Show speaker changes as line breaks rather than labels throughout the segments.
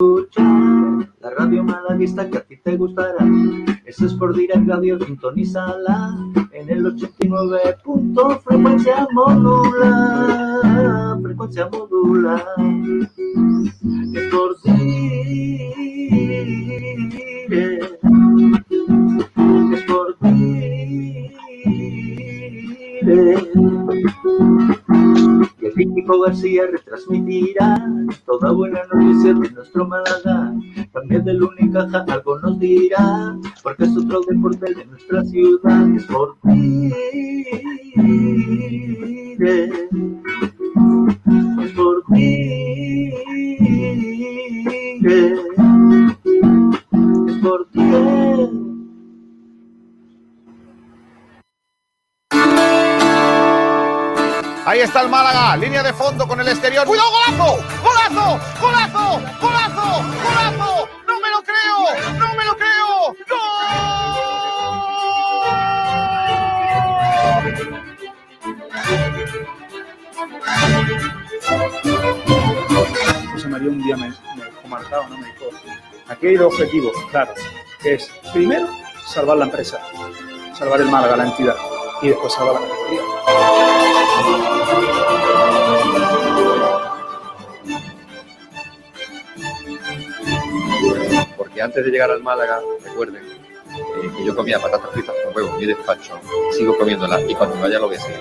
la radio malaguista que a ti te gustará. Es Sport Direct Radio, sintonízala en el 89. frecuencia modula, frecuencia modula. Sport Direct, Y el Físico García retransmitirá toda buena noticia de nuestro Málaga. También del Unicaja algo nos dirá, porque es otro deporte de nuestra ciudad. Es por ti. Es por ti. Es por ti.
Ahí está el Málaga, línea de fondo con el exterior. ¡Cuidado, golazo! ¡Golazo! ¡Golazo! ¡Golazo! ¡Golazo! ¡No me lo creo! ¡No me lo creo!
¡Gol! José María un día me, me marcado, ¿no? Me dijo, aquí hay dos objetivos, claro, que es, primero, salvar la empresa, salvar el Málaga, la entidad, y después salvar la categoría.
Porque antes de llegar al Málaga, recuerden que yo comía patatas fritas con huevo en mi despacho, sigo comiéndolas y cuando vaya lo voy a seguir.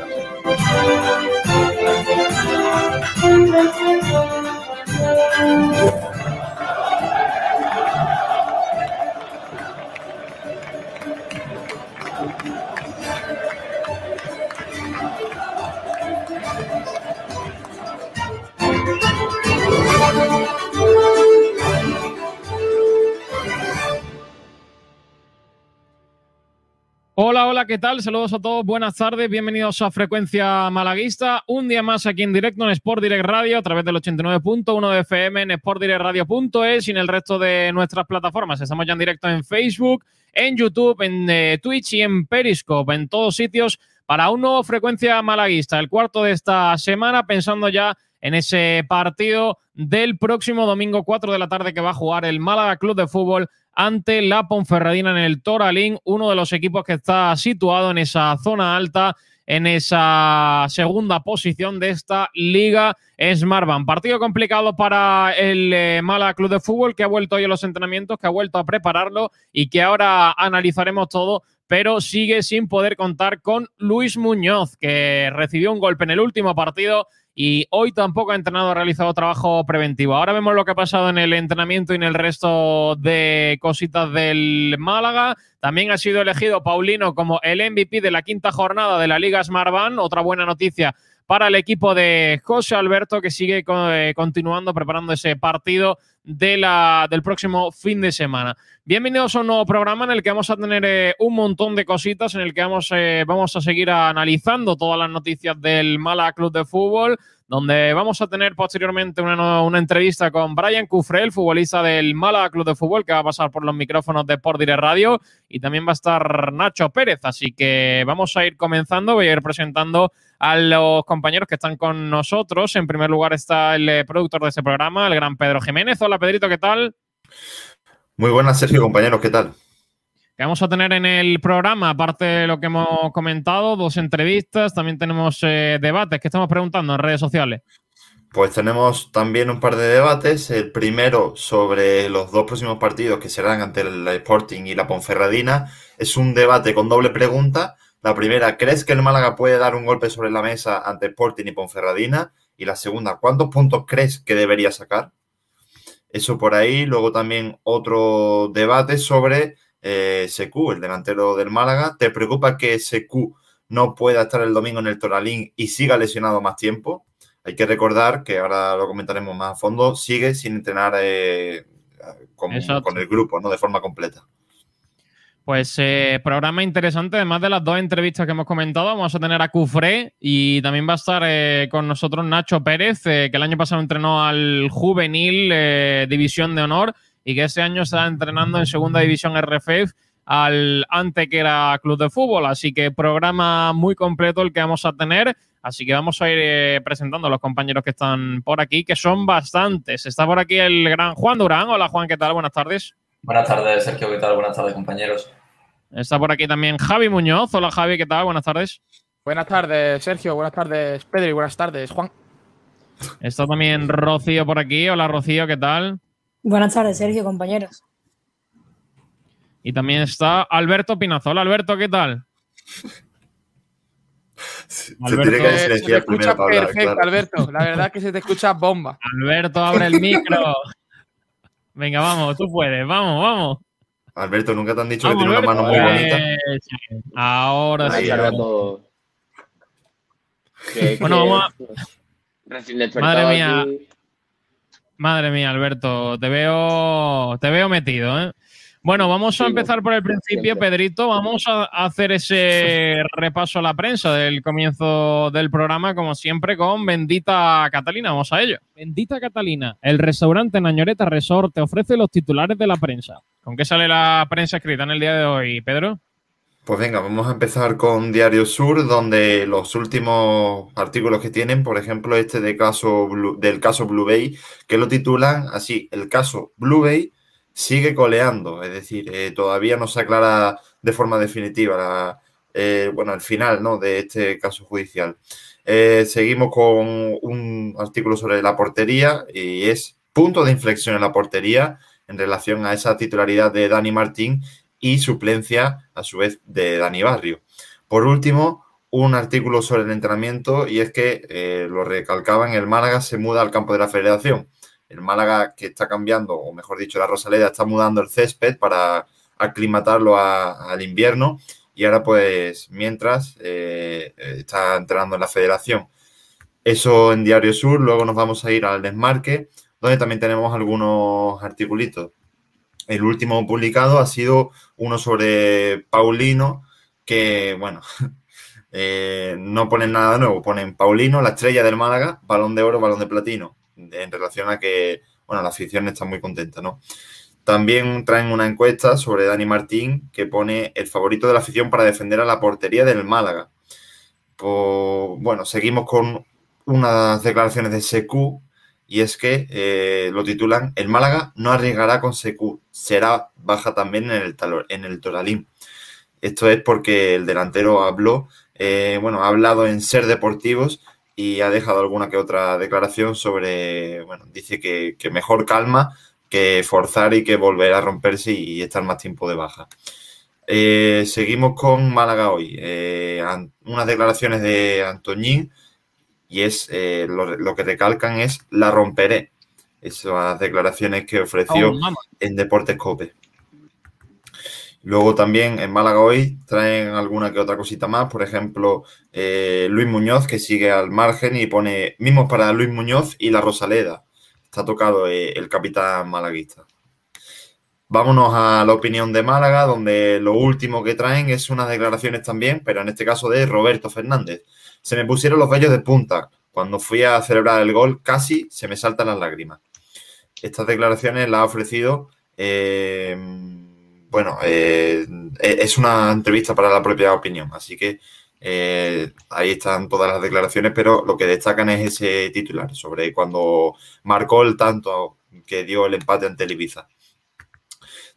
Hola, hola, ¿qué tal? Saludos a todos, buenas tardes, bienvenidos a Frecuencia Malaguista. Un día más aquí en directo en Sport Direct Radio a través del 89.1 de FM en sportdirectradio.es y en el resto de nuestras plataformas. Estamos ya en directo en Facebook, en YouTube, en eh, Twitch y en Periscope, en todos sitios para un nuevo Frecuencia Malaguista, el cuarto de esta semana, pensando ya en ese partido del próximo domingo 4 de la tarde que va a jugar el Málaga Club de Fútbol ante la Ponferradina en el Toralín, uno de los equipos que está situado en esa zona alta, en esa segunda posición de esta liga Smartbank. Partido complicado para el eh, Málaga Club de Fútbol que ha vuelto hoy a los entrenamientos, que ha vuelto a prepararlo y que ahora analizaremos todo pero sigue sin poder contar con Luis Muñoz, que recibió un golpe en el último partido y hoy tampoco ha entrenado, ha realizado trabajo preventivo. Ahora vemos lo que ha pasado en el entrenamiento y en el resto de cositas del Málaga. También ha sido elegido Paulino como el MVP de la quinta jornada de la Liga Smartbank. Otra buena noticia para el equipo de José Alberto que sigue eh, continuando preparando ese partido de la, del próximo fin de semana. Bienvenidos a un nuevo programa en el que vamos a tener eh, un montón de cositas, en el que vamos, eh, vamos a seguir analizando todas las noticias del Mala Club de Fútbol, donde vamos a tener posteriormente una, una entrevista con Brian Cufrel, futbolista del Málaga Club de Fútbol, que va a pasar por los micrófonos de Sport Direct Radio, y también va a estar Nacho Pérez, así que vamos a ir comenzando, voy a ir presentando a los compañeros que están con nosotros. En primer lugar está el eh, productor de este programa, el gran Pedro Jiménez. Hola Pedrito, ¿qué tal?
Muy buenas, Sergio, compañeros, ¿qué tal?
Que vamos a tener en el programa, aparte de lo que hemos comentado, dos entrevistas, también tenemos eh, debates que estamos preguntando en redes sociales.
Pues tenemos también un par de debates. El primero sobre los dos próximos partidos que serán ante el Sporting y la Ponferradina. Es un debate con doble pregunta. La primera, ¿crees que el Málaga puede dar un golpe sobre la mesa ante Sporting y Ponferradina? Y la segunda, ¿cuántos puntos crees que debería sacar? Eso por ahí. Luego también otro debate sobre eh, Secu, el delantero del Málaga. ¿Te preocupa que Secu no pueda estar el domingo en el Toralín y siga lesionado más tiempo? Hay que recordar que ahora lo comentaremos más a fondo, sigue sin entrenar eh, con, con, el grupo, ¿no? De forma completa.
Pues eh, programa interesante, además de las dos entrevistas que hemos comentado, vamos a tener a Cufré y también va a estar eh, con nosotros Nacho Pérez, eh, que el año pasado entrenó al juvenil División de Honor y que este año está entrenando en Segunda División RFF al ante que era Club de Fútbol. Así que programa muy completo el que vamos a tener. Así que vamos a ir eh, presentando a los compañeros que están por aquí, que son bastantes. Está por aquí el gran Juan Durán. Hola Juan, ¿qué tal? Buenas tardes.
Buenas tardes, Sergio, ¿qué tal? Buenas tardes, compañeros.
Está por aquí también Javi Muñoz. Hola Javi, ¿qué tal? Buenas tardes.
Buenas tardes, Sergio. Buenas tardes, Pedro. Y buenas tardes, Juan.
Está también Rocío por aquí. Hola Rocío, ¿qué tal?
Buenas tardes, Sergio, compañeros.
Y también está Alberto Pinazola. Alberto, ¿qué tal?
Se
Alberto,
tiene que
Se te escucha
hablar,
perfecto,
claro.
Alberto. La verdad que se te escucha bomba.
Alberto, abre el micro. Venga, vamos, tú puedes. Vamos, vamos.
Alberto, ¿nunca te han dicho
Vamos,
que tiene una mano muy
Alberto.
bonita?
Eh, sí. Ahora
Ahí,
sí.
ahora.
todo.
Bueno, vamos
Recién despertado
Madre mía.
aquí.
Madre mía, Alberto, te veo, te veo metido, ¿eh? Bueno, vamos a empezar por el principio. Pedrito. Vamos a hacer ese repaso a la prensa del comienzo del programa, como siempre, con Bendita Catalina. Vamos a ello. Bendita Catalina, el restaurante Nañoreta Resort te ofrece los titulares de la prensa. ¿Con qué sale la prensa escrita en el día de hoy, Pedro?
Pues venga, vamos a empezar con Diario Sur, donde los últimos artículos que tienen, por ejemplo, este de caso Blue- del caso Blue Bay, que lo titulan así, el caso Blue Bay sigue coleando, es decir, eh, todavía no se aclara de forma definitiva la- eh, bueno, el final ¿no? de este caso judicial. Eh, seguimos con un artículo sobre la portería y es punto de inflexión en la portería en relación a esa titularidad de Dani Martín y suplencia, a su vez, de Dani Barrio. Por último, un artículo sobre el entrenamiento y es que, lo recalcaban, el Málaga se muda al campo de la federación. El Málaga que está cambiando, o mejor dicho, la Rosaleda está mudando el césped para aclimatarlo al invierno y ahora pues mientras eh, está entrenando en la federación. Eso en Diario Sur, luego nos vamos a ir al desmarque, donde también tenemos algunos articulitos. El último publicado ha sido uno sobre Paulino, que, bueno, eh, no ponen nada nuevo, ponen Paulino, la estrella del Málaga, balón de oro, balón de platino, en relación a que, bueno, la afición está muy contenta, ¿no? También traen una encuesta sobre Dani Martín que pone el favorito de la afición para defender a la portería del Málaga. Pues, bueno, seguimos con unas declaraciones de Secu y es que eh, lo titulan El Málaga no arriesgará con Secu, será baja también en el, talo- en el Toralín. Esto es porque el delantero habló, eh, bueno, ha hablado en Ser Deportivos y ha dejado alguna que otra declaración sobre, bueno, dice que, que mejor calma que forzar y que volver a romperse y estar más tiempo de baja. Eh, seguimos con Málaga hoy. Eh, unas declaraciones de Antoñín y es eh, lo, lo que recalcan es la romperé. Esas declaraciones que ofreció
Oh,
en Deportes Cope. Luego también en Málaga hoy traen alguna que otra cosita más. Por ejemplo, eh, Luis Muñoz, que sigue al margen y pone mismos para Luis Muñoz y la Rosaleda. Está tocado eh, el capitán malaguista. Vámonos a la opinión de Málaga, donde lo último que traen es unas declaraciones también, pero en este caso de Roberto Fernández. Se me pusieron los vellos de punta. Cuando fui a celebrar el gol, casi se me saltan las lágrimas. Estas declaraciones las ha ofrecido, eh, bueno, eh, es una entrevista para la propia opinión, así que eh, ahí están todas las declaraciones, pero lo que destacan es ese titular sobre cuando marcó el tanto que dio el empate ante el Ibiza.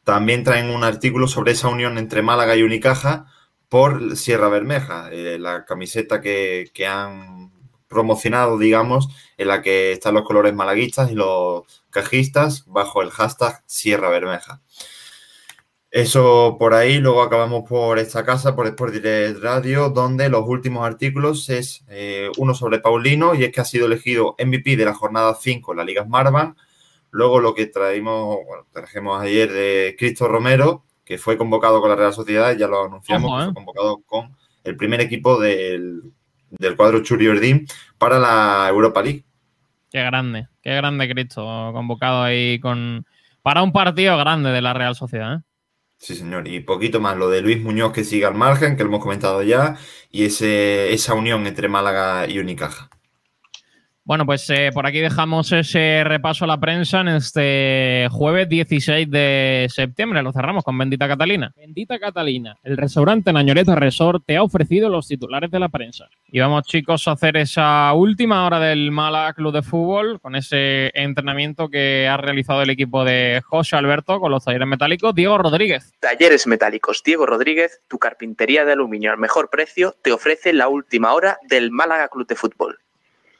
También traen un artículo sobre esa unión entre Málaga y Unicaja por Sierra Bermeja, eh, la camiseta que, que han promocionado, digamos, en la que están los colores malaguistas y los cajistas bajo el hashtag Sierra Bermeja. Eso por ahí, luego acabamos por esta casa, por Sport Direct Radio, donde los últimos artículos es eh, uno sobre Paulino y es que ha sido elegido MVP de la jornada 5 en la Liga Smartbank. Luego lo que traímos, bueno, trajimos ayer de Cristo Romero, que fue convocado con la Real Sociedad, ya lo anunciamos, que
eh.
fue convocado con el primer equipo del, del cuadro Churi Ordín para la Europa League.
Qué grande, qué grande Cristo, convocado ahí con para un partido grande de la Real Sociedad. ¿eh?
Sí, señor. Y poquito más lo de Luis Muñoz que sigue al margen, que lo hemos comentado ya, y ese, esa unión entre Málaga y Unicaja.
Bueno, pues eh, por aquí dejamos ese repaso a la prensa en este jueves 16 de septiembre. Lo cerramos con Bendita Catalina. Bendita Catalina, el restaurante Nañoreta Resort te ha ofrecido los titulares de la prensa. Y vamos, chicos, a hacer esa última hora del Málaga Club de Fútbol con ese entrenamiento que ha realizado el equipo de José Alberto con los talleres metálicos. Diego Rodríguez.
Talleres Metálicos Diego Rodríguez, tu carpintería de aluminio al mejor precio, te ofrece la última hora del Málaga Club de Fútbol.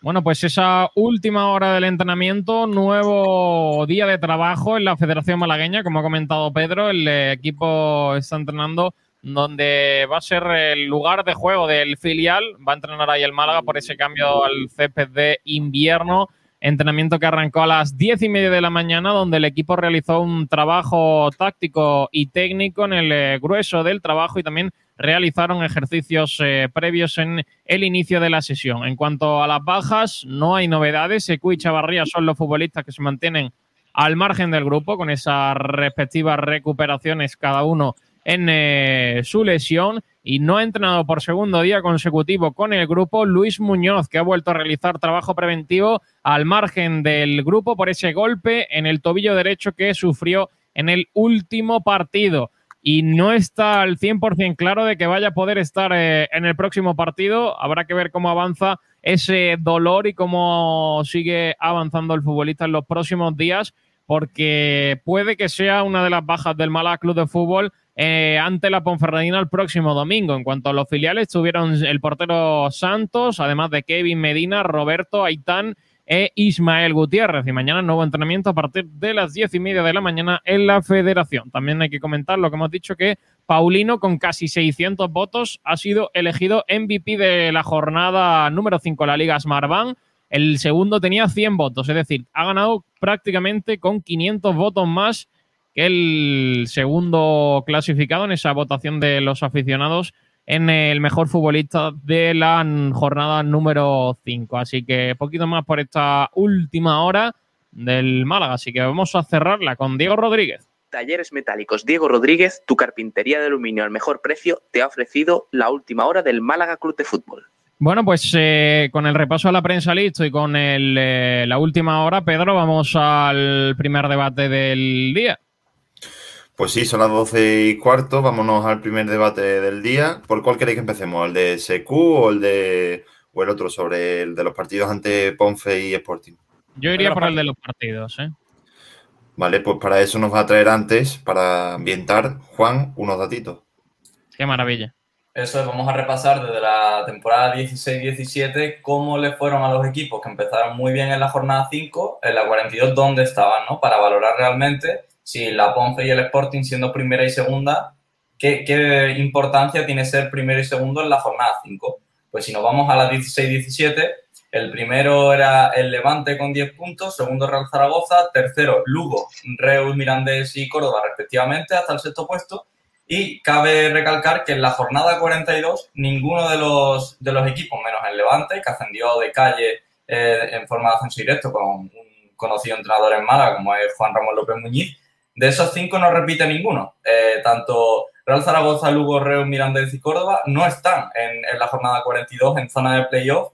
Bueno, pues esa última hora del entrenamiento, nuevo día de trabajo en la Federación Malagueña, como ha comentado Pedro, el equipo está entrenando donde va a ser el lugar de juego del filial, va a entrenar ahí el Málaga por ese cambio al césped de invierno, entrenamiento que arrancó a las diez y media de la mañana, donde el equipo realizó un trabajo táctico y técnico en el eh, grueso del trabajo y también realizaron ejercicios eh, previos en el inicio de la sesión. En cuanto a las bajas, no hay novedades. Secu y Chavarría son los futbolistas que se mantienen al margen del grupo con esas respectivas recuperaciones cada uno en eh, su lesión y no ha entrenado por segundo día consecutivo con el grupo Luis Muñoz, que ha vuelto a realizar trabajo preventivo al margen del grupo por ese golpe en el tobillo derecho que sufrió en el último partido y no está al 100% claro de que vaya a poder estar eh, en el próximo partido. Habrá que ver cómo avanza ese dolor y cómo sigue avanzando el futbolista en los próximos días, porque puede que sea una de las bajas del Málaga Club de Fútbol eh, ante la Ponferradina el próximo domingo. En cuanto a los filiales, tuvieron el portero Santos, además de Kevin Medina, Roberto Aitán e Ismael Gutiérrez. Y mañana nuevo entrenamiento a partir de las diez y media de la mañana en la federación. También hay que comentar lo que hemos dicho que Paulino, con casi 600 votos, ha sido elegido MVP de la jornada número 5 de la Liga Smartbank. El segundo tenía 100 votos, es decir, ha ganado prácticamente con 500 votos más que el segundo clasificado en esa votación de los aficionados en el mejor futbolista de la jornada número 5. Así que poquito más por esta última hora del Málaga. Así que vamos a cerrarla con Diego Rodríguez.
Talleres Metálicos Diego Rodríguez, tu carpintería de aluminio al mejor precio, te ha ofrecido la última hora del Málaga Club de Fútbol.
Bueno, pues eh, con el repaso a la prensa listo y con el, eh, la última hora, Pedro, vamos al primer debate del día.
Pues sí, son las 12 y cuarto. Vámonos al primer debate del día. ¿Por cuál queréis que empecemos? ¿El de SQ o el de o el otro sobre el de los partidos ante Ponce y Sporting?
Yo iría por el de los partidos, ¿eh?
Vale, pues para eso nos va a traer antes, para ambientar, Juan, unos datitos.
Qué maravilla.
Eso es, vamos a repasar desde la temporada 16-17 cómo le fueron a los equipos que empezaron muy bien en la jornada 5, en la 42 dónde estaban, ¿no? Para valorar realmente si la Ponce y el Sporting siendo primera y segunda, ¿qué, importancia tiene ser primero y segundo en la jornada 5? Pues si nos vamos a la 16-17, el primero era el Levante con 10 puntos, segundo Real Zaragoza, tercero Lugo, Reus, Mirandés y Córdoba respectivamente hasta el sexto puesto. Y cabe recalcar que en la jornada 42 ninguno de los, de los equipos, menos el Levante, que ascendió de calle eh, en forma de ascenso directo con un conocido entrenador en Málaga como es Juan Ramón López Muñiz, de esos cinco no repite ninguno. Eh, tanto Real Zaragoza, Lugo, Reus, Mirandés y Córdoba no están en, la jornada 42 en zona de playoff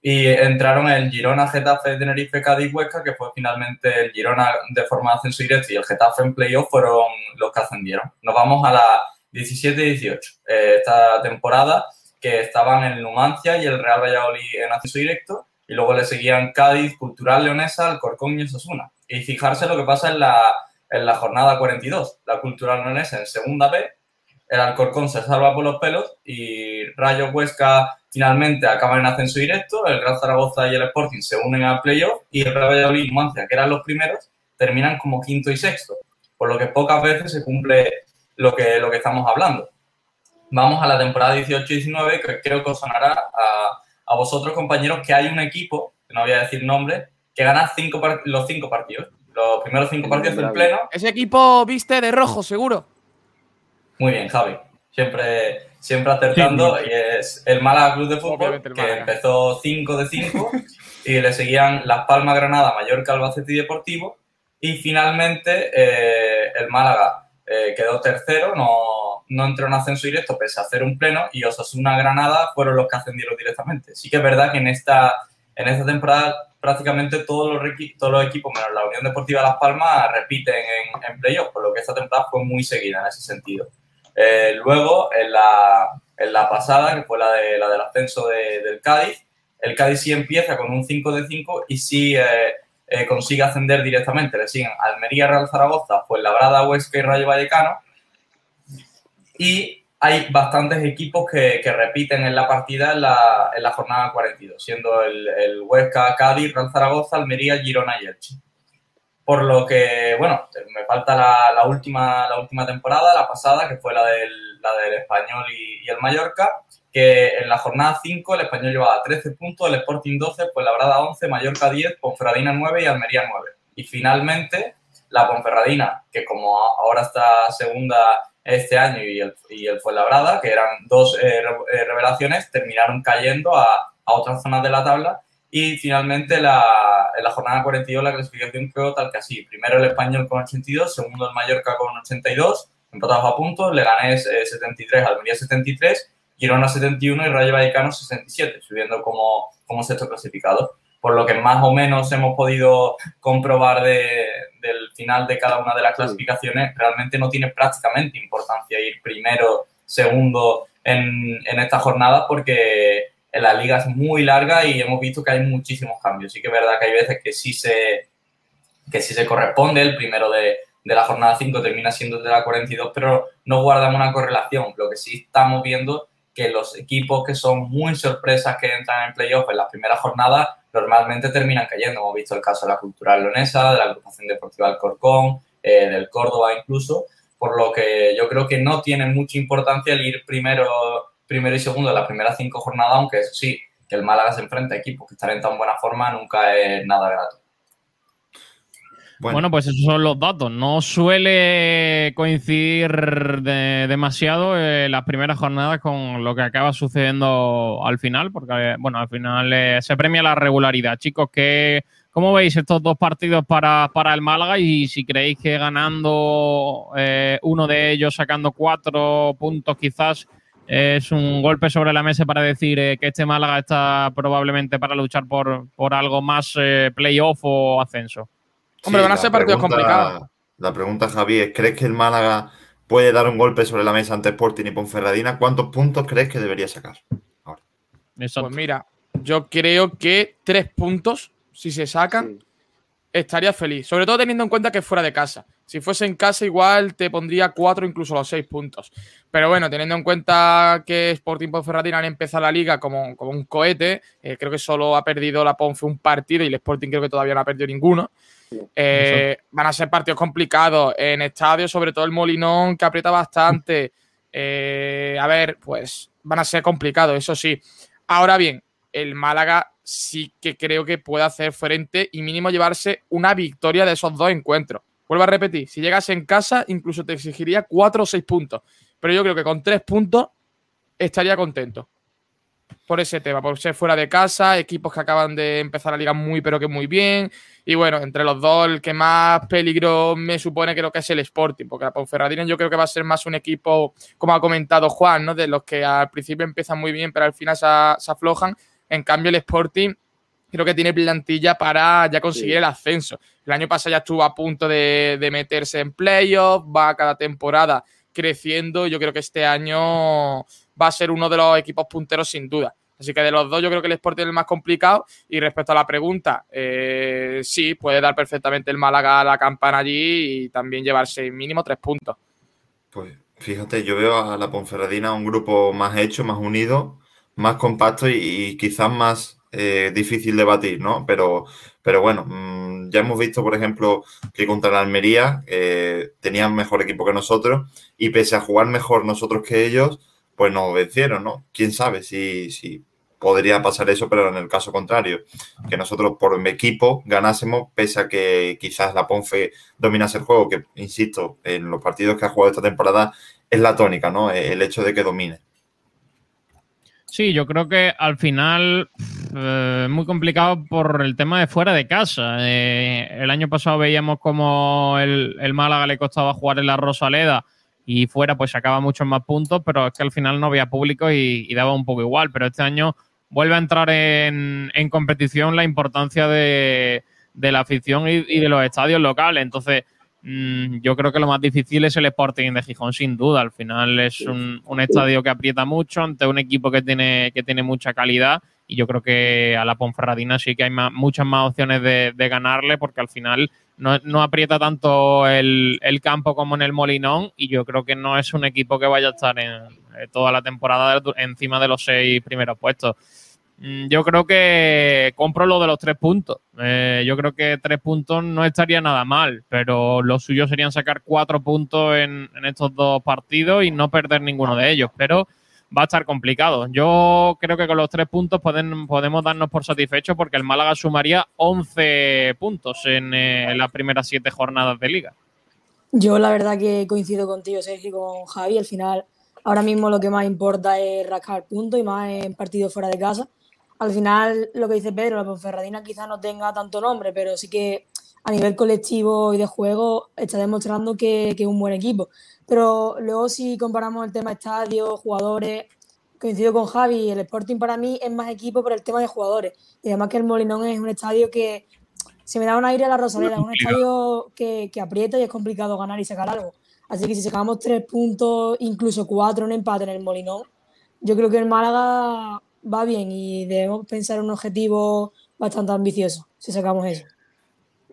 y entraron el Girona, Getafe, Tenerife, Cádiz, Huesca, que fue finalmente el Girona de forma de ascenso directo y el Getafe en playoff fueron los que ascendieron. Nos vamos a la 17-18, eh, esta temporada que estaban el Numancia y el Real Valladolid en ascenso directo y luego le seguían Cádiz, Cultural Leonesa, Alcorcón y Osasuna. Y fijarse lo que pasa en la en la jornada 42. La Cultural Leonesa en segunda B, el Alcorcón se salva por los pelos y Rayo Huesca finalmente acaba en ascenso directo, el Real Zaragoza y el Sporting se unen al playoff y el Real Valladolid y Mancia, que eran los primeros, terminan como quinto y sexto, por lo que pocas veces se cumple lo que, lo que estamos hablando. Vamos a la temporada 18-19, que creo que os sonará a, a, vosotros, compañeros, que hay un equipo, que no voy a decir nombre, que gana cinco, los cinco partidos los primeros cinco partidos del pleno.
Ese equipo viste de rojo, seguro.
Muy bien, Javi. Siempre, siempre acertando. Y es el Málaga Club de Fútbol, que empezó 5 de 5 y le seguían Las Palmas, Granada, Mallorca, Albacete y Deportivo. Y finalmente eh, el Málaga eh, quedó tercero, no, no entró en ascenso directo pese a hacer un pleno y Osasuna Granada fueron los que ascendieron directamente. Sí que es verdad que en esta en esta temporada prácticamente todos los, todos los equipos, menos la Unión Deportiva Las Palmas, repiten en, en playoff, por lo que esta temporada fue muy seguida en ese sentido. Eh, luego, en la, en la, pasada, que fue la, de, la del ascenso del Cádiz, el Cádiz sí empieza con un 5 de 5 y sí eh, eh, consigue ascender directamente. Le siguen Almería, Real Zaragoza, Fuenlabrada, Huesca y Rayo Vallecano. Y hay bastantes equipos que, que repiten en la partida en la, en la jornada 42, siendo el, el, Huesca, Cádiz, Real Zaragoza, Almería, Girona y Elche. Por lo que, bueno, me falta la, la, última, la última temporada, la pasada, que fue la del, la del Español y, y el Mallorca, que en la jornada 5 el Español llevaba 13 puntos, el Sporting 12, pues la Brada 11, Mallorca 10, Ponferradina 9 y Almería 9. Y finalmente la Ponferradina, que como ahora está segunda este año y el, y el Fuenlabrada, que eran dos eh, revelaciones, terminaron cayendo a, a, otras zonas de la tabla y finalmente la, en la jornada 42 la clasificación quedó tal que así. Primero el Español con 82, segundo el Mallorca con 82, empatados a puntos, Leganés eh, 73, Almería 73 Girona 71 y Rayo Vallecano 67, subiendo como, como sexto clasificado. Por lo que más o menos hemos podido comprobar de, del final de cada una de las clasificaciones, realmente no tiene prácticamente importancia ir primero, segundo en, en esta jornada porque la liga es muy larga y hemos visto que hay muchísimos cambios. Sí que es verdad que hay veces que sí se, que sí se corresponde, el primero de, de la jornada 5 termina siendo de la 42, pero no guardamos una correlación. Lo que sí estamos viendo que los equipos que son muy sorpresas que entran en playoff en las primeras jornadas normalmente terminan cayendo. Hemos visto el caso de la Cultural Leonesa, de la Agrupación Deportiva del Corcón, eh, del Córdoba incluso, por lo que yo creo que no tiene mucha importancia el ir primero, primero y segundo en las primeras cinco jornadas, aunque eso sí, que el Málaga se enfrenta a equipos que están en tan buena forma nunca es nada grato.
Bueno. pues esos son los datos. No suele coincidir de, demasiado eh, las primeras jornadas con lo que acaba sucediendo al final, porque bueno, al final eh, se premia la regularidad. Chicos, ¿qué, ¿cómo veis estos dos partidos para, para el Málaga? Y si creéis que ganando eh, uno de ellos, sacando cuatro puntos quizás, es un golpe sobre la mesa para decir eh, que este Málaga está probablemente para luchar por, por algo más eh, playoff o ascenso.
Hombre, van a ser partidos complicados.
La pregunta, Javi, es: ¿crees que el Málaga puede dar un golpe sobre la mesa ante Sporting y Ponferradina? ¿Cuántos puntos crees que debería sacar? Ahora.
Pues mira, yo creo que tres puntos, si se sacan, estaría feliz. Sobre todo teniendo en cuenta que es fuera de casa. Si fuese en casa, igual te pondría cuatro, incluso los seis puntos. Pero bueno, teniendo en cuenta que Sporting Ponferradina han empezado la liga como, como un cohete, eh, creo que solo ha perdido la Ponfe un partido y el Sporting creo que todavía no ha perdido ninguno. Eh, van a ser partidos complicados en estadio, sobre todo el Molinón, que aprieta bastante. Eh, a ver, pues van a ser complicados, eso sí. Ahora bien, el Málaga sí que creo que puede hacer frente y mínimo llevarse una victoria de esos dos encuentros. Vuelvo a repetir, si llegas en casa, incluso te exigiría cuatro o seis puntos. Pero yo creo que con tres puntos estaría contento por ese tema, por ser fuera de casa, equipos que acaban de empezar la liga muy pero que muy bien. Y bueno, entre los dos, el que más peligro me supone creo que es el Sporting, porque la Ponferradina yo creo que va a ser más un equipo, como ha comentado Juan, ¿no? De los que al principio empiezan muy bien, pero al final se, se aflojan. En cambio, el Sporting creo que tiene plantilla para ya conseguir sí. el ascenso. El año pasado ya estuvo a punto de, de meterse en playoff, va cada temporada creciendo. Yo creo que este año va a ser uno de los equipos punteros sin duda. Así que de los dos yo creo que el Sporting es el más complicado y respecto a la pregunta, eh, sí, puede dar perfectamente el Málaga a la campana allí y también llevarse mínimo tres puntos.
Pues fíjate, yo veo a la Ponferradina un grupo más hecho, más unido, más compacto y, quizás más eh, difícil de batir, ¿no? Pero, pero bueno, mmm, ya hemos visto, por ejemplo, que contra la Almería eh, tenían mejor equipo que nosotros y pese a jugar mejor nosotros que ellos, pues nos vencieron, ¿no? Quién sabe si, si podría pasar eso, pero en el caso contrario, que nosotros por equipo ganásemos, pese a que quizás la Ponfe dominase el juego, que insisto, en los partidos que ha jugado esta temporada es la tónica, ¿no? El hecho de que domine.
Sí, yo creo que al final eh, muy complicado por el tema de fuera de casa. Eh, el año pasado veíamos como el, el, Málaga le costaba jugar en la Rosaleda y fuera pues sacaba muchos más puntos, pero es que al final no había público y, y daba un poco igual. Pero este año vuelve a entrar en, en competición la importancia de, de la afición y, y de los estadios locales. Entonces, mm, yo creo que lo más difícil es el Sporting de Gijón, sin duda. Al final es un, un estadio que aprieta mucho ante un equipo que tiene, que tiene mucha calidad y yo creo que a la Ponferradina sí que hay más- muchas más opciones de, ganarle porque al final no, no aprieta tanto el, campo como en el Molinón y yo creo que no es un equipo que vaya a estar en, eh, toda la temporada encima de los seis primeros puestos. Mm, Yo creo que compro lo de los tres puntos. Eh, yo creo que tres puntos no estaría nada mal, pero lo suyo serían sacar cuatro puntos en estos dos partidos y no perder ninguno de ellos. Pero va a estar complicado. Yo creo que con los tres puntos pueden, podemos darnos por satisfechos porque el Málaga sumaría 11 puntos en eh, las primeras siete jornadas de liga.
Yo la verdad que coincido contigo, Sergio, con Javi. Al final, ahora mismo lo que más importa es rascar puntos y más en partidos fuera de casa. Al final, lo que dice Pedro, la Ponferradina quizás no tenga tanto nombre, pero sí que a nivel colectivo y de juego está demostrando que, que es un buen equipo. Pero luego si comparamos el tema estadio, jugadores, coincido con Javi, el Sporting para mí es más equipo por el tema de jugadores. Y además que el Molinón es un estadio que se me da un aire a la Rosaleda, es un estadio que, que aprieta y es complicado ganar y sacar algo. Así que si sacamos tres puntos, incluso cuatro, un empate en el Molinón, yo creo que el Málaga va bien y debemos pensar en un objetivo bastante ambicioso si sacamos eso.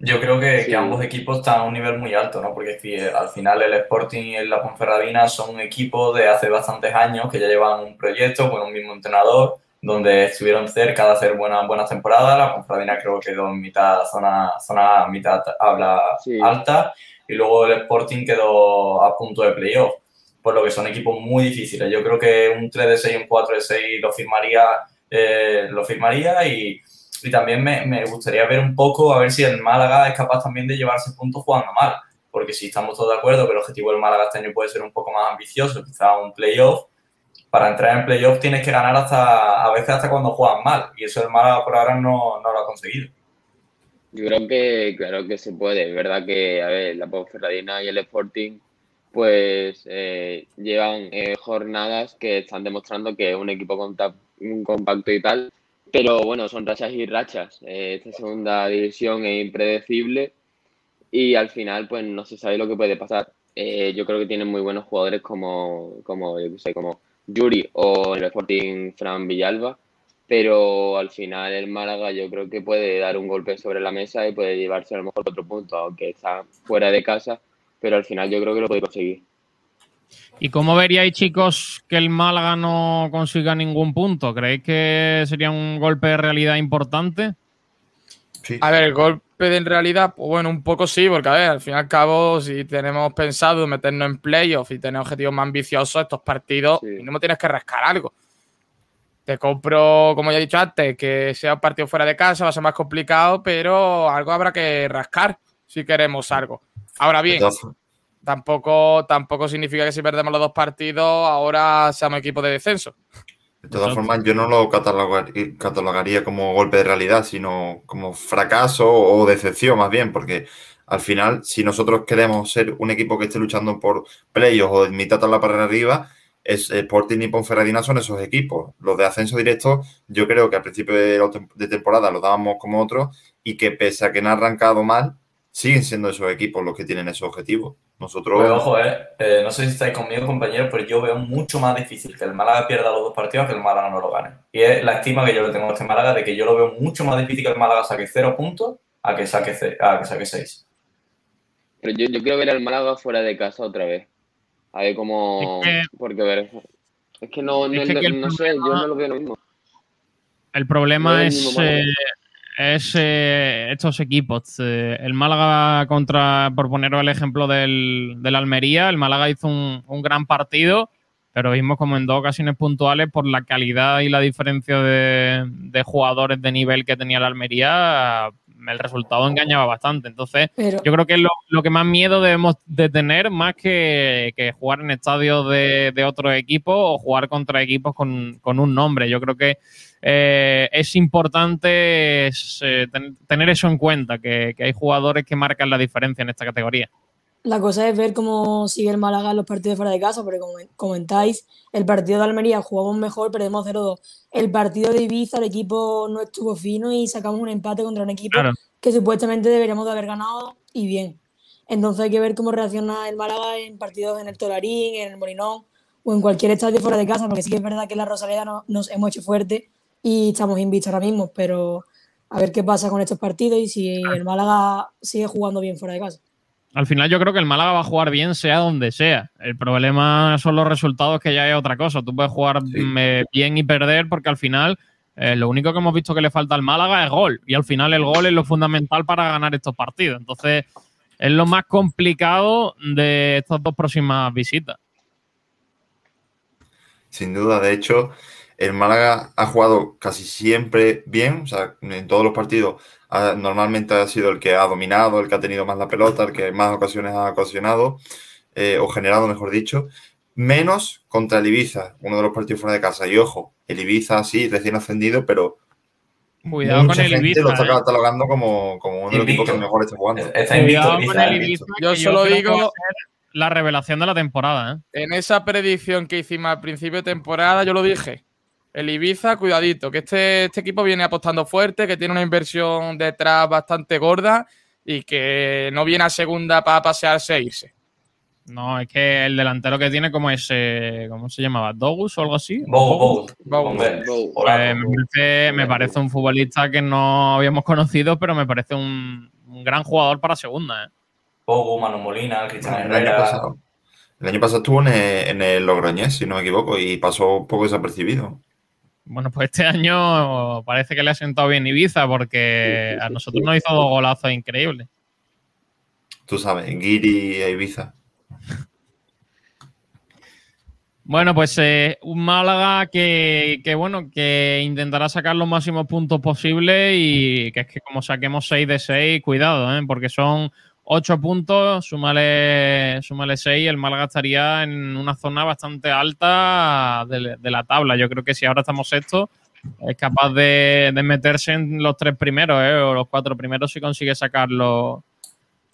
Yo creo que, que ambos equipos están a un nivel muy alto, ¿no? Porque si, eh, al final el Sporting y la Ponferradina son un equipo de hace bastantes años que ya llevan un proyecto con un mismo entrenador, donde estuvieron cerca de hacer buenas, buenas temporadas. La Ponferradina creo que quedó en mitad, zona, zona mitad habla alta, y luego el Sporting quedó a punto de playoff, por lo que son equipos muy difíciles. Yo creo que un 3 de 6 y un 4 de 6 lo firmaría, eh, lo firmaría y, y también me, me gustaría ver un poco a ver si el Málaga es capaz también de llevarse puntos jugando mal. Porque si estamos todos de acuerdo que el objetivo del Málaga este año puede ser un poco más ambicioso, quizá un playoff, para entrar en playoff tienes que ganar hasta a veces hasta cuando juegan mal. Y eso el Málaga por ahora no, no lo ha conseguido.
Yo creo que, claro que se puede. Es verdad que, a ver, la Ponferradina y el Sporting, pues eh, llevan eh, jornadas que están demostrando que es un equipo compacto y tal. Pero bueno, son rachas y rachas. Eh, esta segunda división es impredecible y al final, pues no se sabe lo que puede pasar. Eh, yo creo que tienen muy buenos jugadores como, como, yo sé, como Yuri o el Sporting Fran Villalba pero al final el Málaga yo creo que puede dar un golpe sobre la mesa y puede llevarse a lo mejor otro punto, aunque está fuera de casa, pero al final yo creo que lo puede conseguir.
¿Y cómo veríais, chicos, que el Málaga no consiga ningún punto? ¿Creéis que sería un golpe de realidad importante?
A ver, el golpe de realidad, pues bueno, un poco sí, porque a ver, al fin y al cabo, si tenemos pensado meternos en playoff y tener objetivos más ambiciosos, estos partidos, mínimo tienes que rascar algo. Te compro, como ya he dicho antes, que sea un partido fuera de casa, va a ser más complicado, pero algo habrá que rascar si queremos algo. Ahora bien, tampoco, tampoco significa que si perdemos los dos partidos, ahora seamos equipo de descenso.
De todas formas, yo no lo catalogar- catalogaría como golpe de realidad, sino como fracaso o decepción más bien, porque al final, si nosotros queremos ser un equipo que esté luchando por playoffs o de mitad tabla para arriba, es, Sporting y Ponferradina son esos equipos. Los de ascenso directo, yo creo que al principio la de temporada los dábamos como otros y que pese a que no han arrancado mal, siguen siendo esos equipos los que tienen esos objetivos. Nosotros...
Pues ojo, eh, eh, no sé si estáis conmigo, compañeros, pero yo veo mucho más difícil que el Málaga pierda los dos partidos que el Málaga no lo gane. Y es la estima que yo le tengo a este Málaga de que yo lo veo mucho más difícil que el Málaga saque cero puntos a que saque, a que saque seis.
Pero yo, yo quiero ver al Málaga fuera de casa otra vez. A ver cómo...
Es que-
Porque a ver, es que no, no,
Es que aquí el
no sé, yo no lo veo lo mismo.
El
No
problema
es
es eh, estos equipos. Eh, el Málaga contra, por poneros el ejemplo del, del Almería, el Málaga hizo un, un gran partido, pero vimos como en dos ocasiones puntuales por la calidad y la diferencia de, de jugadores de nivel que tenía el Almería, el resultado engañaba bastante. Entonces,
Pero-
yo creo que es lo, lo que más miedo debemos de tener, más que, que jugar en estadios de, de otros equipos o jugar contra equipos con, con un nombre. Yo creo que eh, es importante es, eh, ten- tener eso en cuenta, que, que hay jugadores que marcan la diferencia en esta categoría.
La cosa es ver cómo sigue el Málaga en los partidos fuera de casa, porque como comentáis, el partido de Almería jugamos mejor, perdemos 0-2. El partido de Ibiza, el equipo no estuvo fino y sacamos un empate contra un equipo
Claro.
que supuestamente deberíamos de haber ganado y bien. Entonces hay que ver cómo reacciona el Málaga en partidos en el Tolarín, en el Molinón o en cualquier estadio fuera de casa, porque sí que es verdad que en la Rosaleda no- nos hemos hecho fuerte y estamos invictos ahora mismo, pero a ver qué pasa con estos partidos y si el Málaga sigue jugando bien fuera de casa.
Al final yo creo que el Málaga va a jugar bien sea donde sea. El problema son los resultados que ya es otra cosa. Tú puedes jugar mm, eh, bien y perder porque al final eh, lo único que hemos visto que le falta al Málaga es gol. Y al final el gol es lo fundamental para ganar estos partidos. Entonces es lo más complicado de estas dos próximas visitas.
Sin duda, de hecho, el Málaga ha jugado casi siempre bien, o sea, en todos los partidos ha- normalmente ha sido el que ha dominado, el que ha tenido más la pelota, el que más ocasiones ha ocasionado, eh, o generado, mejor dicho, menos contra el Ibiza, uno de los partidos fuera de casa. Y ojo, el Ibiza sí, recién ascendido, pero
Cuidado
mucha
con el
gente
Ibiza.
lo está
¿eh?
catalogando como, como uno de los equipos que mejor está jugando.
Está
Cuidado con
Ibiza,
el. Ibiza,
Yo
que
solo digo-
la revelación de la temporada. ¿eh?
En esa predicción que hicimos al principio de temporada, yo lo dije. El Ibiza, cuidadito, que este, este equipo viene apostando fuerte, que tiene una inversión detrás bastante gorda y que no viene a segunda para pasearse e irse.
No, es que el delantero que tiene como ese, ¿cómo se llamaba? ¿Dogus o algo así?
Hola.
Eh, me, parece, me parece un futbolista que no habíamos conocido, pero me parece un, un gran jugador para segunda. ¿eh?
Bogu, Manu Molina, Cristian
El año
Herrera.
pasado. El año pasado estuvo en el, en el Logroñés, si no me equivoco, y pasó un poco desapercibido.
Bueno, pues este año parece que le ha sentado bien Ibiza porque a nosotros nos hizo dos golazos increíbles.
Tú sabes, Giri e Ibiza.
Bueno, pues eh, un Málaga que, que, bueno, que intentará sacar los máximos puntos posibles y que es que como saquemos 6 de 6, cuidado, ¿eh? porque son 8 puntos, súmale, súmale 6, el Málaga estaría en una zona bastante alta de, la tabla. Yo creo que si ahora estamos sexto, es capaz de, de meterse en los tres primeros, ¿eh? o los cuatro primeros si consigue sacar los,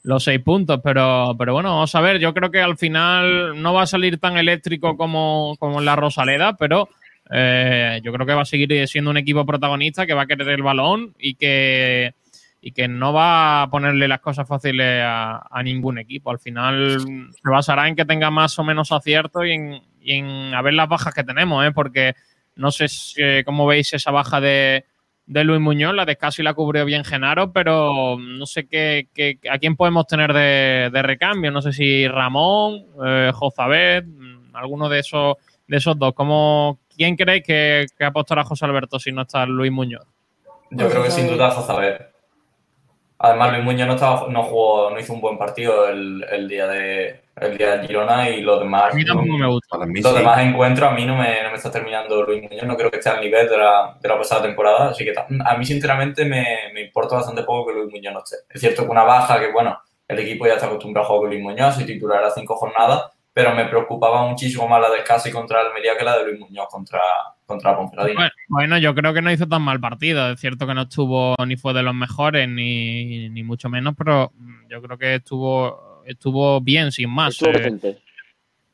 los seis puntos. Pero, pero bueno, vamos a ver. Yo creo que al final no va a salir tan eléctrico como, como la Rosaleda, pero eh, yo creo que va a seguir siendo un equipo protagonista que va a querer el balón y que, y que no va a ponerle las cosas fáciles a, ningún equipo. Al final se basará en que tenga más o menos acierto y en, y en a ver las bajas que tenemos, ¿eh? porque no sé si- cómo veis esa baja de, de Luis Muñoz, la de casi la cubrió bien Genaro, pero no sé qué, qué- a quién podemos tener de, de recambio. No sé si Ramón, eh, Jozabet, mm, alguno de esos, de esos dos. ¿Cómo, ¿Quién creéis que, que apostará José Alberto si no está Luis Muñoz?
Yo creo que sin duda Jozabet. Además, Luis Muñoz no, estaba, no jugó, no hizo un buen partido el, el día de el día de Girona y los demás,
A mí tampoco me gusta.
Mí
los
sí.
demás encuentros a mí no me, no me está terminando Luis Muñoz, no creo que esté al nivel de la, de la pasada temporada, así que a mí sinceramente me, me importa bastante poco que Luis Muñoz no esté. Es cierto que una baja que, bueno, el equipo ya está acostumbrado a jugar con Luis Muñoz y titular a cinco jornadas, pero me preocupaba muchísimo más la de Casi contra Almería que la de Luis Muñoz contra, contra Ponferradina.
Bueno, bueno, yo creo que no hizo tan mal partido. Es cierto que no estuvo ni fue de los mejores, ni, ni mucho menos, pero yo creo que estuvo, estuvo bien, sin más. Eh.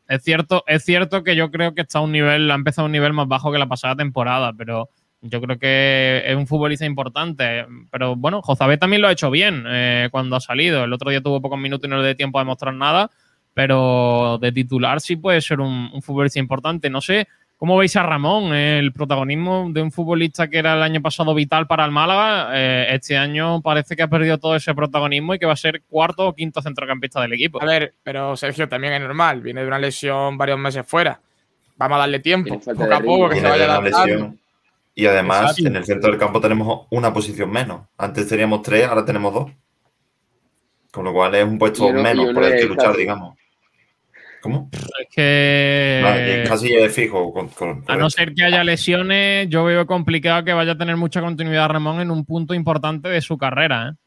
Es cierto, es cierto que yo creo que está a un nivel, ha empezado a un nivel más bajo que la pasada temporada, pero yo creo que es un futbolista importante. Pero bueno, Jozabé también lo ha hecho bien eh, cuando ha salido. El otro día tuvo pocos minutos y no le dio tiempo a demostrar nada, pero de titular sí puede ser un, un futbolista importante. No sé cómo veis a Ramón, eh, el protagonismo de un futbolista que era el año pasado vital para el Málaga. eh, este año parece que ha perdido todo ese protagonismo y que va a ser cuarto o quinto centrocampista del equipo.
A ver, pero Sergio también es normal. Viene de una lesión varios meses fuera. Vamos a darle tiempo, poco a poco, que se vaya adaptando.
Y además,
Exacto.
en el centro del campo tenemos una posición menos. Antes teníamos tres, ahora tenemos dos. Con lo cual es un puesto
uno-
menos por el que luchar, digamos. ¿Cómo?
Es que.
Vale, casi es fijo. Con, con-
A no ser que haya lesiones, yo veo complicado que vaya a tener mucha continuidad Ramón en un punto importante de su carrera. ¿eh?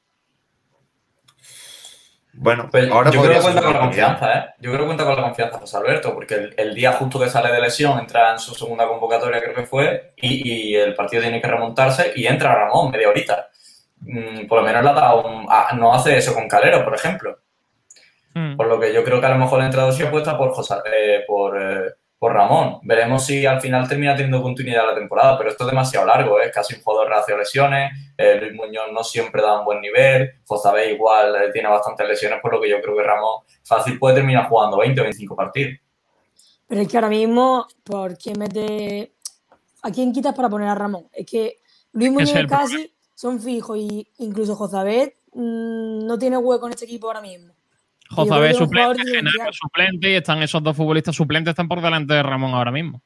Bueno,
Pues
ahora
yo creo que cuenta con la confianza, ¿eh? Yo creo que cuenta con la confianza José Alberto, porque el, el día justo que sale de lesión entra en su segunda convocatoria, creo que fue, y, y el partido tiene que remontarse y entra Ramón media horita. Mm, por lo menos le ha dado un- ah, no hace eso con Calero, por ejemplo.
Hmm.
Por lo que yo creo que a lo mejor la entrada sí apuesta por, José- eh, por, eh, por Ramón. Veremos si al final termina teniendo continuidad la temporada, pero esto es demasiado largo, es casi un jugador reacio a lesiones. eh, Luis Muñoz no siempre da un buen nivel. José igual eh, tiene bastantes lesiones, por lo que yo creo que Ramón fácil puede terminar jugando 20 o 25 partidos.
Pero es que ahora mismo, ¿por quién mete. ¿A quién quitas para poner a Ramón? Es que Luis Muñoz y casi son fijos y incluso Jozabet mm, no tiene hueco en este equipo ahora mismo.
Jozabé suplente, Genaro suplente y están esos dos futbolistas suplentes están por delante de Ramón ahora mismo.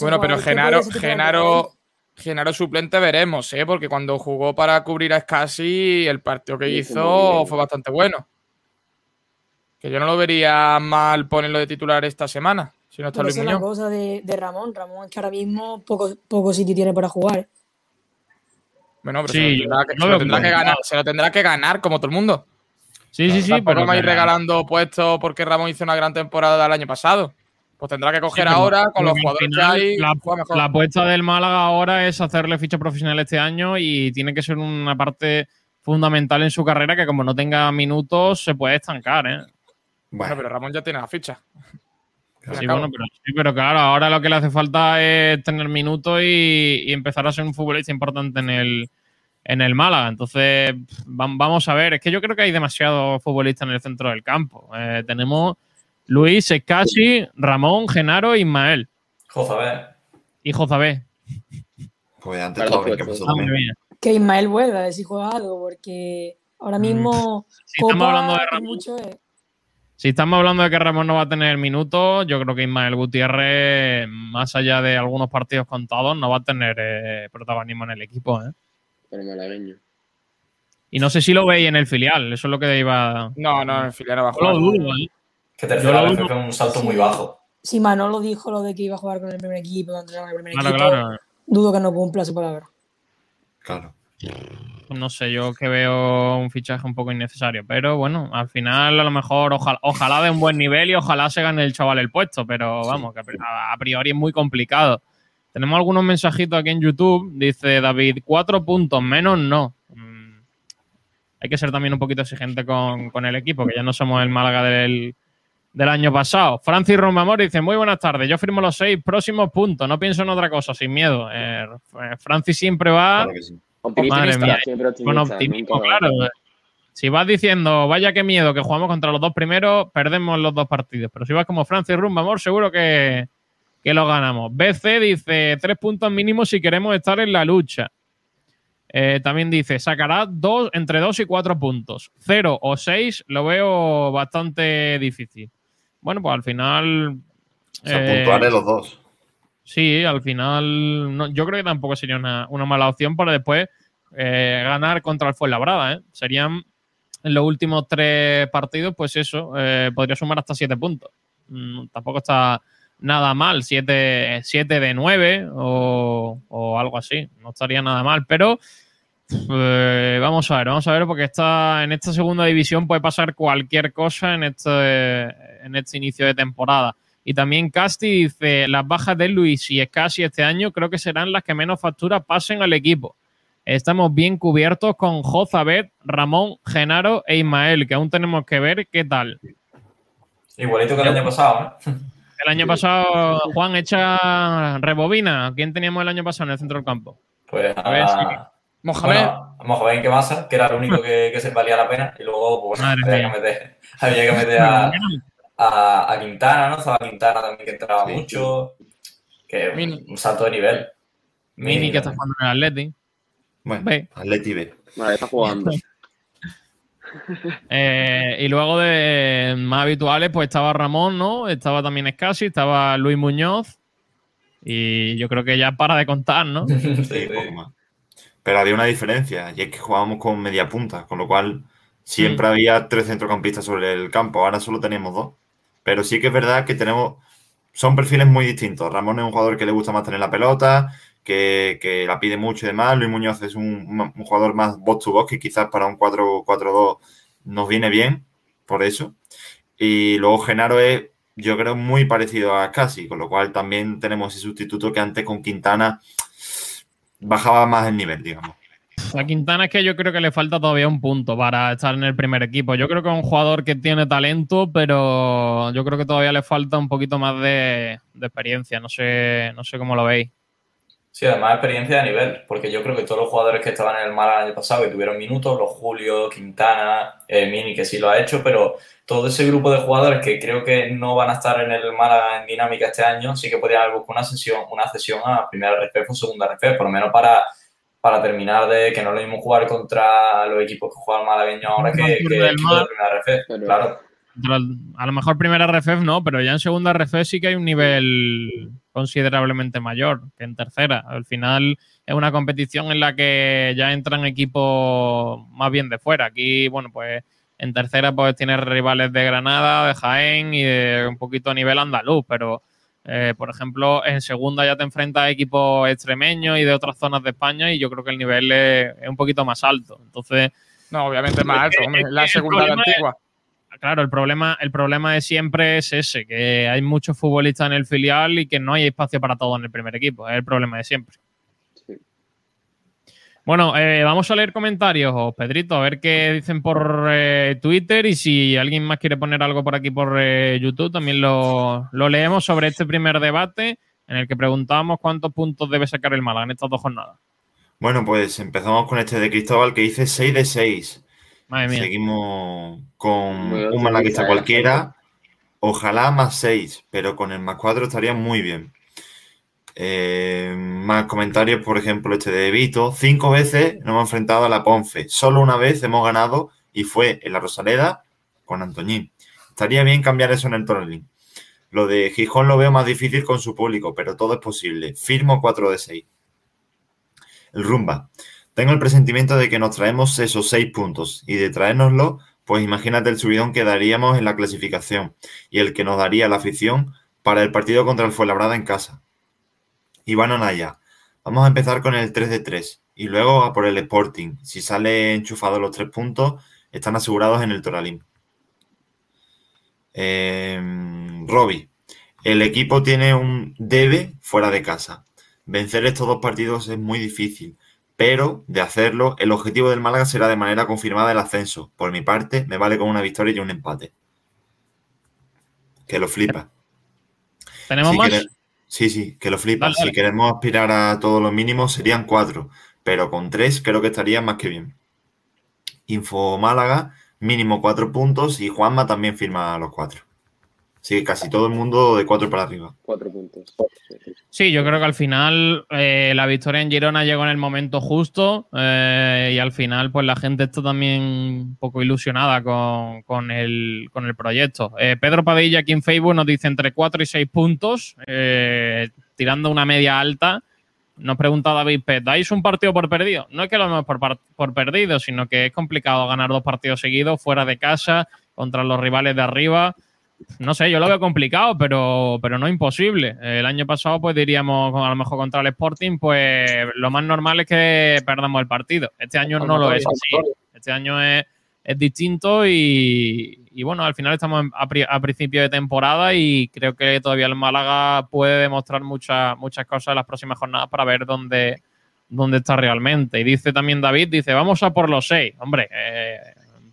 Bueno, pero Genaro, Genaro, Genaro suplente veremos, ¿eh? Porque cuando jugó para cubrir a Scassi, el partido que
Sí,
hizo fue bastante bueno. Que yo no lo vería mal ponerlo de titular esta semana, si no está Luis
esa es la
Muñoz.
cosa de, de Ramón. Ramón es que ahora mismo poco, poco sitio tiene para jugar.
Bueno, pero
Sí,
se, lo tendrá, que,
yo
se
lo
lo tendrá que
complicado.
ganar, se lo tendrá que ganar como todo el mundo.
Sí, sí, sí, pero
me
que-
regalando puestos porque Ramón hizo una gran temporada el año pasado. Pues tendrá que coger
Sí,
ahora con los
que
jugadores que
final
hay.
La, la apuesta del Málaga ahora es hacerle ficha profesional este año y tiene que ser una parte fundamental en su carrera que como no tenga minutos se puede estancar, ¿eh?
Bueno, pero Ramón ya tiene la ficha.
Sí, bueno, pero, sí, pero claro, ahora lo que le hace falta es tener minutos y, y empezar a ser un futbolista importante en el, en el Málaga. Entonces, vamos a ver. Es que yo creo que hay demasiados futbolistas en el centro del campo. Eh, tenemos Luis, Escasi, Ramón, Genaro e Ismael.
Jozabé.
Y Jozabé.
Pues antes estaba bien,
pues,
que pasó también.
Que Ismael vuelva a ver si juega algo, porque ahora mismo.
Mm. Si estamos hablando de
es
Ramón.
mucho, eh.
Si estamos hablando de que Ramón no va a tener minutos, yo creo que Ismael Gutiérrez, más allá de algunos partidos contados, no va a tener eh, protagonismo en el equipo. ¿eh?
Pero malagueño.
Y no sé si lo veis en el filial, eso es lo que iba.
No, no, en filial no va a
Yo lo dudo, ¿eh?
Que tercera
lo
vez un salto muy
Sí.
bajo.
Si Manolo dijo lo de que iba a jugar con el primer equipo, con el primer
Claro,
equipo,
claro.
dudo que no cumpla su palabra.
Claro.
No sé, yo que veo un fichaje un poco innecesario. Pero bueno, al final a lo mejor ojalá, ojalá de un buen nivel y ojalá se gane el chaval el puesto. Pero vamos, que a a priori es muy complicado. Tenemos algunos mensajitos aquí en YouTube. Dice David, cuatro puntos menos no. Mm, Hay que ser también un poquito exigente con, con el equipo, que ya no somos el Málaga del, del año pasado. Francis Romamor dice, muy buenas tardes, yo firmo los seis próximos puntos, no pienso en otra cosa, sin miedo. Eh, Francis siempre va...
Claro sí.
Madre mía.
siempre
Con optimismo, claro. Si vas diciendo, vaya qué miedo que jugamos contra los dos primeros, perdemos los dos partidos. Pero si vas como Francis Rumba, amor, seguro que, que lo ganamos. BC dice, tres puntos mínimos si queremos estar en la lucha. Eh, también dice, sacará dos, entre dos y cuatro puntos. Cero o seis lo veo bastante difícil. Bueno, pues al final...
O sea,
eh,
puntuales los dos.
Sí, al final no- yo creo que tampoco sería una, una mala opción para después eh, ganar contra el Fuenlabrada. ¿eh? Serían en los últimos tres partidos, pues eso, eh, podría sumar hasta siete puntos. Mm, tampoco está nada mal, siete, siete de nueve o, o algo así. No estaría nada mal, pero eh, vamos a ver, vamos a ver, porque está en esta segunda división puede pasar cualquier cosa en este, en este inicio de temporada. Y también Casti dice, las bajas de Luis y Escasi este año creo que serán las que menos factura pasen al equipo. Estamos bien cubiertos con Jozabet, Ramón, Genaro e Ismael, que aún tenemos que ver qué tal.
Igualito que el año pasado, ¿eh?
El año pasado, Juan, echa rebobina. ¿Quién teníamos el año pasado en el centro del campo?
Pues
A ver,
a,
Mohamed.
bueno, a Mohamed que que era el único que, que se valía la pena, y luego pues,
Madre
había que meter, había que meter a, a, a Quintana, ¿no? Estaba Quintana también que entraba
Sí.
mucho, que
Mini.
un salto de nivel.
Mini, que está jugando en el Atleti.
Bueno. Atleti B.
Vale, está jugando.
Eh, y luego de más habituales, pues estaba Ramón, ¿no? Estaba también Escasi, estaba Luis Muñoz. Y yo creo que ya para de contar, ¿no?
Sí,
poco más. Pero había una diferencia, y es que jugábamos con media punta, con lo cual siempre había tres centrocampistas sobre el campo, ahora solo tenemos dos. Pero sí que es verdad que tenemos, son perfiles muy distintos. Ramón es un jugador que le gusta más tener la pelota, que, la pide mucho y demás. Luis Muñoz es un jugador más box to box, que quizás para un 4-4-2 nos viene bien, por eso. Y luego Genaro es, yo creo, muy parecido a Casi, con lo cual también tenemos ese sustituto que antes con Quintana bajaba más el nivel, digamos.
A Quintana es que yo creo que le falta todavía un punto para estar en el primer equipo. Yo creo que es un jugador que tiene talento, pero yo creo que todavía le falta un poquito más de, de experiencia. No sé, no sé cómo lo veis.
Sí, además experiencia de nivel, porque yo creo que todos los jugadores que estaban en el Málaga el año pasado y tuvieron minutos, los Julio, Quintana, eh, Mini, que sí lo ha hecho, pero todo ese grupo de jugadores que creo que no van a estar en el Málaga en dinámica este año, sí que podrían haber buscado una sesión, una cesión a primera RFF o segunda RFF, por lo menos para, para terminar de que no lo mismo jugar contra los equipos que juegan malagueños ahora que, que equipos de primera RFF, claro.
A lo mejor primera RFF no, pero ya en segunda RFF sí que hay un nivel considerablemente mayor que en tercera. Al final es una competición en la que ya entran equipos más bien de fuera. Aquí, bueno, pues en tercera pues tienes rivales de Granada, de Jaén y de un poquito a nivel andaluz, pero eh, por ejemplo en segunda ya te enfrentas a equipos extremeños y de otras zonas de España y yo creo que el nivel es, es un poquito más alto. Entonces,
No, obviamente es más alto, hombre. La segunda de la
es-
antigua.
Claro, el problema, el problema de siempre es ese, que hay muchos futbolistas en el filial y que no hay espacio para todo en el primer equipo. Es el problema de siempre. Bueno, eh, vamos a leer comentarios, Pedrito, a ver qué dicen por eh, Twitter y si alguien más quiere poner algo por aquí por eh, YouTube, también lo, lo leemos sobre este primer debate en el que preguntábamos cuántos puntos debe sacar el Málaga en estas dos jornadas.
Bueno, pues empezamos con este de Cristóbal que dice 6 de 6.
Madre mía.
Seguimos con
Muy
un malaguista cualquiera. Ojalá más 6, pero con el más 4 estaría muy bien. Eh, más comentarios, por ejemplo, este de Vito. Cinco veces nos hemos enfrentado a la Ponfe. Solo una vez hemos ganado y fue en la Rosaleda con Antoñín. Estaría bien cambiar eso en el Torrelín. Lo de Gijón lo veo más difícil con su público, pero todo es posible. Firmo 4 de 6. El Rumba. Tengo el presentimiento de que nos traemos esos 6 puntos y de traérnoslo, pues imagínate el subidón que daríamos en la clasificación y el que nos daría la afición para el partido contra el Fuenlabrada en casa. Iván Anaya. Vamos a empezar con el 3 de 3 y luego a por el Sporting. Si sale enchufado los 3 puntos, están asegurados en el Toralín. Eh. El equipo tiene un debe fuera de casa. Vencer estos dos partidos es muy difícil, pero de hacerlo, el objetivo del Málaga será de manera confirmada el ascenso. Por mi parte, me vale con una victoria y un empate. Que lo flipa.
¿Tenemos
Si
más?
Sí, sí, que lo flipa. Si queremos aspirar a todos los mínimos serían cuatro, pero con tres creo que estaría más que bien. Info Málaga, mínimo cuatro puntos y Juanma también firma los cuatro. Que casi todo el mundo de cuatro para arriba.
Cuatro puntos.
Sí, yo creo que al final eh, la victoria en Girona llegó en el momento justo eh, y al final pues la gente está también un poco ilusionada con, con el, con el proyecto. Eh, Pedro Padilla aquí en Facebook nos dice entre 4 y 6 puntos, eh, tirando una media alta. Nos pregunta David Pet, ¿dais un partido por perdido? No es que lo demos por, por perdido, sino que es complicado ganar dos partidos seguidos fuera de casa contra los rivales de arriba. No sé, yo lo veo complicado, pero, pero no imposible. El año pasado, pues diríamos, a lo mejor contra el Sporting, pues lo más normal es que perdamos el partido. Este año no lo es así. Este año es, es distinto y, bueno, al final estamos a principio de temporada y creo que todavía el Málaga puede demostrar muchas muchas cosas en las próximas jornadas para ver dónde, dónde está realmente. Y dice también David, dice, vamos a por los seis. Hombre, eh,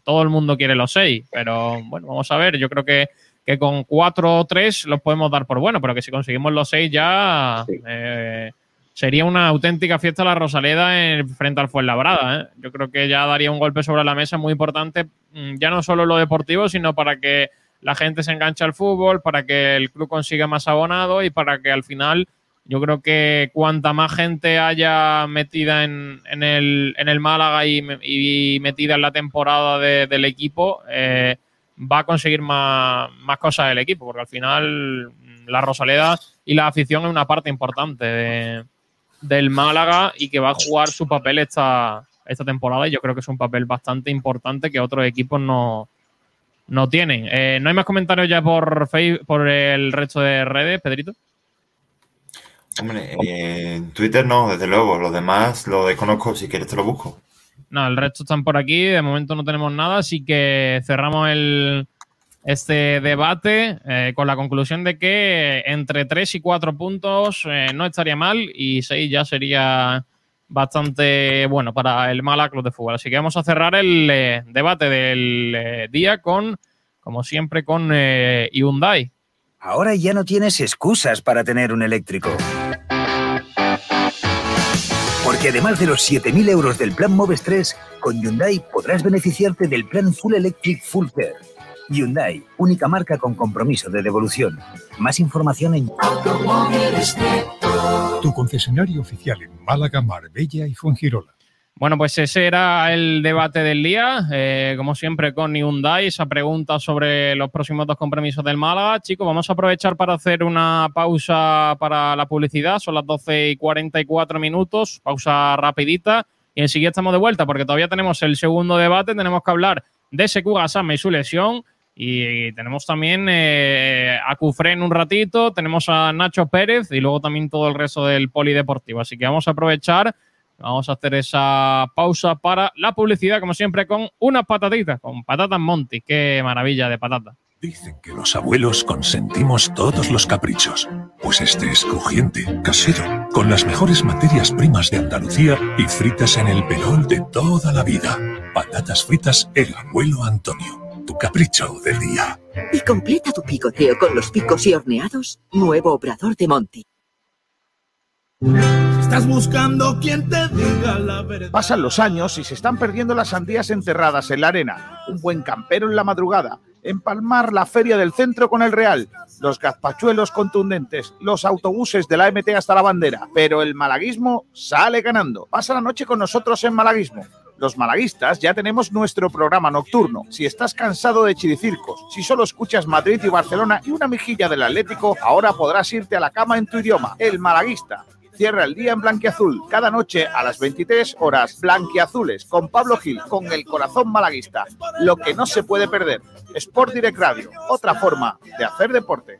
todo el mundo quiere los seis, pero bueno, vamos a ver. Yo creo que, que con cuatro o tres los podemos dar por bueno, pero que si conseguimos los seis ya eh, sería una auténtica fiesta la Rosaleda en, frente al Fuenlabrada. ¿eh? Yo creo que ya daría un golpe sobre la mesa muy importante, mm, ya no solo en lo deportivo, sino para que la gente se enganche al fútbol, para que el club consiga más abonados y para que al final yo creo que cuanta más gente haya metida en, en el, en el Málaga y, me- y metida en la temporada de- del equipo, eh, va a conseguir más, más cosas del equipo, porque al final la Rosaleda y la afición es una parte importante de- del Málaga y que va a jugar su papel esta, esta temporada y yo creo que es un papel bastante importante que otros equipos no, no tienen. Eh, ¿No hay más comentarios ya por, Facebook, por el resto de redes, Pedrito?
Hombre, eh, en Twitter no, desde luego. Los demás lo desconozco. Si quieres te lo busco.
No, el resto están por aquí. De momento no tenemos nada, así que cerramos el, este debate eh, con la conclusión de que entre 3 y 4 puntos eh, no estaría mal y 6 ya sería bastante bueno para el Málaga Club de Fútbol. Así que vamos a cerrar el eh, debate del eh, día con, como siempre, con eh, Hyundai.
Ahora ya no tienes excusas para tener un eléctrico. Porque además de los 7.000 euros del plan Moves 3, con Hyundai podrás beneficiarte del plan Full Electric Full Care. Hyundai, única marca con compromiso de devolución. Más información en
Tu concesionario oficial en Málaga, Marbella y Fuengirola.
Bueno, pues ese era el debate del día. Eh, como siempre, con Hyundai, esa pregunta sobre los próximos dos compromisos del Málaga. Chicos, vamos a aprovechar para hacer una pausa para la publicidad. Son las 12 y 44 minutos. Pausa rapidita. Y enseguida estamos de vuelta porque todavía tenemos el segundo debate. Tenemos que hablar de Gasama y su lesión. Y tenemos también eh, a Cufré en un ratito. Tenemos a Nacho Pérez y luego también todo el resto del polideportivo. Así que vamos a aprovechar Vamos a hacer esa pausa para la publicidad, como siempre, con unas patatitas, con patatas Monty. Qué maravilla de patata.
Dicen que los abuelos consentimos todos los caprichos. Pues este es crujiente, casero, con las mejores materias primas de Andalucía y fritas en el pelón de toda la vida. Patatas fritas El Abuelo Antonio. Tu capricho del día.
Y completa tu picoteo con los picos y horneados. Nuevo obrador de Monty.
Pasan los años y se están perdiendo las sandías enterradas en la arena. Un buen campero en la madrugada. Empalmar la feria del centro con el Real. Los gazpachuelos contundentes. Los autobuses de la MT hasta la bandera. Pero el malaguismo sale ganando. Pasa la noche con nosotros en Malaguismo. Los malaguistas ya tenemos nuestro programa nocturno. Si estás cansado de chiricircos, si solo escuchas Madrid y Barcelona y una mejilla del Atlético, ahora podrás irte a la cama en tu idioma. El malaguista cierra el día en Blanquiazul. Cada noche a las 23 horas, Blanquiazules, con Pablo Gil, con el corazón malaguista. Lo que no se puede perder. Sport Direct Radio, otra forma de hacer deporte.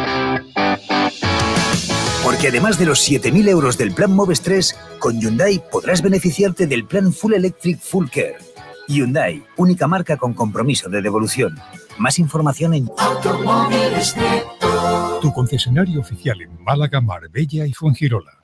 Porque además de los 7.000 euros del plan Moves 3, con Hyundai podrás beneficiarte del plan Full Electric Full Care. Hyundai, única marca con compromiso de devolución. Más información en
Tu concesionario oficial en Málaga, Marbella y Fuengirola.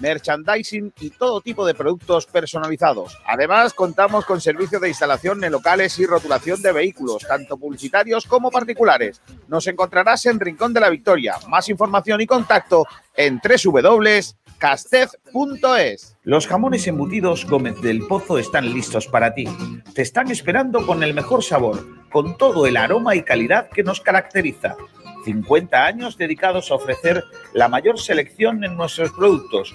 merchandising y todo tipo de productos personalizados. Además, contamos con servicio de instalación en locales y rotulación de vehículos, tanto publicitarios como particulares. Nos encontrarás en Rincón de la Victoria. Más información y contacto en www.castez.es. Los jamones embutidos Gómez del Pozo están listos para ti. Te están esperando con el mejor sabor, con todo el aroma y calidad que nos caracteriza. 50 años dedicados a ofrecer la mayor selección en nuestros productos.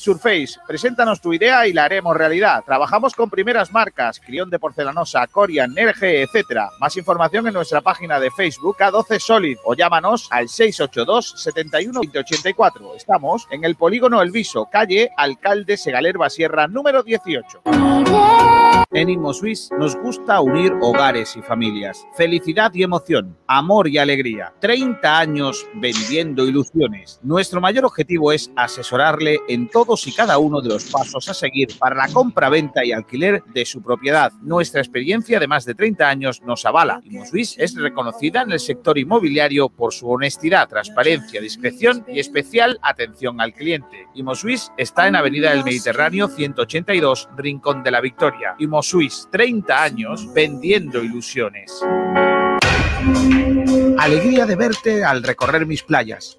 Surface, preséntanos tu idea y la haremos realidad. Trabajamos con primeras marcas, Crión de Porcelanosa, Corian, Nerge, etc. Más información en nuestra página de Facebook K12 Solid o llámanos al 682 71 2084. Estamos en el Polígono El Viso, calle Alcalde Segalerba Sierra, número 18. En InmoSwiss nos gusta unir hogares y familias, felicidad y emoción, amor y alegría. 30 años vendiendo ilusiones. Nuestro mayor objetivo es asesorarle en y cada uno de los pasos a seguir para la compra, venta y alquiler de su propiedad. Nuestra experiencia de más de 30 años nos avala. InmoSwiss es reconocida en el sector inmobiliario por su honestidad, transparencia, discreción y especial atención al cliente. InmoSwiss está en Avenida del Mediterráneo 182, Rincón de la Victoria. InmoSwiss, 30 años vendiendo ilusiones. Alegría de verte al recorrer mis playas,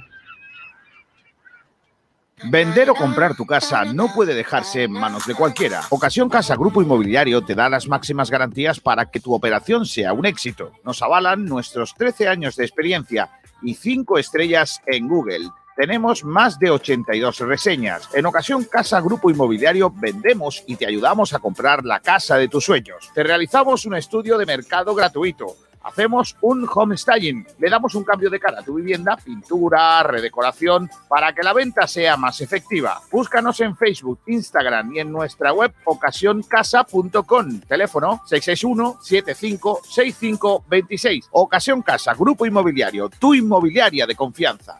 Vender o comprar tu casa no puede dejarse en manos de cualquiera. Ocasión Casa Grupo Inmobiliario te da las máximas garantías para que tu operación sea un éxito. Nos avalan nuestros 13 años de experiencia y 5 estrellas en Google. Tenemos más de 82 reseñas. En ocasión Casa Grupo Inmobiliario vendemos y te ayudamos a comprar la casa de tus sueños. Te realizamos un estudio de mercado gratuito. Hacemos un home styling, le damos un cambio de cara a tu vivienda, pintura, redecoración, para que la venta sea más efectiva. Búscanos en Facebook, Instagram y en nuestra web ocasioncasa.com. Teléfono 661-756526. Ocasión Casa, Grupo Inmobiliario, tu inmobiliaria de confianza.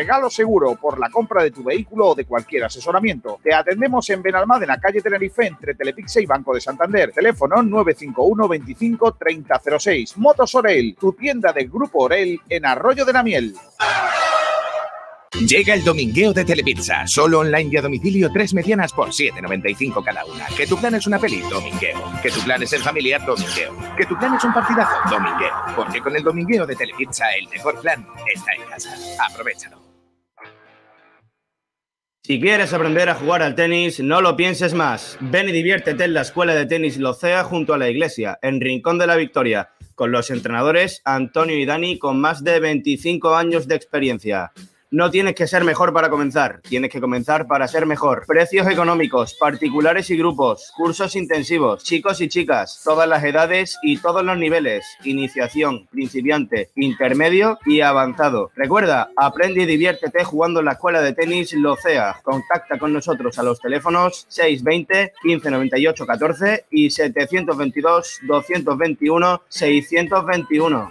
Regalo seguro por la compra de tu vehículo o de cualquier asesoramiento. Te atendemos en Benalmádena, calle Tenerife, entre Telepixe y Banco de Santander. Teléfono 951 25 3006. Motos Orel, tu tienda del Grupo Orel en Arroyo de la Miel.
Llega el domingueo de Telepizza. Solo online y a domicilio, tres medianas por 7,95 cada una. Que tu plan es una peli, domingueo. Que tu plan es en familia, domingueo. Que tu plan es un partidazo, domingueo. Porque con el domingueo de Telepizza, el mejor plan está en casa. Aprovechalo.
Si quieres aprender a jugar al tenis, no lo pienses más. Ven y diviértete en la Escuela de Tenis Locea junto a la iglesia, en Rincón de la Victoria, con los entrenadores Antonio y Dani con más de 25 años de experiencia. No tienes que ser mejor para comenzar, tienes que comenzar para ser mejor. Precios económicos, particulares y grupos, cursos intensivos, chicos y chicas, todas las edades y todos los niveles, iniciación, principiante, intermedio y avanzado. Recuerda, aprende y diviértete jugando en la escuela de tenis Locea. Contacta con nosotros a los teléfonos 620 1598 14 y 722 221 621.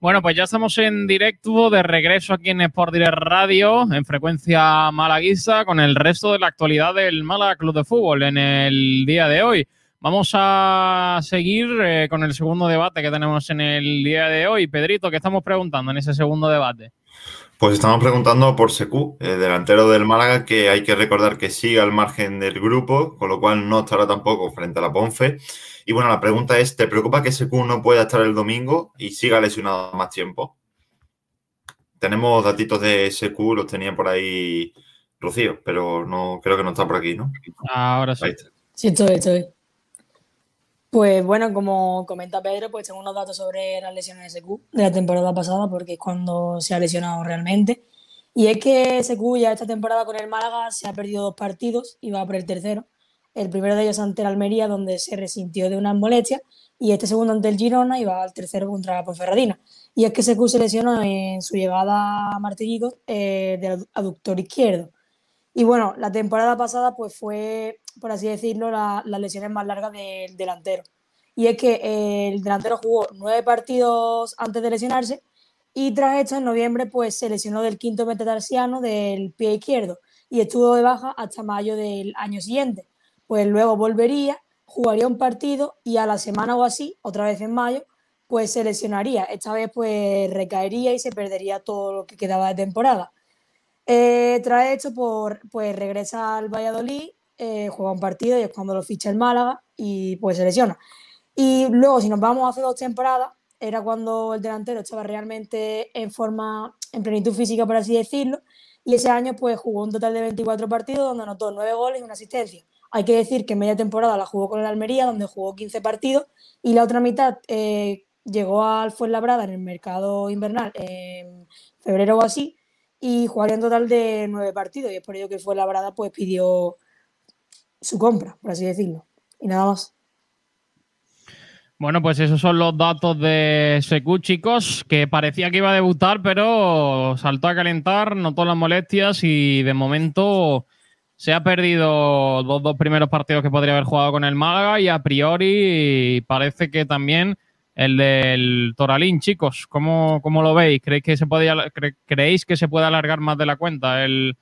Bueno, pues ya estamos en directo, de regreso aquí en Sport Direct Radio, en frecuencia malaguista, con el resto de la actualidad del Málaga Club de Fútbol en el día de hoy. Vamos a seguir eh, con el segundo debate que tenemos en el día de hoy. Pedrito, ¿qué estamos preguntando en ese segundo debate?
Pues estamos preguntando por Secu, el delantero del Málaga, que hay que recordar que sigue al margen del grupo, con lo cual no estará tampoco frente a la Ponfe. Y bueno, la pregunta es, ¿te preocupa que Secu no pueda estar el domingo y siga lesionado más tiempo? Tenemos datitos de Secu, los tenía por ahí Rocío, pero no creo que no está por aquí, ¿no?
Ahora sí.
Sí, estoy, estoy. Pues bueno, como comenta Pedro, pues tengo unos datos sobre las lesiones de SQ de la temporada pasada, porque es cuando se ha lesionado realmente. Y es que SQ ya esta temporada con el Málaga se ha perdido dos partidos y va por el tercero. El primero de ellos ante el Almería, donde se resintió de una molestia, y este segundo ante el Girona y va al tercero contra la Ponferradina. Y es que SQ se lesionó en su llegada a Martirico eh, del aductor izquierdo. Y bueno, la temporada pasada pues fue, por así decirlo, la- las lesiones más largas del delantero. Y es que el delantero jugó nueve partidos antes de lesionarse y tras esto en noviembre pues se lesionó del quinto metatarsiano del pie izquierdo y estuvo de baja hasta mayo del año siguiente. Pues luego volvería, jugaría un partido y a la semana o así, otra vez en mayo, pues se lesionaría. Esta vez pues recaería y se perdería todo lo que quedaba de temporada. Eh, tras esto, por, pues regresa al Valladolid, eh, juega un partido y es cuando lo ficha el Málaga y pues se lesiona. Y luego, si nos vamos hace dos temporadas, era cuando el delantero estaba realmente en forma, en plenitud física, por así decirlo, y ese año pues jugó un total de 24 partidos donde anotó 9 goles y una asistencia. Hay que decir que media temporada la jugó con el Almería, donde jugó 15 partidos, y la otra mitad eh, llegó al Fuenlabrada en el mercado invernal en febrero o así, y jugaría un total de 9 partidos, y es por ello que el Fuenlabrada pues pidió su compra, por así decirlo. Y nada más.
Bueno, pues esos son los datos de Secu, chicos, que parecía que iba a debutar, pero saltó a calentar, notó las molestias y de momento se ha perdido los dos primeros partidos que podría haber jugado con el Málaga y a priori parece que también el del Toralín, chicos. ¿Cómo, cómo lo veis? ¿Creéis que se puede, ¿Creéis que se puede alargar más de la cuenta el,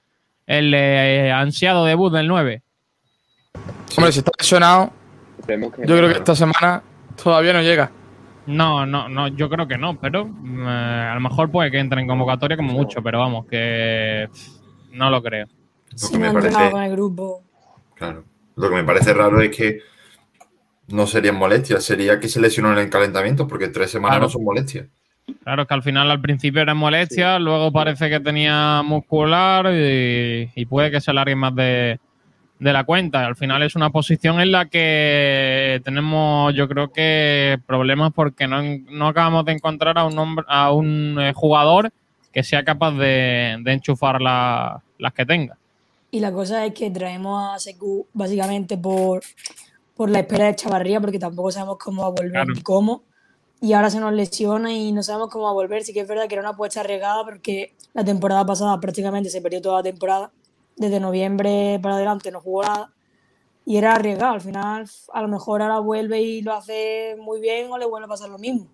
el eh, ansiado debut del 9?
Hombre, si está lesionado,
que
yo creo que esta semana todavía no llega.
No, no, no, yo creo que no, pero mm, eh, a lo mejor puede que entre en convocatoria como mucho, pero vamos, que no lo creo.
Lo que me parece,
con el grupo.
claro, lo que me parece raro es que no serían molestias, sería que se lesionó en el calentamiento, porque tres semanas
Claro.
no son molestias.
Claro que al final al principio era molestia, luego parece que tenía muscular y, y puede que se alargue más de, de la cuenta. Al final es una posición en la que tenemos, yo creo que problemas porque no, no acabamos de encontrar a un hombre, a un eh, jugador que sea capaz de, de enchufar la- las que tenga.
Y la cosa es que traemos a Secu básicamente por, por la espera de Chavarría, porque tampoco sabemos cómo va a volver
Claro.
ni cómo. Y ahora se nos lesiona y no sabemos cómo va a volver. Sí que es verdad que era una apuesta arriesgada porque la temporada pasada prácticamente se perdió toda la temporada. Desde noviembre para adelante no jugó nada. Y era arriesgado. Al final, a lo mejor ahora vuelve y lo hace muy bien o le vuelve a pasar lo mismo.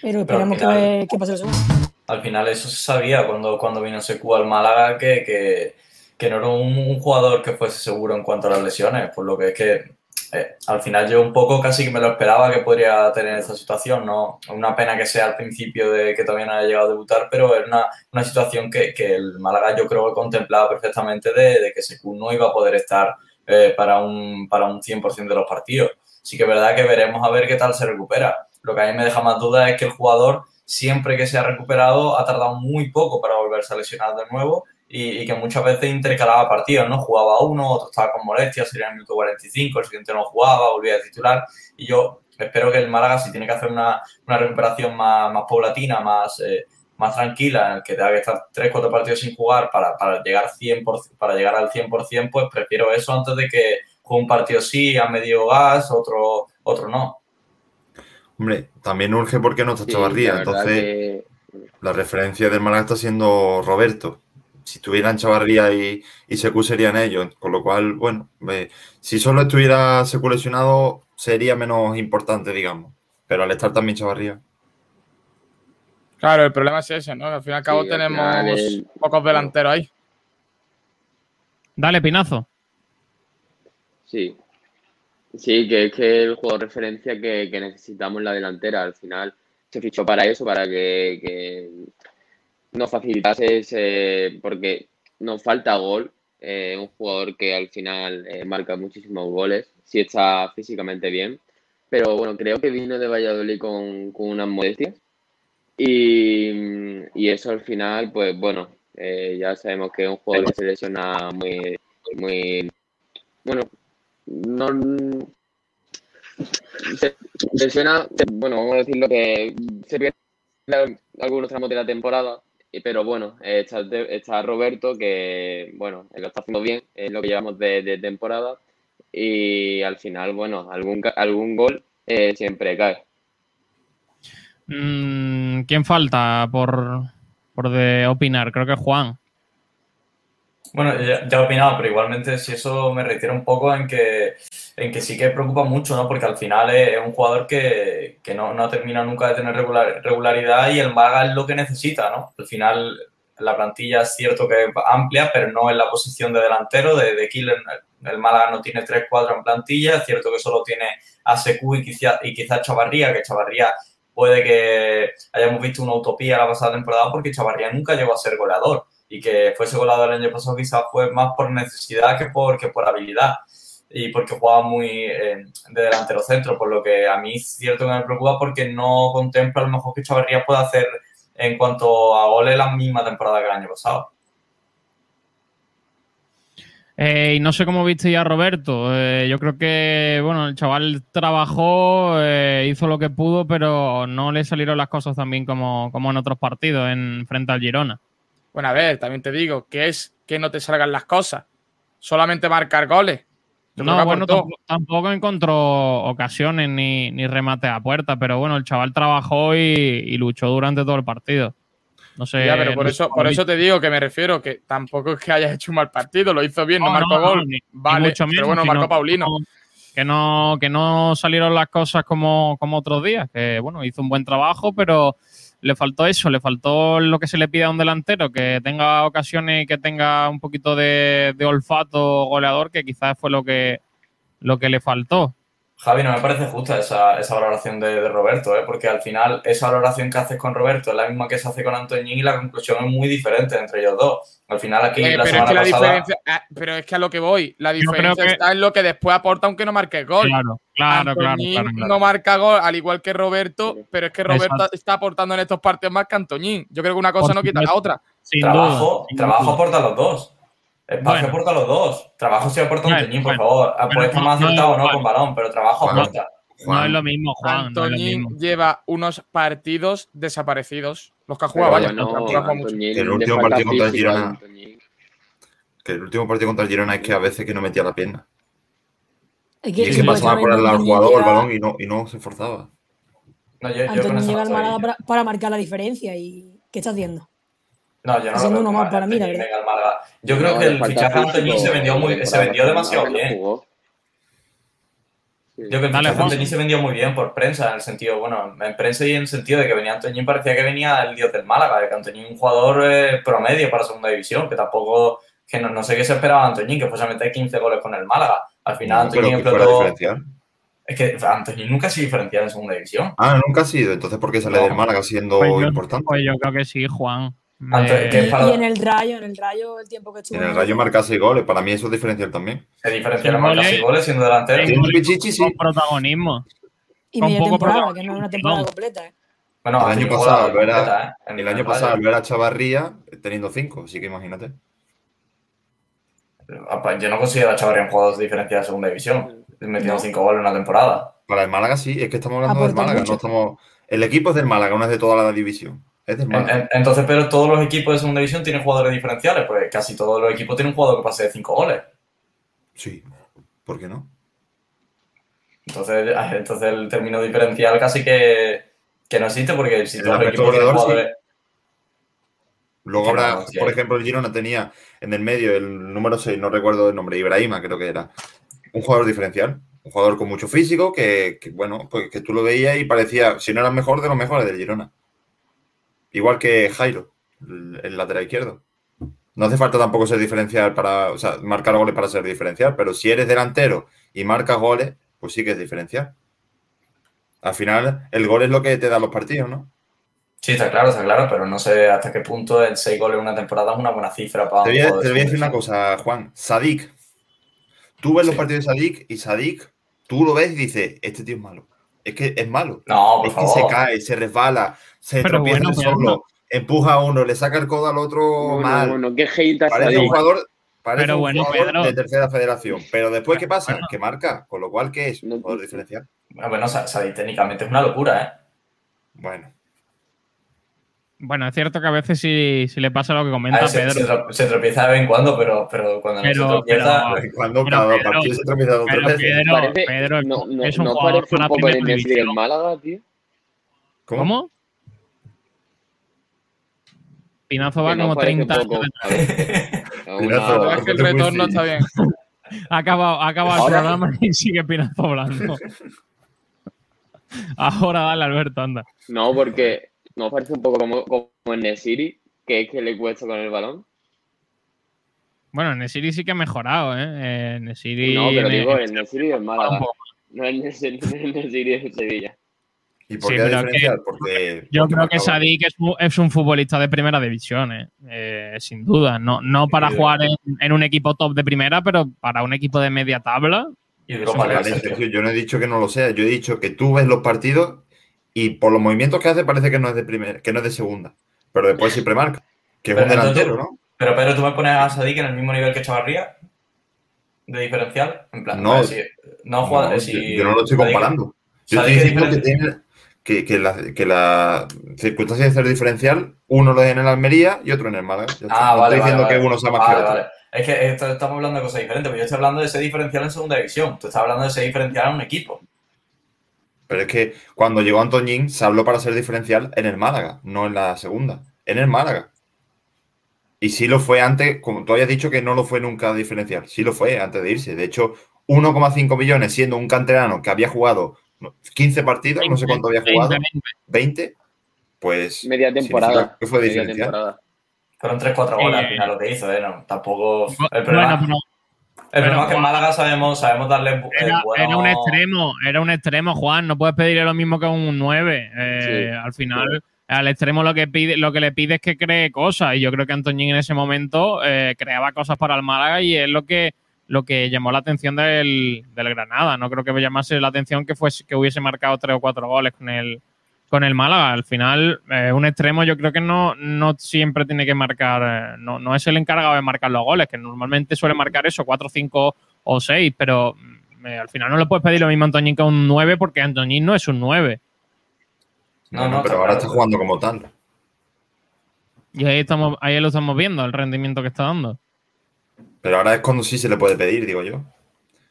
Pero esperemos
final-
que, que pase lo segundo.
Al final eso se sabía cuando, cuando vino Secu al Málaga que, que, que no era un, un jugador que fuese seguro en cuanto a las lesiones, por lo que es que eh, al final yo un poco casi que me lo esperaba que podría tener esta situación, ¿no? Una pena que sea al principio de que todavía no haya llegado a debutar, pero es una, una situación que, que, el Málaga yo creo que contemplaba perfectamente de, de que Secu no iba a poder estar eh, para, un, para un 100% de los partidos. Sí que es verdad que veremos a ver qué tal se recupera. Lo que a mí me deja más duda es que el jugador, siempre que se ha recuperado, ha tardado muy poco para volverse a lesionar de nuevo y, y, que muchas veces intercalaba partidos, ¿no? Jugaba uno, otro estaba con molestias, sería en el minuto 45, el siguiente no jugaba, volvía a titular. Y yo espero que el Málaga, si tiene que hacer una, una recuperación más, más paulatina, más, eh, más tranquila, en el que tenga que estar 3, 4 partidos sin jugar para, para, llegar, 100%, para llegar al 100%, pues prefiero eso antes de que juegue un partido sí, a medio gas, otro, otro no.
Hombre, también urge porque no está sí, Chavarría, entonces que... la referencia del Málaga está siendo Roberto si tuvieran Chavarría y, y Secu serían ellos. Con lo cual, bueno, eh, si solo estuviera Secu lesionado, sería menos importante, digamos. Pero al estar también Chavarría.
Claro, el problema es ese, ¿no? Al fin y al cabo sí, tenemos al el... pocos delanteros ahí.
Dale, Pinazo.
Sí. Sí, que es que el juego de referencia que, que necesitamos en la delantera. Al final se fichó para eso, para que, que nos facilitase ese, porque nos falta gol. Eh, un jugador que al final eh, marca muchísimos goles, si está físicamente bien. Pero bueno, creo que vino de Valladolid con, con unas modestias. Y, y, eso al final, pues bueno, eh, ya sabemos que es un jugador que se lesiona muy, muy, bueno, no, se lesiona, bueno, vamos a decirlo que se pierde algunos tramos de la temporada pero bueno, está, Roberto que, bueno, lo está haciendo bien, es lo que llevamos de, de temporada y al final, bueno, algún, algún gol eh, siempre cae.
Mm, ¿Quién falta por, por de opinar? Creo que Juan.
Bueno, ya, he opinado, pero igualmente si eso me refiere un poco en que, en que sí que preocupa mucho, ¿no? Porque al final es, un jugador que, que no, no, termina nunca de tener regular, regularidad y el Málaga es lo que necesita, ¿no? Al final la plantilla es cierto que es amplia, pero no en la posición de delantero, de, de killer. El Málaga no tiene 3-4 en plantilla, es cierto que solo tiene a Secu y quizás y quizá Chavarría, que Chavarría puede que hayamos visto una utopía la pasada temporada porque Chavarría nunca llegó a ser goleador y que fuese goleador el año pasado quizás fue más por necesidad que por, que por habilidad y porque jugaba muy eh, de delantero centro, por lo que a mí es cierto que me preocupa porque no contempla a lo mejor que Chavarría puede hacer en cuanto a goles la misma temporada que el año pasado.
Eh, y no sé cómo viste ya Roberto. Eh, yo creo que, bueno, el chaval trabajó, eh, hizo lo que pudo, pero no le salieron las cosas tan bien como, como en otros partidos en frente al Girona.
Bueno, a ver, también te digo, que es que no te salgan las cosas? Solamente marcar goles.
Yo no, bueno, tampoco, tampoco, encontró ocasiones ni, ni, remate a puerta, pero bueno, el chaval trabajó y, y, luchó durante todo el partido. No sé.
Ya, pero por, eso, por eso te digo que me refiero que tampoco es que hayas hecho un mal partido, lo hizo bien, no, no marcó no, gol.
Ni,
vale,
ni mucho menos,
pero bueno, marcó Paulino.
Que no, que no salieron las cosas como, como otros días, que bueno, hizo un buen trabajo, pero le faltó eso, le faltó lo que se le pide a un delantero, que tenga ocasiones y que tenga un poquito de, de olfato goleador, que quizás fue lo que, lo que le faltó.
Javi, no me parece justa esa, esa valoración de, de Roberto, ¿eh? porque al final esa valoración que haces con Roberto es la misma que se hace con Antoñín y la conclusión es muy diferente entre ellos dos. Al final aquí
eh,
la
pero,
semana
es que la
pasada...
diferencia, eh, pero es que a lo que voy, la diferencia
que...
está en lo que después aporta aunque no marque gol.
Claro, claro,
Antoñín
claro, claro,
no marca gol, al igual que Roberto, pero es que Roberto
Exacto.
está aportando en estos partidos más que Antoñín. Yo creo que una cosa
Por
no quita la otra.
Sin
trabajo,
duda,
trabajo aporta los dos. Espacio
Bueno.
aporta los dos. Trabajo sí aporta
Bueno,
Antoñín, por favor.
Pero
Puede estar
no-
más acertado o no con balón, pero trabajo aporta.
No es lo mismo, Juan.
Antoñín lleva unos partidos desaparecidos. Los que ha jugado, vaya. no.
Antoñín,
el último partido contra el Girona-
Antoñín.
Que el último partido contra el Girona es que a veces que no metía la pierna.
Es
Y es que pasaba por al lado jugador el balón y no, y no se esforzaba.
No, yo, yo
Antoñín llega al. Málaga para, para marcar la diferencia. ¿Y qué está haciendo?
No, yo no
Haciendo
lo veo
uno más
que
para mí, la verdad.
al Málaga. Yo creo
No,
que el fichaje de Antoñín se vendió, muy, se vendió demasiado bien.
Sí.
Yo creo que el
Dale,
fichaje. Antoñín se vendió muy bien por prensa, en el sentido, bueno, en prensa y en el sentido de que venía Antoñín, parecía que venía el dios del Málaga, de que Antoñín es un jugador eh, promedio para segunda división, que tampoco, que no, no sé qué se esperaba de Antoñín, que fuese a meter 15 goles con el Málaga. Al final,
No,
Antoñín explotó. Es que Antoñín nunca ha sido diferencial en segunda división.
Ah, nunca ha sido. Entonces, ¿por qué sale
No.
del Málaga siendo
Pues yo,
importante?
pues yo creo que sí, Juan.
Antes
Me-
que
Y,
para-
y en el Rayo, en el Rayo, el tiempo que estuvo.
En el Rayo marca seis goles. Para mí eso es diferencial también.
Se diferenciaron
Sí,
más
goles.
casi goles siendo delantero.
Tiene un pichichi, sí.
con protagonismo.
Y
con
media
poco
temporada, que no es una temporada
no.
completa. ¿eh?
Bueno,
el año pasado, lo era,
¿eh? En
el año pasado lo era Chavarría teniendo cinco, así que imagínate.
Yo no considero a Chavarría un jugador diferencial de segunda división. Metiendo
No.
cinco goles en una temporada.
Para el Málaga sí, es que estamos hablando del Málaga,
mucho.
no estamos. El equipo es del Málaga, no es de toda la división. Es del
En-
Málaga.
en- Entonces, pero todos los equipos de segunda división tienen jugadores diferenciales, pues casi todos los equipos tienen un jugador que pase de cinco goles.
Sí. ¿Por qué no?
Entonces, ah, entonces el término diferencial casi que, que no existe porque si
El
todos los equipos tienen
sí.
jugadores...
Luego habrá, por ejemplo, el Girona tenía en el medio el número 6, no recuerdo el nombre, Ibrahima creo que era. Un jugador diferencial. Un jugador con mucho físico que, que, bueno, pues que tú lo veías y parecía, si no era el mejor, de los mejores del Girona. Igual que Jairo, el, lateral izquierdo. No hace falta tampoco ser diferencial para, o sea, marcar goles para ser diferencial, pero si eres delantero y marcas goles, pues sí que es diferencial. Al final, el gol es lo que te da los partidos, ¿no?
Sí, está claro, está claro, pero no sé hasta qué punto el seis goles en una temporada es una buena cifra para
Te voy, a,
jugador
te
de
voy a decir una cosa, Juan. Sadik. Tú ves los partidos de Sadik y Sadik, tú lo ves y dices, este tío es malo. Es que es malo.
No, por
es que
favor.
se cae, se resbala, se
Pero
tropieza
bueno,
solo,
no.
empuja a uno, le saca el codo al otro
Bueno,
mal.
bueno, qué
Parece un jugador, parece
Pero
un
bueno,
jugador
Pedro.
de tercera federación. Pero después, ¿qué pasa?
Bueno.
Que marca, con lo cual, ¿qué es? Un jugador diferencial.
Bueno, bueno, Sa- Sadik técnicamente es una locura, ¿eh?
Bueno.
Bueno, es cierto que a veces sí, sí le pasa lo que
A
comenta
ver, se, se
Pedro.
se tropieza de vez en cuando, pero, pero cuando no
Pero-
se tropieza...
pero-
Cuando
Pero
cada
Pedro-
partido se tropieza dos o tres
Pero
veces.
Pedro,
Parece-
Pedro es-
no, no,
es un
¿no
jugador
parece un poco del. Málaga, tío?
¿Cómo? Pinazo va
no
como
parece
30
un poco-
años.
Pinazo,
una-
Es que el
es
retorno está bien.
Ha acabado, ha acabado el programa y sigue Pinazo hablando. Ahora dale, Alberto, anda.
No, porque no parece un poco como, como en Nesiri, que es que le cuesta con el balón.
Bueno, Nesiri sí que ha mejorado, ¿eh? eh Nesiri
No, pero
me-
digo, el Nesiri
un
Málaga. No el Nesiri, de Sevilla.
¿Y por
Sí,
qué
pero
diferencial? Porque.
Yo
porque
creo que. Sadik es, un futbolista de primera división, ¿eh? Eh, sin duda. No, no para
Sí,
jugar en, en un equipo top de primera, pero para un equipo de media tabla.
Y
Vale, yo no he dicho que no lo sea, yo he dicho que tú ves los partidos y por los movimientos que hace parece que no es de primera, que no es de segunda, pero después siempre marca, que es
Pero
un
entonces-
delantero, ¿no?
Pero Pedro, ¿tú me pones a Sadik en el mismo nivel que Chavarría? ¿De diferencial? En plan,
No.
si- no juega...
No,
si
yo, yo no lo estoy
Sadik-
comparando. Yo
Sadik
estoy
es
diciendo que tiene que, que la, que la circunstancia de ser diferencial, uno lo es en el Almería y otro en el Málaga.
Ah, vale,
estoy
vale,
diciendo
vale.
que uno sea más
Vale,
que otro.
vale. Es que esto- estamos hablando de cosas diferentes, pero yo estoy hablando de ese diferencial en segunda división. Tú estás hablando de ese diferencial en un equipo.
Pero es que cuando llegó Antoñín se habló para ser diferencial en el Málaga, no en la segunda, en el Málaga. Y sí lo fue antes, como tú habías dicho que no lo fue nunca diferencial, sí lo fue antes de irse. De hecho, 1,5 millones siendo un canterano que había jugado 15 partidos, no sé cuánto había jugado,
20,
20, pues
Media temporada.
que fue
media
diferencial.
temporada.
Fueron 3-4 goles al
Eh,
final lo que hizo, ¿eh? No, tampoco... El
Bueno,
problema,
pero
el problema
pero,
es que en Málaga sabemos, sabemos darle el
era,
bueno...
era un extremo, era un extremo, Juan. No puedes pedirle lo mismo que un 9. Eh,
Sí,
al final, al extremo lo que pide, lo que le pide es que cree cosas. Y yo creo que Antoñín en ese momento eh, creaba cosas para el Málaga y es lo que lo que llamó la atención del, del Granada. No creo que llamase la atención que fuese, que hubiese marcado tres o cuatro goles con el con el Málaga. Al final, eh, un extremo yo creo que no, no siempre tiene que marcar, eh, no, no es el encargado de marcar los goles, que normalmente suele marcar eso, cuatro, cinco o seis, pero mm, eh, al final no le puedes pedir lo mismo a Antoñín que a un 9 porque Antoñín no es un 9.
No, no,
pero ahora está jugando como tal.
Y ahí, estamos, ahí lo estamos viendo, el rendimiento que está dando.
Pero ahora es cuando sí se le puede pedir, digo yo.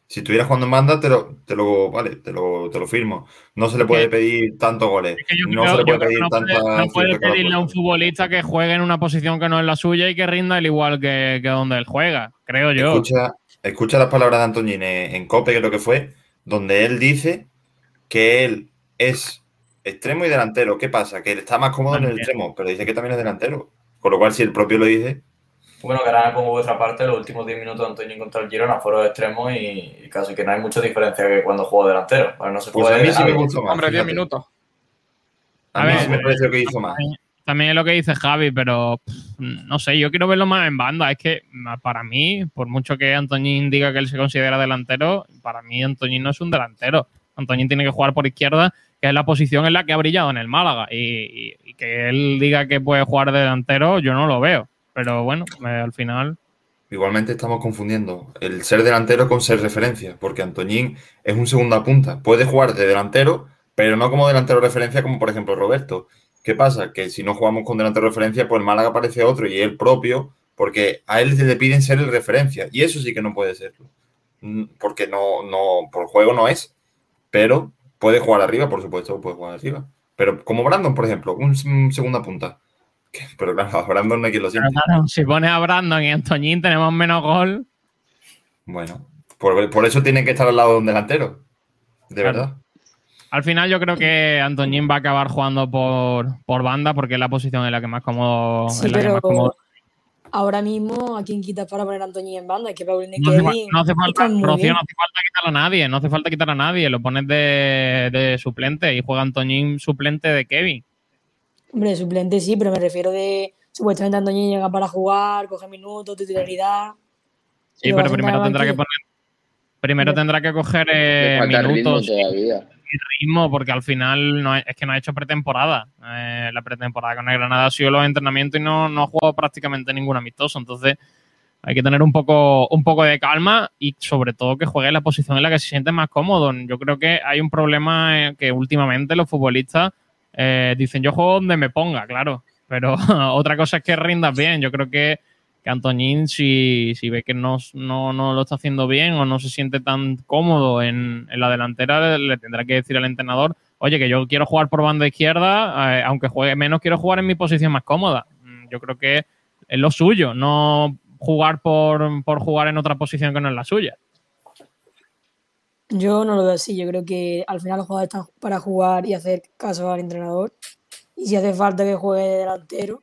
Si estuvieras jugando en banda, te lo, te lo, vale, te lo, te lo firmo. No se le puede pedir tantos goles.
Que
no
creo-
se le puede
creo
pedir
no puede-
tanta
no puede pedirle a un futbolista que juegue en una posición que no es la suya y que rinda al igual que, que donde él juega, creo yo.
Escucha, escucha las palabras de Antoñín en, COPE, que es lo que fue, donde él dice que él es extremo y delantero. ¿Qué pasa? Que él está más cómodo en el extremo, pero dice que también es delantero. Con lo cual, si el propio lo dice,
Bueno, que ahora me pongo vuestra parte, los últimos 10 minutos de Antonio contra el Girona fueron extremos y, y casi que no hay mucha diferencia que cuando juego delantero. Bueno, no se
Pues
puede-
a mí sí me
ver,
gustó más.
Hombre, 10
fíjate.
minutos.
A mí sí me pareció que hizo más.
También es lo que dice Javi, pero pff, no sé, yo quiero verlo más en banda. Es que para mí, por mucho que Antoñín diga que él se considera delantero, para mí Antoñín no es un delantero. Antoñín tiene que jugar por izquierda, que es la posición en la que ha brillado en el Málaga. Y, y- y que él diga que puede jugar de delantero, yo no lo veo. Pero bueno, eh, al final.
Igualmente estamos confundiendo el ser delantero con ser referencia, porque Antoñín es un segunda punta. Puede jugar de delantero, pero no como delantero referencia, como por ejemplo Roberto. ¿Qué pasa? Que si no jugamos con delantero referencia, pues el Málaga aparece otro y él propio, porque a él le piden ser el referencia. Y eso sí que no puede serlo. Mm, Porque no, no, por juego no es. Pero puede jugar arriba, por supuesto, puede jugar arriba. Pero como Brandon, por ejemplo, un, un segunda punta. Pero claro, a Brandon no hay quien lo siente.
claro, si pones a Brandon y Antoñín, tenemos menos gol.
Bueno, por, por eso tiene que estar al lado de un delantero. De
Claro.
verdad.
Al final yo creo que Antoñín va a acabar jugando por, por banda porque es la posición en la que más cómodo.
Sí,
que
pero
más cómodo.
ahora mismo, ¿a quién quitas para poner a Antoñín en banda? Es que Paulín
No hace, no hace falta, Rocío, no hace falta quitar a nadie, no hace falta quitar a nadie, lo pones de, de suplente y juega Antoñín suplente de Kevin.
Hombre, suplente sí, pero me refiero de. Supuestamente Antoñín llega para jugar, coge minutos, titularidad.
Sí, pero primero tendrá que poner, primero tendrá que coger eh,
ritmo
minutos y ritmo, porque al final no es que no ha hecho pretemporada. Eh, la pretemporada con el Granada ha sido los entrenamientos y no, no ha jugado prácticamente ningún amistoso. Entonces hay que tener un poco, un poco de calma y sobre todo que juegue en la posición en la que se siente más cómodo. Yo creo que hay un problema eh, que últimamente los futbolistas eh, dicen yo juego donde me ponga, claro. Pero otra cosa es que rindas bien. Yo creo que, que Antoñín, si, si ve que no, no, no lo está haciendo bien o no se siente tan cómodo en, en la delantera, le tendrá que decir al entrenador, oye, que yo quiero jugar por banda izquierda, eh, aunque juegue menos, quiero jugar en mi posición más cómoda. Mm, Yo creo que es lo suyo, no jugar por, por jugar en otra posición que no es la suya.
Yo no lo veo así. Yo creo que al final los jugadores están para jugar y hacer caso al entrenador. Y si hace falta que juegue de delantero,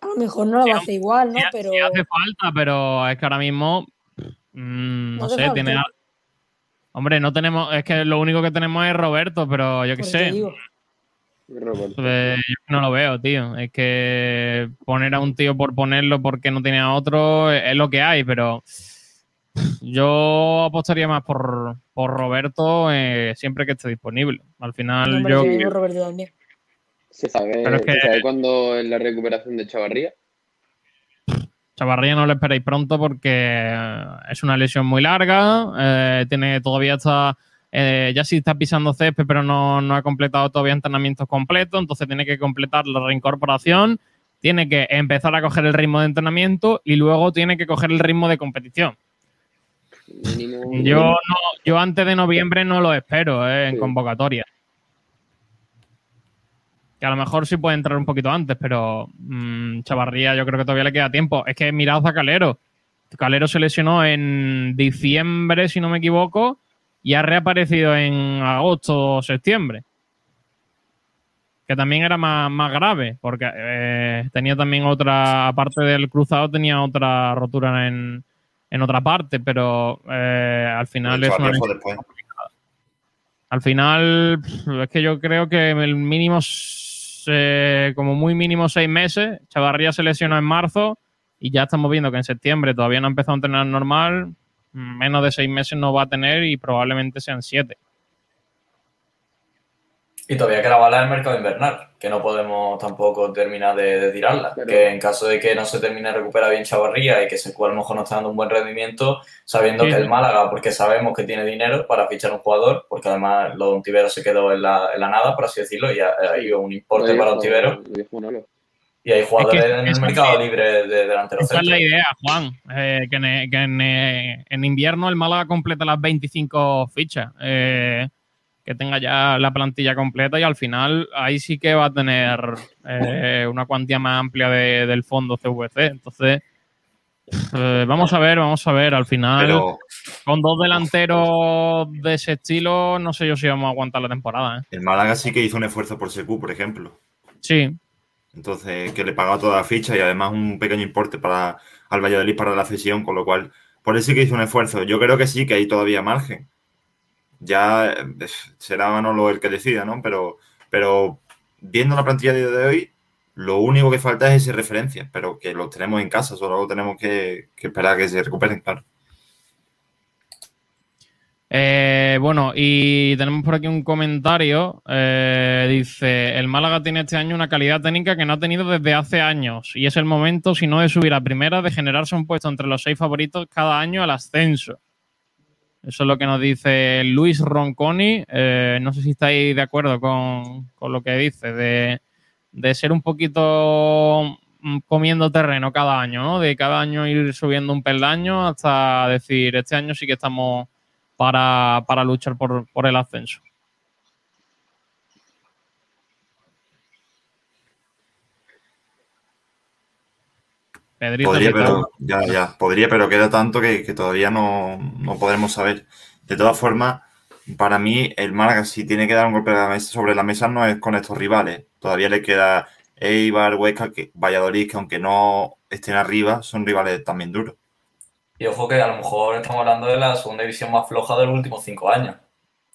a lo mejor no lo va a hacer igual, ¿no? Pero
Sí hace falta, pero es que ahora mismo, mm, no,
No hace
sé,
falta.
tiene... Hombre, no tenemos, es que lo único que tenemos es Roberto, pero yo qué sé.
digo.
Pues, yo no lo veo, tío. Es que poner a un tío por ponerlo porque no tiene a otro es lo que hay, pero yo apostaría más por, por Roberto eh, siempre que esté disponible. Al final, yo.
digo Roberto también.
¿Se sabe,
Pero es que-
¿se sabe cuándo es la recuperación de Chavarría?
Chavarría no lo esperéis pronto porque eh, es una lesión muy larga. eh, tiene todavía está. eh, ya sí está pisando césped, pero no, no ha completado todavía entrenamientos completos. Entonces tiene que completar la reincorporación. Tiene que empezar a coger el ritmo de entrenamiento y luego tiene que coger el ritmo de competición. Yo, no, yo antes de noviembre no lo espero eh, en convocatoria. Que a lo mejor sí puede entrar un poquito antes, pero mm, Chavarría yo creo que todavía le queda tiempo. Es que mirad a Calero. Calero se lesionó en diciembre, si no me equivoco, y ha reaparecido en agosto o septiembre. Que también era más, más grave, porque eh, tenía también otra, aparte del cruzado, tenía otra rotura en, en otra parte, pero eh, al final es una al final, es que yo creo que el mínimo, eh, como muy mínimo seis meses, Chavarría se lesionó en marzo y ya estamos viendo que en septiembre todavía no ha empezado a entrenar normal, menos de seis meses no va a tener y probablemente sean siete.
Y todavía queda bala el mercado invernal, que no podemos tampoco terminar de, de tirarla. Que en caso de que no se termine de recuperar bien Chavarría y que se a lo mejor no está dando un buen rendimiento, sabiendo
Sí.
que el Málaga, porque sabemos que tiene dinero para fichar un jugador, porque además lo de Ontivero se quedó en la, en la nada, por así decirlo, y ha, ha habido un importe para Ontivero. Y hay jugadores
Es que-
en el
que-
mercado libre de delantero
Esa es la idea, Juan, eh, que, en, que en, eh, en invierno el Málaga completa las 25 fichas, eh, que tenga ya la plantilla completa y al final ahí sí que va a tener eh, una cuantía más amplia de- del fondo CVC. Entonces, eh, vamos a ver, vamos a ver. Al final,
Pero-
con dos delanteros de ese estilo, no sé yo si vamos a aguantar la temporada. ¿eh?
El Málaga sí que hizo un esfuerzo por Secu, por ejemplo.
Sí,
Entonces, que le pagaba toda la ficha y además un pequeño importe para al Valladolid para la cesión, con lo cual, por eso sí que hizo un esfuerzo. Yo creo que sí, que hay todavía margen. Ya eh, será Manolo el que decida, ¿no? Pero, pero viendo la plantilla de hoy, lo único que falta es ese referencia, pero que lo tenemos en casa, solo tenemos que, que esperar a que se recuperen, claro.
Eh, bueno, y tenemos por aquí un comentario. eh, dice: El Málaga tiene este año una calidad técnica que no ha tenido desde hace años. Y es el momento, si no de subir a primera, de generarse un puesto entre los seis favoritos cada año al ascenso. Eso es lo que nos dice Luis Ronconi. Eh, no sé si estáis de acuerdo con, con lo que dice, de, de ser un poquito mm, comiendo terreno cada año, ¿no? De cada año ir subiendo un peldaño hasta decir, este año sí que estamos para, para luchar por, por el ascenso. Pedrito,
Podría, pero, ya, ya, podría, pero queda tanto que, que todavía no, no podremos saber. De todas formas, para mí, el Málaga, si tiene que dar un golpe de la mesa- sobre la mesa, no es con estos rivales. Todavía le queda Eibar, Huesca, que, Valladolid, que aunque no estén arriba, son rivales también duros.
Y ojo que a lo mejor estamos hablando de la segunda división más floja de los últimos cinco años.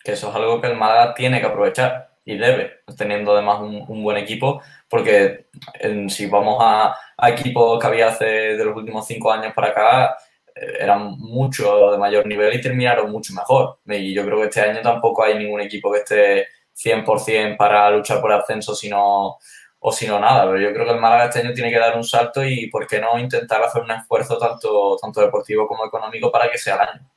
Que eso es algo que el Málaga tiene que aprovechar y debe, teniendo además un, un buen equipo, porque en- si vamos a, equipos que había hace de los últimos cinco años para acá, eh, eran mucho de mayor nivel y terminaron mucho mejor. Y yo creo que este año tampoco hay ningún equipo que esté 100% para luchar por ascenso, sino o si no nada, pero yo creo que el Málaga este año tiene que dar un salto y por qué no intentar hacer un esfuerzo tanto, tanto deportivo como económico para que sea el año.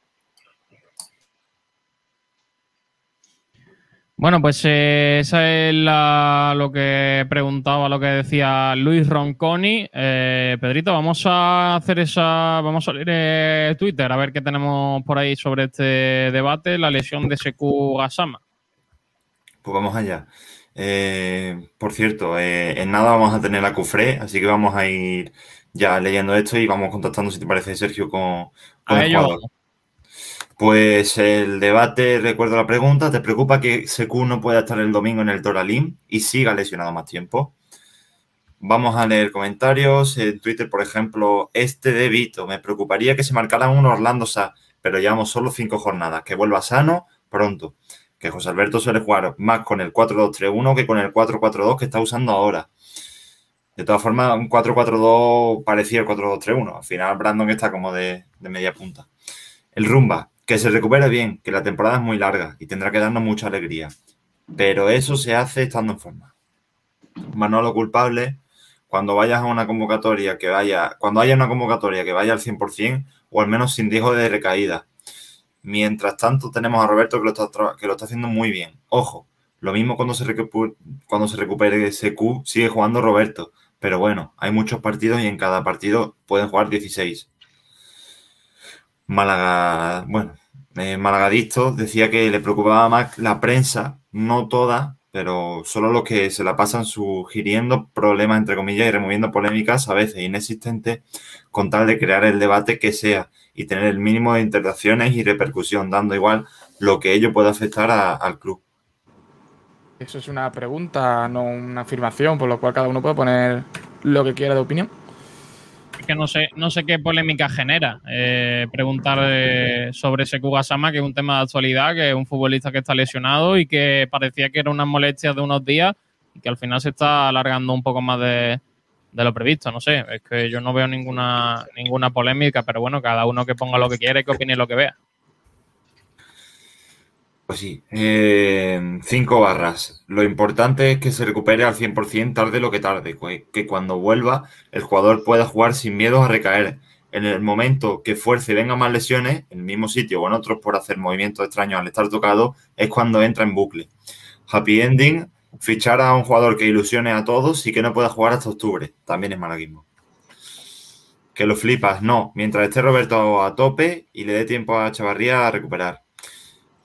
Bueno, pues eh, esa es la- lo que preguntaba, lo que decía Luis Ronconi. Eh, Pedrito, vamos a hacer esa, vamos a leer eh, Twitter a ver qué tenemos por ahí sobre este debate, la lesión de Sekou Gasama.
Pues vamos allá. Eh, por cierto, eh, en nada vamos a tener la cufré, así que vamos a ir ya leyendo esto y vamos contactando, si te parece, Sergio, con, con
A
el
ello
jugador. Pues el debate, recuerdo la pregunta, ¿te preocupa que Secu no pueda estar el domingo en el Toralín y siga lesionado más tiempo? Vamos a leer comentarios. En Twitter, por ejemplo, este de Vito. Me preocuparía que se marcaran un Orlando Sa, pero llevamos solo cinco jornadas. Que vuelva sano pronto. Que José Alberto suele jugar más con el 4-2-3-1 que con el 4-4-2 que está usando ahora. De todas formas, un 4-4-2 parecía el 4-2-3-1. Al final, Brandon está como de, de media punta. El Rumba, que se recupere bien, que la temporada es muy larga y tendrá que darnos mucha alegría. Pero eso se hace estando en forma. Manolo culpable, cuando vayas a una convocatoria que vaya, cuando haya una convocatoria que vaya al 100% o al menos sin riesgo de recaída. Mientras tanto, tenemos a Roberto que lo está, haciendo muy bien. Ojo, lo mismo cuando se, recupu- cuando se recupere ese Q, sigue jugando Roberto. Pero bueno, hay muchos partidos y en cada partido pueden jugar 16. Málaga, bueno, eh, Malagadicto decía que le preocupaba más la prensa, no toda, pero solo los que se la pasan sugiriendo problemas, entre comillas, y removiendo polémicas a veces inexistentes, con tal de crear el debate que sea y tener el mínimo de interacciones y repercusión, dando igual lo que ello pueda afectar al club.
Eso es una pregunta, no una afirmación, por lo cual cada uno puede poner lo que quiera de opinión.
Es que no sé, no sé qué polémica genera eh, preguntar eh, sobre Sekou Gasama, que es un tema de actualidad, que es un futbolista que está lesionado y que parecía que era unas molestias de unos días y que al final se está alargando un poco más de, de lo previsto. No sé, es que yo no veo ninguna, ninguna polémica, pero bueno, cada uno que ponga lo que quiere, que opine lo que vea.
Pues sí, eh, cinco barras. Lo importante es que se recupere al 100% tarde lo que tarde, que, que cuando vuelva el jugador pueda jugar sin miedo a recaer. En el momento que fuerce y venga más lesiones, en el mismo sitio o en otros por hacer movimientos extraños al estar tocado, es cuando entra en bucle. Happy ending, fichar a un jugador que ilusione a todos y que no pueda jugar hasta octubre. También es malaguismo. Que lo flipas, no. Mientras esté Roberto a tope y le dé tiempo a Chavarría a recuperar.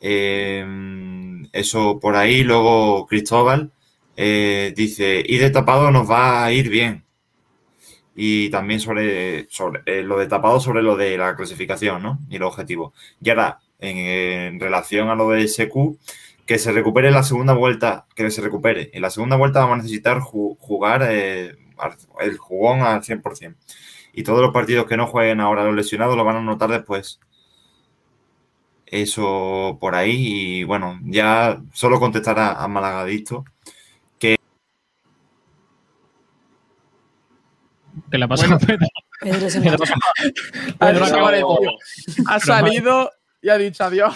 Eh, eso por ahí. Luego Cristóbal eh, dice, y de tapado nos va a ir bien. Y también sobre, sobre eh, lo de tapado, sobre lo de la clasificación ¿no? y los objetivos. Y ahora, en, relación a lo de SQ, que se recupere la segunda vuelta, que se recupere. En la segunda vuelta vamos a necesitar ju- jugar eh, el jugón al 100%. Y todos los partidos que no jueguen ahora los lesionados lo van a notar después. Eso por ahí. Y bueno, ya solo contestar a, a Malagadicto que
¿Qué le pasa
Bueno.
a Pedro?
Pedro
Pedro acaba de-.
Ha salido y ha dicho adiós.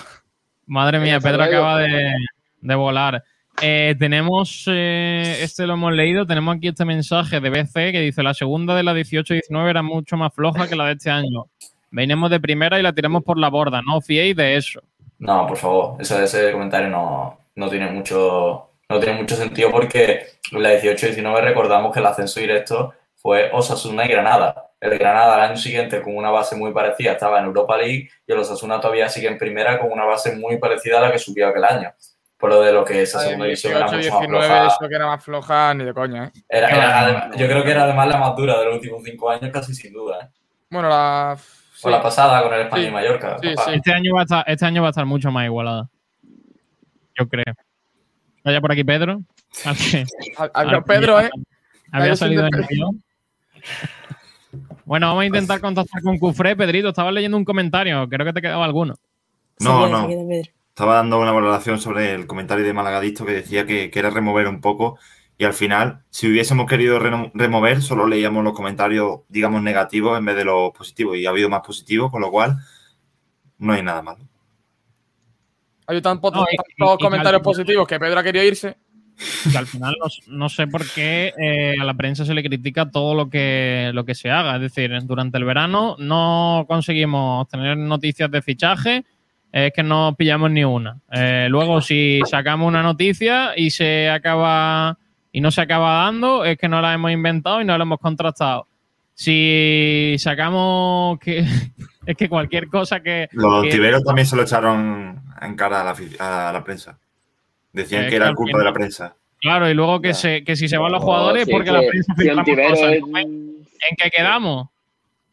Madre mía, Pedro acaba de, de volar. Eh, tenemos, eh, este lo hemos leído, tenemos aquí este mensaje de BC que dice, la segunda de la 18-19 era mucho más floja que la de este año. Venimos de primera y la tiramos por la borda, no fiéis de eso.
No, por favor, ese, ese comentario no, no tiene mucho no tiene mucho sentido porque en la 18-19 recordamos que el ascenso directo fue Osasuna y Granada. El Granada al año siguiente con una base muy parecida estaba en Europa League y el Osasuna todavía sigue en primera con una base muy parecida a la que subió aquel año. Por lo de lo que esa segunda división era
18,
mucho más
19,
floja.
eso que era más floja, ni de coña, ¿eh?
Era- era yo creo que era además la más dura de los últimos cinco años, casi sin duda. ¿eh?
Bueno, la.
O la pasada con el España
Sí.
y Mallorca.
Sí,
capaz.
sí.
Este año, va a estar, este año va a estar mucho más igualada. Yo creo. Vaya por aquí Pedro.
Pedro, ¿eh?
Había salido en el guion. Bueno, vamos a intentar contactar con Cufré. Pedrito, estabas leyendo un comentario. Creo que te quedaba alguno.
No, no. Estaba dando una valoración sobre el comentario de Malagadicto que decía que, que era remover un poco y al final, si hubiésemos querido remover, solo leíamos los comentarios, digamos, negativos en vez de los positivos y ha habido más positivos, con lo cual no hay nada malo.
Hay tantos
No, y-
tantos
y- y
comentarios positivos que Pedro ha querido irse.
que al final no, no sé por qué eh, a la prensa se le critica todo lo que, lo que se haga. Es decir, durante el verano no conseguimos tener noticias de fichaje, es que no pillamos ni una. Eh, luego, si sacamos una noticia y se acaba y no se acaba dando, es que no la hemos inventado y no la hemos contrastado. Si sacamos que es que cualquier cosa que,
Los
que-
tiberos también se lo echaron en cara a la, a la prensa. Decían
Eh,
que era
claro
culpa de la prensa.
Claro, y luego que, se, que si se van los
No,
jugadores porque la prensa
si
cosas.
es-
¿En qué quedamos?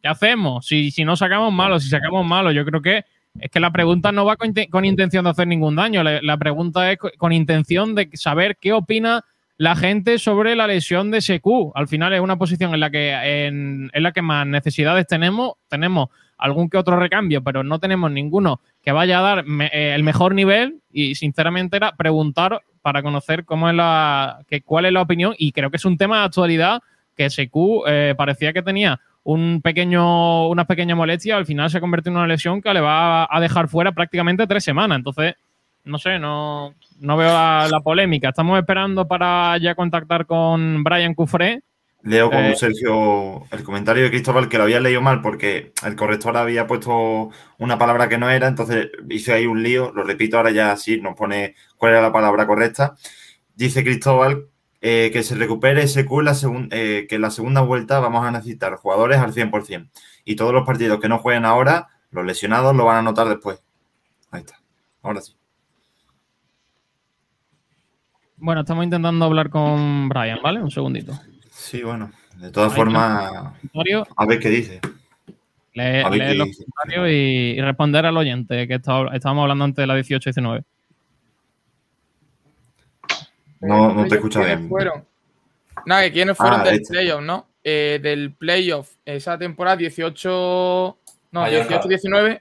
¿Qué hacemos? Si, si no sacamos malos, si sacamos malos, yo creo que es que la pregunta no va con, con intención de hacer ningún daño. La, la pregunta es co- con intención de saber qué opina la gente sobre la lesión de SQ. Al final es una posición en la que en, en la que más necesidades tenemos. Tenemos algún que otro recambio, pero no tenemos ninguno que vaya a dar eh, el mejor nivel. Y sinceramente era preguntar para conocer cómo es la, que, cuál es la opinión. Y creo que es un tema de actualidad que SQ eh, parecía que tenía un pequeño, una pequeña molestia, al final se convierte en una lesión que le va a dejar fuera prácticamente tres semanas. Entonces, no sé, no, no veo la, la polémica. Estamos esperando para ya contactar con Brian Cufré.
Leo con
Eh,
Sergio el comentario de Cristóbal que lo había leído mal porque el corrector había puesto una palabra que no era, entonces hice ahí un lío, lo repito ahora ya así, nos pone cuál era la palabra correcta. Dice Cristóbal eh, que se recupere SQ en la eh, que en la segunda vuelta vamos a necesitar jugadores al 100% y todos los partidos que no jueguen ahora, los lesionados lo van a notar después. Ahí está, ahora sí.
Bueno, estamos intentando hablar con Brian, ¿vale? Un segundito.
Sí, bueno, de todas formas, a ver qué dice. A ver
lee
qué
los
dice.
comentarios y, y responder al oyente, que estábamos hablando antes de la 18-19.
No, no te escucha
¿Quiénes
bien.
fueron? Nada, que quiénes fueron
Ah,
del
este.
playoff, ¿no? Eh, del playoff, esa temporada 18. No,
Mallorca.
18-19.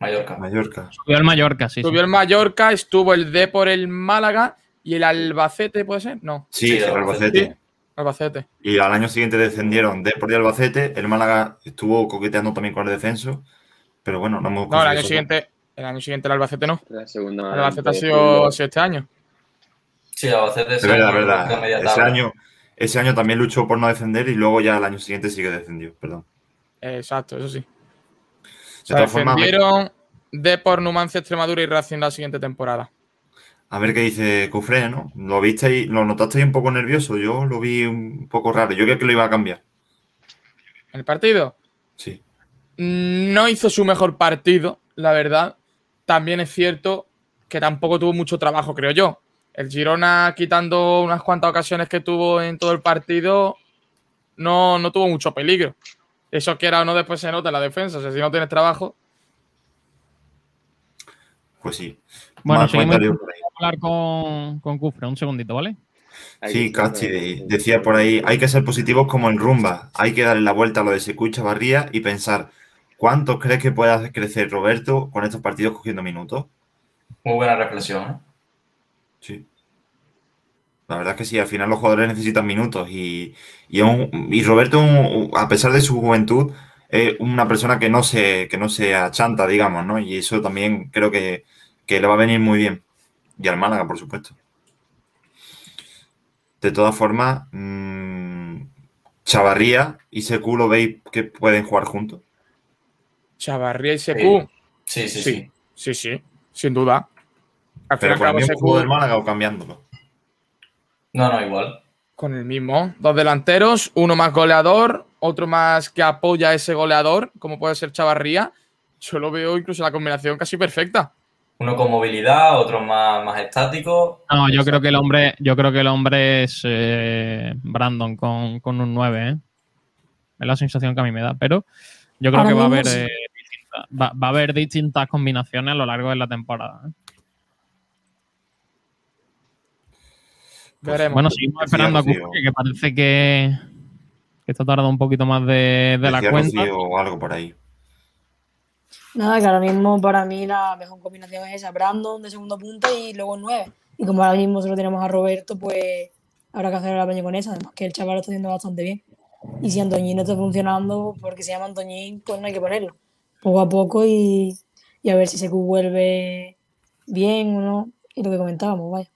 Mallorca.
Mallorca.
Subió el Mallorca, sí. sí.
Subió el Mallorca, estuvo el D por el Málaga y el Albacete, ¿puede ser? No.
Sí,
Sí,
el
Albacete.
Albacete.
Albacete.
Y al año siguiente descendieron Depor y Albacete. El Málaga estuvo coqueteando también con el descenso. Pero bueno, no hemos
No, el año
conseguido
siguiente. El año siguiente el Albacete no.
La segunda.
El Albacete ha sido este año.
Sí, Albacete
Es verdad, verdad. Ese año, ese año también luchó por no defender y luego ya el año siguiente sí que defendió. Perdón.
Exacto, eso sí.
De
Se defendieron Depor, Numancia, Extremadura y Racing la siguiente temporada.
A ver qué dice Cufré, ¿no? ¿Lo visteis, lo notasteis un poco nervioso? Yo lo vi un poco raro. Yo creo que lo iba a cambiar.
¿El partido?
Sí.
No hizo su mejor partido, la verdad. También es cierto que tampoco tuvo mucho trabajo, creo yo. El Girona, quitando unas cuantas ocasiones que tuvo en todo el partido, no, no tuvo mucho peligro. Eso quiera o no, después se nota en la defensa. O sea, si no tienes trabajo.
Pues sí.
Bueno,
Más
seguimos
comentarios por ahí.
Hablar con, con Cufre, un segundito, ¿vale?
Sí, Cachi decía por ahí, hay que ser positivos como en rumba, hay que darle la vuelta a lo de Secu Chavarría y pensar, ¿cuánto crees que puede hacer crecer Roberto con estos partidos cogiendo minutos?
Muy buena reflexión. ¿eh?
Sí. La verdad es que sí, al final los jugadores necesitan minutos y, y, un- y Roberto, un- a pesar de su juventud, es una persona que no se, que no se achanta, digamos, ¿no? Y eso también creo que, que le va a venir muy bien. Y al Málaga, por supuesto. De todas formas, mm, Chavarría y Secu lo veis que pueden jugar juntos.
Chavarría y Secu.
Sí, sí,
sí. Sí, sí, sin duda. Al
Pero con el mismo
Secu-
del Málaga o cambiándolo.
No, no, igual.
Con el mismo. Dos delanteros, uno más goleador, otro más que apoya a ese goleador, como puede ser Chavarría. Yo lo veo incluso la combinación casi perfecta.
Uno con movilidad, otro más, más estático.
No, yo creo que el hombre, yo creo que el hombre es eh, Brandon con, con un 9, ¿eh? Es la sensación que a mí me da, pero yo creo
Ahora
que va a haber eh, distintas- va, va a haber distintas combinaciones a lo largo de la temporada. ¿eh?
Veremos.
Bueno, seguimos esperando a. Cufre, que parece que, que esto tarda un poquito más de, de la cuenta.
O algo por ahí.
Nada, que ahora mismo para mí la mejor combinación es esa, Brandon de segundo punta y luego nueve. Y como ahora mismo solo tenemos a Roberto, pues habrá que hacer el apaño con esa, además que el chaval lo está haciendo bastante bien. Y si Antoñín no está funcionando, porque se llama Antoñín, pues no hay que ponerlo. Poco a poco y, y a ver si se vuelve bien o no. Y lo que comentábamos, vaya.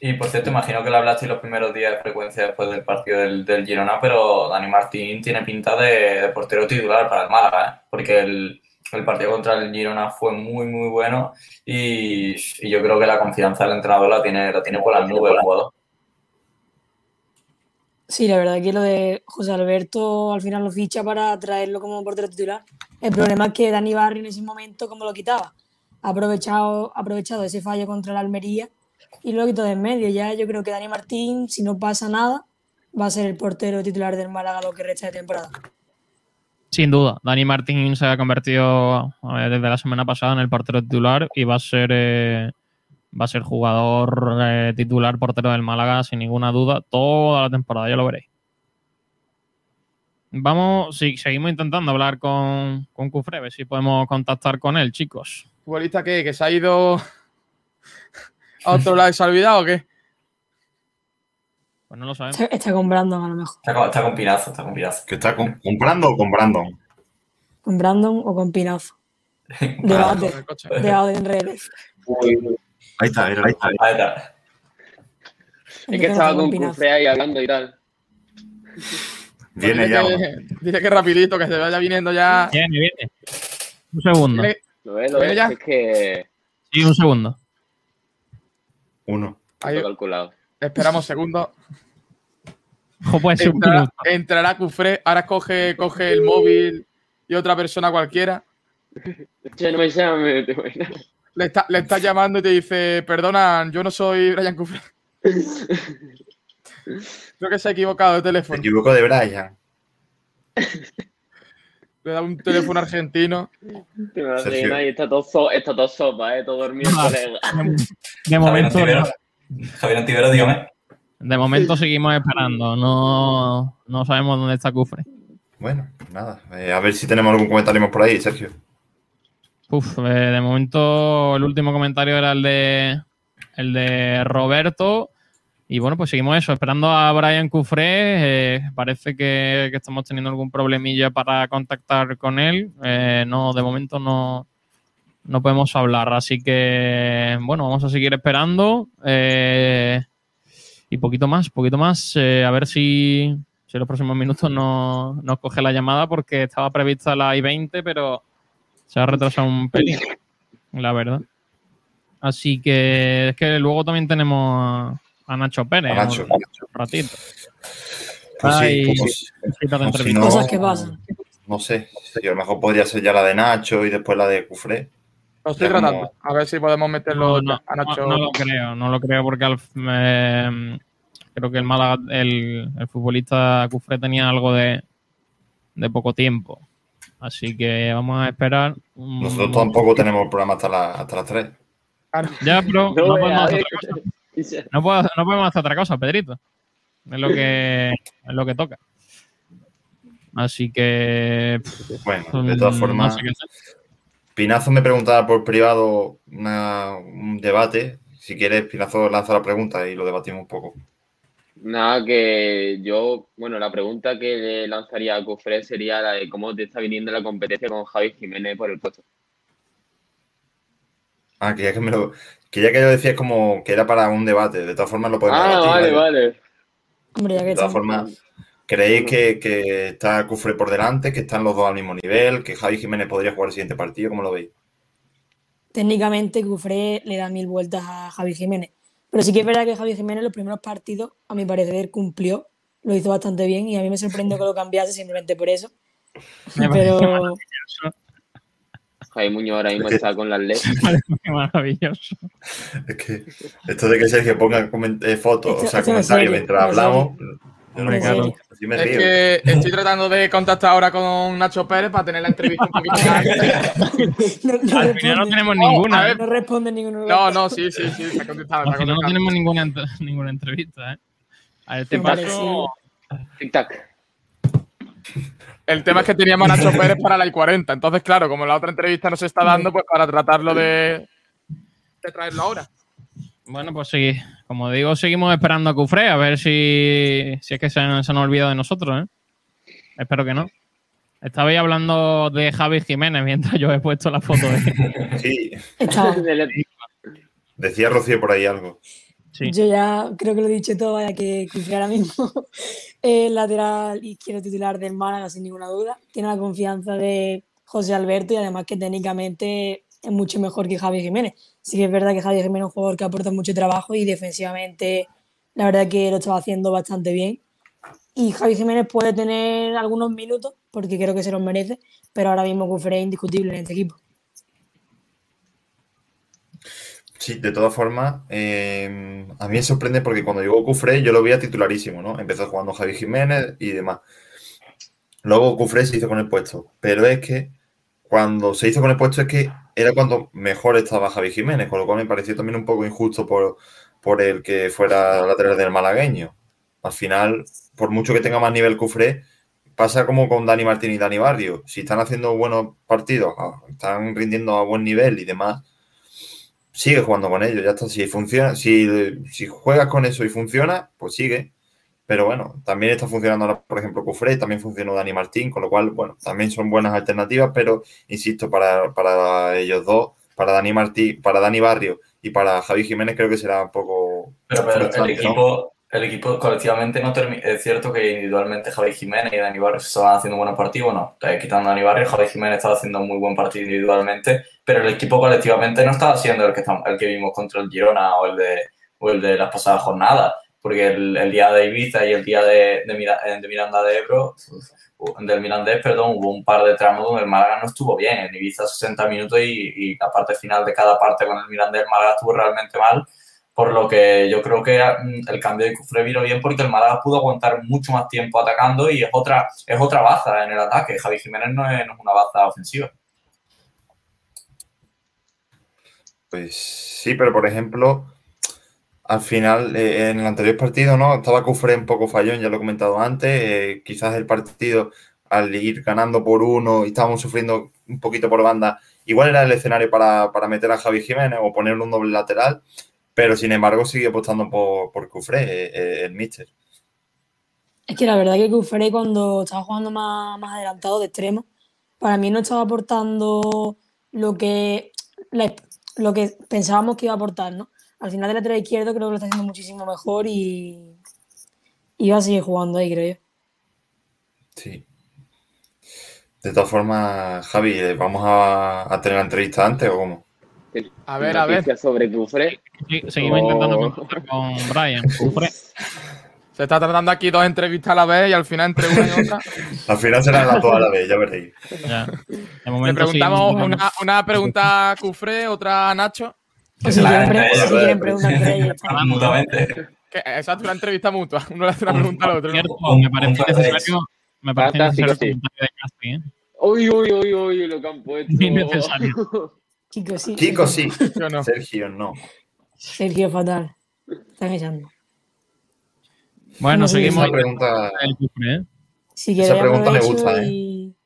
Y por cierto, imagino que le hablaste los primeros días de frecuencia después del partido del, del Girona, pero Dani Martín tiene pinta de, de portero titular para el Málaga, ¿eh? porque el, el partido contra el Girona fue muy, muy bueno y, yo creo que la confianza del entrenador la tiene, la tiene por las nubes el jugador.
Sí, la verdad que lo de José Alberto al final lo ficha para traerlo como portero titular. El problema es que Dani Barrio en ese momento, como lo quitaba, ha aprovechado, ha aprovechado ese fallo contra el Almería y lo quitó de en medio. Ya yo creo que Dani Martín, si no pasa nada, va a ser el portero titular del Málaga lo que resta de temporada.
Sin duda, Dani Martín se ha convertido desde la semana pasada en el portero titular y va a ser eh, va a ser jugador eh, titular portero del Málaga sin ninguna duda toda la temporada, ya lo veréis. Vamos, sí, seguimos intentando hablar con, con Cufre, ver si podemos contactar con él, chicos.
¿Futbolista qué? ¿Que se ha ido a otro lado y se ha olvidado o qué?
Pues no lo sabemos.
Está, está con Brandon a lo mejor.
Está con, está con Pinazo, está con Pinazo.
¿Que está con- comprando o con Brandon?
Con Brandon o con Pinazo. Debate. Debate en redes.
Ahí está, ahí está.
Ahí está.
Es que estaba con Cufre ahí hablando y tal.
Viene ya.
que- Dile que rapidito, que se vaya viniendo ya.
Viene, viene. Un segundo.
Lo ves, lo
¿Viene
ves,
ya?
es que
Sí, un segundo.
Uno.
Ahí,
calculado.
Esperamos segundos. Entrará, entrará Cufré, ahora coge, coge el móvil y otra persona cualquiera.
Che, no me llame, te voy a-
Le está, le está llamando y te dice, perdona, yo no soy Brian Cufré. Creo que se ha equivocado de
Se
teléfono.
equivocó de Brian.
Le da un teléfono argentino.
Te me está todo, so- está todo sopa, eh, todo dormido
Ah. De momento,
Javier Antivero, dígame.
de momento seguimos esperando. No, no sabemos dónde está Cufre.
Bueno, nada. eh, a ver si tenemos algún comentario más por ahí, Sergio.
Uf, eh, de momento el último comentario era el de el de Roberto. Y bueno, pues seguimos eso, esperando a Brian Cufré. eh, parece que, que estamos teniendo algún problemilla para contactar con él. Eh, no, de momento no, no podemos hablar. Así que, bueno, vamos a seguir esperando. eh, y poquito más, poquito más. eh, a ver si, si en los próximos minutos no- nos coge la llamada porque estaba prevista la I-20, pero se ha retrasado un pelín, la verdad. Así que es que luego también tenemos a, Nacho Pérez.
A Nacho,
un ratito.
Pues sí,
Ay,
pues, no, si
entrevista.
no-
Cosas que pasan.
No sé. a lo mejor podría ser ya la de Nacho y después la de Cufré.
Lo estoy
como-
tratando. A ver si podemos meterlo
No, no,
a
no,
Nacho.
no lo creo, no lo creo porque al- eh, creo que el Málaga, el, el futbolista Cufré tenía algo de, de poco tiempo. Así que vamos a esperar.
Nosotros tampoco tenemos el programa hasta, la- hasta las 3.
Ya, pero no,
No
podemos hacer
eh.
otra cosa. No, puedo- no podemos hacer otra cosa, Pedrito. Es lo que, es lo que toca. Así que. pff,
Bueno, de todas formas,
no sé.
Pinazo me preguntaba por privado una- un debate. Si quieres, Pinazo lanza la pregunta y lo debatimos un poco.
Nada, que yo, bueno, la pregunta que le lanzaría a Cufré sería la de cómo te está viniendo la competencia con Javi Jiménez por el puesto.
Ah, que ya que me lo. Que ya que yo decía como que era para un debate. De todas formas, lo podemos
Ah,
debatir.
vale, vale.
Hombre, ya que
De todas formas, ¿creéis que, que está Cufre por delante, que están los dos al mismo nivel, que Javi Jiménez podría jugar el siguiente partido? ¿Cómo lo veis?
Técnicamente, Cufré le da mil vueltas a Javi Jiménez. Pero sí que es verdad que Javi Jiménez los primeros partidos, a mi parecer, cumplió. Lo hizo bastante bien y a mí me sorprendió que lo cambiase simplemente por eso. Pero
maravilloso.
Javi Muñoz ahora mismo está con las leyes.
Qué maravilloso.
Es que esto de que Sergio ponga eh, fotos, o sea, comentarios mientras hablamos.
Hombre,
no puedo,
claro.
así me
Es
río.
que estoy tratando de contactar ahora con Nacho Pérez para tener la entrevista un poquito más.
Al final no tenemos
No,
ninguna.
a
¿eh?
ver.
no responde ninguno.
No, no, sí, sí, sí, está contestado.
Al
Está
final no tenemos ninguna, ent- ninguna entrevista. ¿eh? A ver, te paso.
Tic-tac.
El tema es que teníamos a Nacho Pérez para la I-40. Entonces, claro, como la otra entrevista no se está dando, pues para tratarlo de, de traerlo ahora.
Bueno, pues sí. Como digo, seguimos esperando a Cufré a ver si, si es que se, han- se nos ha olvidado de nosotros. ¿eh? Espero que no. Estabais hablando de Javi Jiménez mientras yo he puesto la foto de.
Sí,
Estaba.
decía Rocío por ahí algo.
Yo ya creo que lo he dicho todo, vaya que Cufré ahora mismo es lateral izquierdo titular del Málaga sin ninguna duda. Tiene la confianza de José Alberto y además que técnicamente es mucho mejor que Javi Jiménez. Sí que es verdad que Javi Jiménez es un jugador que aporta mucho trabajo y defensivamente la verdad que lo estaba haciendo bastante bien. Y Javi Jiménez puede tener algunos minutos porque creo que se los merece, pero ahora mismo Cufré es indiscutible en este equipo.
Sí, de todas formas, eh, a mí me sorprende porque cuando llegó Cufré yo lo veía titularísimo, ¿no? Empezó jugando Javi Jiménez y demás. Luego Cufré se hizo con el puesto, pero es que cuando se hizo con el puesto es que era cuando mejor estaba Javi Jiménez, con lo cual me pareció también un poco injusto por, por el que fuera lateral del malagueño. Al final, por mucho que tenga más nivel Cufré, pasa como con Dani Martín y Dani Barrio. Si están haciendo buenos partidos, ah, están rindiendo a buen nivel y demás, sigue jugando con ellos, ya está. Si funciona, si, si juegas con eso y funciona, pues sigue. Pero bueno, también está funcionando ahora, por ejemplo, Cufré, también funcionó Dani Martín, con lo cual, bueno, también son buenas alternativas, pero insisto, para, para ellos dos, para Dani Martín, para Dani Barrio y para Javi Jiménez, creo que será un poco.
Pero, pero el
frustrante, ¿no?
equipo, el equipo colectivamente no termina. Es cierto que individualmente Javi Jiménez y Dani Barrio se estaban haciendo buenos partidos, no. Eh, quitando a Dani Barrio, Javi Jiménez estaba haciendo un muy buen partido individualmente, pero el equipo colectivamente no estaba siendo el que, el que vimos contra el Girona o el de, o el de las pasadas jornadas. Porque el, día de Ibiza y el día de, de, eh, Miranda de Ebro, del Mirandés, perdón, hubo un par de tramos donde el Málaga no estuvo bien. En Ibiza 60 minutos y, la parte final de cada parte con el Mirandés, el Málaga estuvo realmente mal. Por lo que yo creo que mm, el cambio de Cufré vino bien porque el Málaga pudo aguantar mucho más tiempo atacando y es otra, es otra baza en el ataque. Javi Jiménez no es una baza ofensiva.
Pues sí, pero por ejemplo, al final, eh, en el anterior partido, ¿no? Estaba Cufré un poco fallón, ya lo he comentado antes. eh, quizás el partido, al ir ganando por uno y estábamos sufriendo un poquito por banda, igual era el escenario para, para meter a Javi Jiménez o ponerle un doble lateral, pero sin embargo sigue apostando por, por Cufré, eh, el míster.
Es que la verdad que Cufré cuando estaba jugando más, más adelantado de extremo, para mí no estaba aportando lo que, lo que pensábamos que iba a aportar, ¿no? Al final del lateral izquierdo creo que lo está haciendo muchísimo mejor y, y va a seguir jugando ahí, creo yo.
Sí. De todas formas, Javi, ¿vamos a, a tener la entrevista antes o cómo?
A ver, a ver.
Sobre Cufré.
Sí, seguimos
Oh.
intentando contactar con Brian. Cufré.
Se está tratando aquí dos entrevistas a la vez y al final entre una y otra.
Al final serán las dos a la vez, ya veréis.
Ya. De
Le
momento
preguntamos
sí,
una, una pregunta a Cufré, otra a Nacho. Que esa es una entrevista mutua. Uno le hace una pregunta al otro.
me parece necesario, me parece necesario el
sí.
comentario de Casti, ¿eh?
Uy, uy, uy, uy, lo que han puesto.
Innecesario.
Kiko sí.
Kiko sí. Sergio no.
Sergio fatal. Están echando.
Bueno, seguimos.
Esa pregunta,
¿eh?
Si
esa pregunta me
aprovecho
gusta, ¿eh?
y,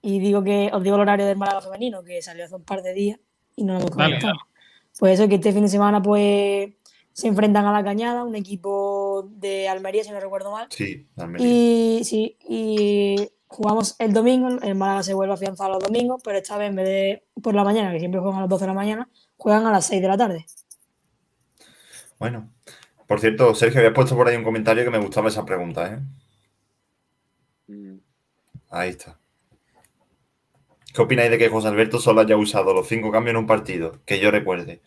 y digo que os digo el horario del Málaga femenino, que salió hace un par de días y no lo hemos
Dale,
comentado. Pues eso, que este fin de semana pues se enfrentan a la Cañada, un equipo de Almería, si no recuerdo mal.
Sí, Almería.
Y sí, y jugamos el domingo, el Málaga se vuelve a afianzar los domingos, pero esta vez en vez de por la mañana, que siempre juegan a las 12 de la mañana, juegan a las 6 de la tarde.
Bueno, por cierto, Sergio, había puesto por ahí un comentario que me gustaba esa pregunta, ¿eh?
Mm.
Ahí está. ¿Qué opináis de que José Alberto solo haya usado los cinco cambios en un partido? Que yo recuerde.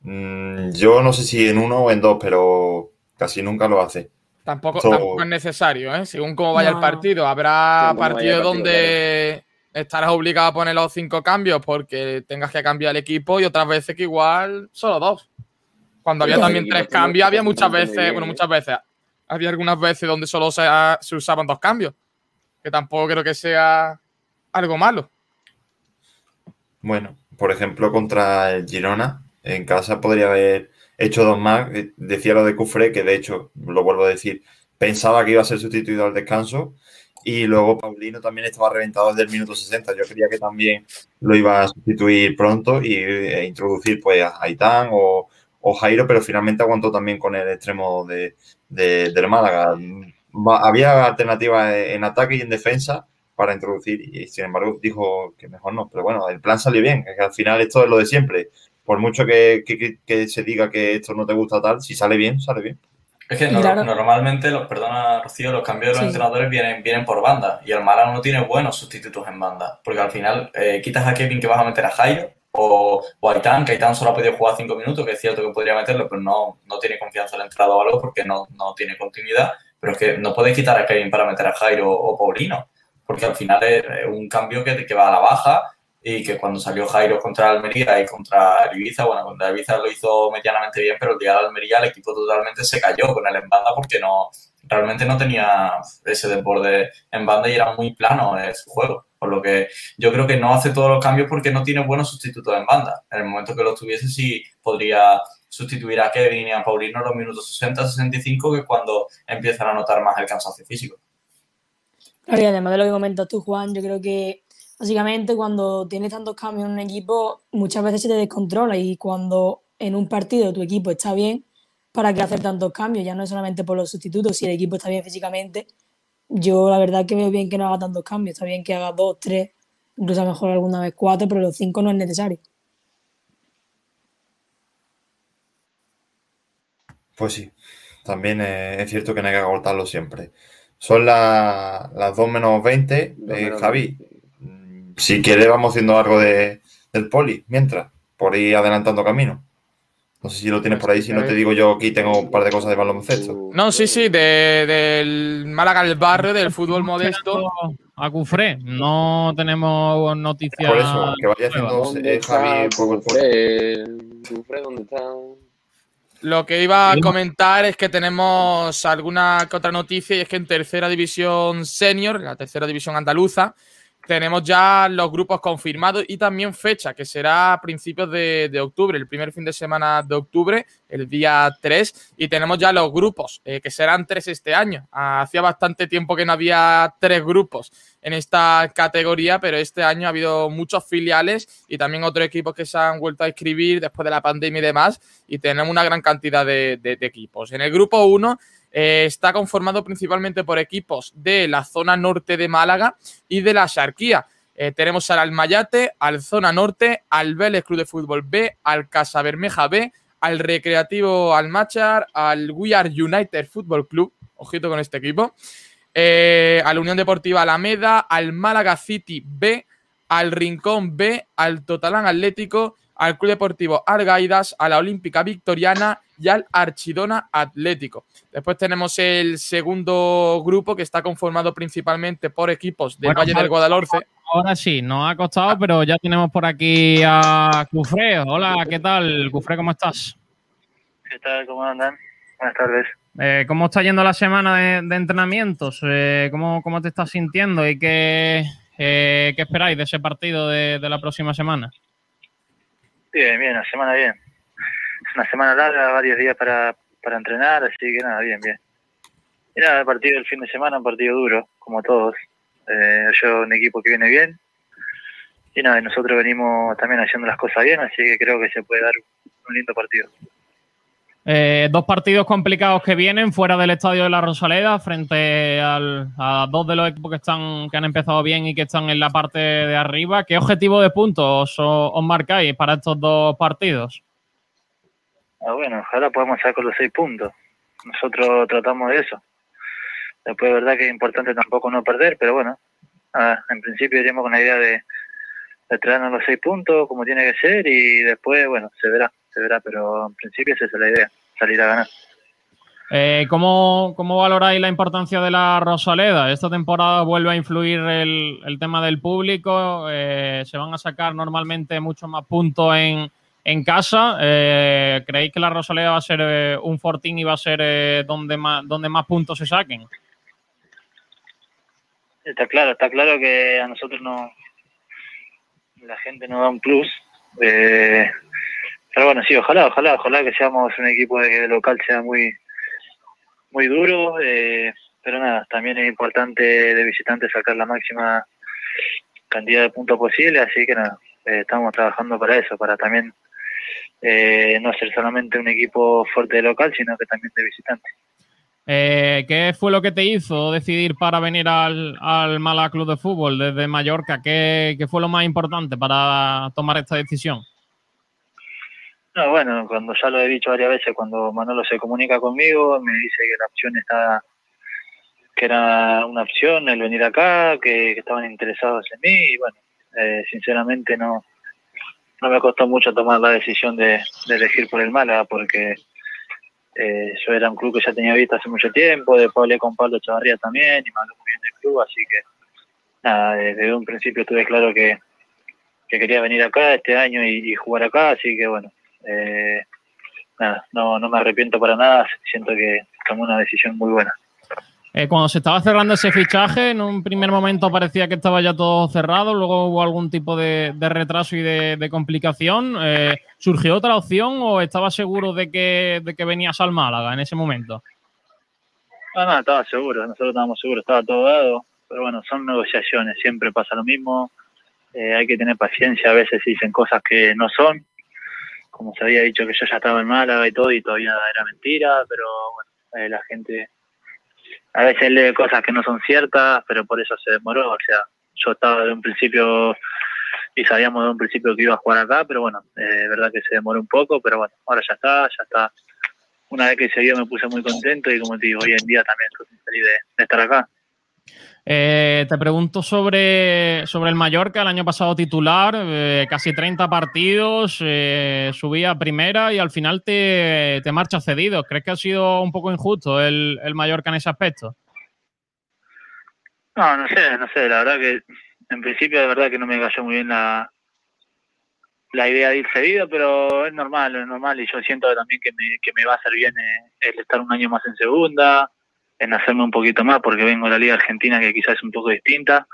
Mm, yo no sé si en uno o en dos, pero casi nunca lo hace.
Tampoco, es necesario, ¿eh? Según cómo vaya
No.
el partido, habrá partidos
partido,
donde estarás obligado a poner los cinco cambios porque tengas que cambiar el equipo y otras veces que igual solo dos. Cuando había también tres cambios, había muchas veces, bueno, muchas veces, había algunas veces donde solo se, se usaban dos cambios, que tampoco creo que sea algo malo.
Bueno, por ejemplo, contra el Girona, en casa podría haber hecho dos más. Eh, Decía lo de Cufré, que de hecho, lo vuelvo a decir, pensaba que iba a ser sustituido al descanso. Y luego Paulino también estaba reventado desde el minuto 60. Yo creía que también lo iba a sustituir pronto y e introducir pues a Aitán o, o Jairo, pero finalmente aguantó también con el extremo de, de- del Málaga. Va- había alternativas en ataque y en defensa para introducir y sin embargo dijo que mejor no. Pero bueno, el plan salió bien, es que al final esto es lo de siempre. Por mucho que, que- que- se diga que esto no te gusta tal, si sale bien, sale bien.
Es que no-
claro.
normalmente, los, perdona Rocío, los cambios de los
Sí.
entrenadores vienen, vienen por banda y el Málaga no tiene buenos sustitutos en banda, porque al final eh, quitas a Kevin que vas a meter a Jairo o, o a Aitán, que Aitán solo ha podido jugar cinco minutos, que es cierto que podría meterlo, pero no, no tiene confianza el entrenador o algo porque no, no tiene continuidad, pero es que no puedes quitar a Kevin para meter a Jairo o Paulino, porque al final es un cambio que, que va a la baja y que cuando salió Jairo contra Almería y contra el Ibiza, bueno, contra el Ibiza lo hizo medianamente bien, pero el día de Almería el equipo totalmente se cayó con él en banda porque no realmente no tenía ese desborde en banda y era muy plano eh, su juego. Por lo que yo creo que no hace todos los cambios porque no tiene buenos sustitutos en banda. En el momento que los tuviese sí podría sustituir a Kevin y a Paulino en los minutos 60-65 que es cuando empiezan a notar más el cansancio físico.
Además de lo que comentas tú, Juan, yo creo que básicamente cuando tienes tantos cambios en un equipo, muchas veces se te descontrola y cuando en un partido tu equipo está bien, ¿para qué hacer tantos cambios? Ya no es solamente por los sustitutos, si el equipo está bien físicamente, yo la verdad que veo bien que no haga tantos cambios, está bien que haga dos, tres, incluso a lo mejor alguna vez cuatro, pero los cinco no es necesario.
Pues sí, también eh, es cierto que no hay que agotarlo siempre. Son la- las 2 menos 20.
Dos
Eh,
menos
Javi, mm, si quieres vamos haciendo algo de, del poli, mientras, por ir adelantando camino. No sé si lo tienes por ahí, si no te digo yo aquí tengo un par de cosas de baloncesto.
No, sí, sí, de- del Málaga al barrio, del fútbol modesto.
A Cufré, no tenemos noticias.
Por eso, que vaya haciendo
nuevas.
¿Dónde
eh, Javi
está
un poco el poli.
Cufré? Cufré, ¿dónde está?
Lo que iba a comentar es que tenemos alguna que otra noticia y es que en tercera división senior, la tercera división andaluza, tenemos ya los grupos confirmados y también fecha, que será a principios de, octubre, el primer fin de semana de octubre, el día 3, y tenemos ya los grupos, eh, que serán tres este año. Hacía bastante tiempo que no había tres grupos en esta categoría, pero este año ha habido muchos filiales y también otros equipos que se han vuelto a inscribir después de la pandemia y demás, y tenemos una gran cantidad de, de- de equipos. En el grupo 1 eh, está conformado principalmente por equipos de la zona norte de Málaga y de la Xarquía. Eh, tenemos al Almayate, al Zona Norte, al Vélez Club de Fútbol B, al Casa Bermeja B, al Recreativo Almachar, al We Are United Fútbol Club, ojito con este equipo, eh, a la Unión Deportiva Alameda, al Málaga City B, al Rincón B, al Totalán Atlético, al Club Deportivo Argaidas, a la Olímpica Victoriana y al Archidona Atlético. Después tenemos el segundo grupo que está conformado principalmente por equipos del
Bueno,
Valle del Guadalhorce.
Ahora sí, nos ha costado, pero ya tenemos por aquí a Cufré. Hola, ¿qué tal? Cufré, ¿cómo estás?
¿Qué tal? ¿Cómo andan? Buenas tardes.
Eh, ¿Cómo está yendo la semana de, de entrenamientos? Eh, ¿cómo, ¿Cómo te estás sintiendo y qué, eh, qué esperáis de ese partido de, de la próxima semana?
Bien, bien, la semana bien. Una semana larga, varios días para, para entrenar, así que nada, bien, bien. Y nada, el partido del fin de semana, un partido duro, como todos. Eh, yo un equipo que viene bien. Y nada, nosotros venimos también haciendo las cosas bien, así que creo que se puede dar un lindo partido.
Eh, dos partidos complicados que vienen fuera del estadio de la Rosaleda frente al- a dos de los equipos que están que han empezado bien y que están en la parte de arriba. ¿Qué objetivo de puntos os, os marcáis para estos dos partidos?
Ah, bueno, ojalá podamos sacar los seis puntos. Nosotros tratamos de eso. Después, es verdad que es importante tampoco no perder, pero bueno, en principio iremos con la idea de, de traernos los seis puntos como tiene que ser y después, bueno, se verá, se verá, pero en principio esa es la idea, salir a ganar.
Eh, ¿cómo, cómo valoráis la importancia de la Rosaleda? Esta temporada vuelve a influir el, el tema del público. eh, se van a sacar normalmente muchos más puntos en, en casa. Eh, ¿Creéis que la Rosaleda va a ser eh, un fortín y va a ser eh, donde, más, donde más puntos se saquen?
Está claro, está claro que a nosotros no, la gente nos da un plus. eh, pero bueno, sí, ojalá, ojalá, ojalá que seamos un equipo de, de local sea muy, muy duro. eh, pero nada, también es importante de visitante sacar la máxima cantidad de puntos posible, así que nada, eh, estamos trabajando para eso, para también eh, no ser solamente un equipo fuerte de local, sino que también de visitante.
Eh, ¿Qué fue lo que te hizo decidir para venir al, al Málaga Club de Fútbol desde Mallorca? ¿Qué, qué fue lo más importante para tomar esta decisión?
No, bueno, cuando ya lo he dicho varias veces, cuando Manolo se comunica conmigo, me dice que la opción está, que era una opción el venir acá, que, que estaban interesados en mí y bueno, eh, sinceramente no, no me costó mucho tomar la decisión de, de elegir por el Málaga porque eh, yo era un club que ya tenía visto hace mucho tiempo, después hablé con Pablo Chavarría también y me habló muy bien del club, así que nada, desde un principio tuve claro que, que quería venir acá este año y, y jugar acá, así que bueno, eh, nada, no, no me arrepiento para nada, siento que tomé una decisión muy buena.
Eh, cuando se estaba cerrando ese fichaje, en un primer momento parecía que estaba ya todo cerrado, luego hubo algún tipo de, retraso y de, complicación. Eh, ¿Surgió otra opción o estabas seguro de que, de que venías al Málaga en ese momento?
No, no, estaba seguro, nosotros estábamos seguros, estaba todo dado, pero bueno, son negociaciones, siempre pasa lo mismo, eh, hay que tener paciencia, a veces dicen cosas que no son, como se había dicho que yo ya estaba en Málaga y todo, y todavía era mentira, pero bueno, eh, la gente a veces lee cosas que no son ciertas, pero por eso se demoró, o sea, yo estaba de un principio y sabíamos de un principio que iba a jugar acá, pero bueno, eh, verdad que se demoró un poco, pero bueno, ahora ya está, ya está. Una vez que se dio me puse muy contento y como te digo, hoy en día también estoy feliz de estar acá.
Eh, te pregunto sobre, sobre el Mallorca, el año pasado titular, eh, casi 30 partidos, eh, subía a primera y al final te, te marcha cedido. ¿Crees que ha sido un poco injusto el, el Mallorca en ese aspecto?
No, no sé, no sé, la verdad que en principio de verdad que no me cayó muy bien la, la idea de ir cedido, pero es normal, es normal y yo siento también que me, que me va a hacer bien eh, el estar un año más en segunda, en hacerme un poquito más porque vengo de la Liga Argentina que quizás es un poco distinta.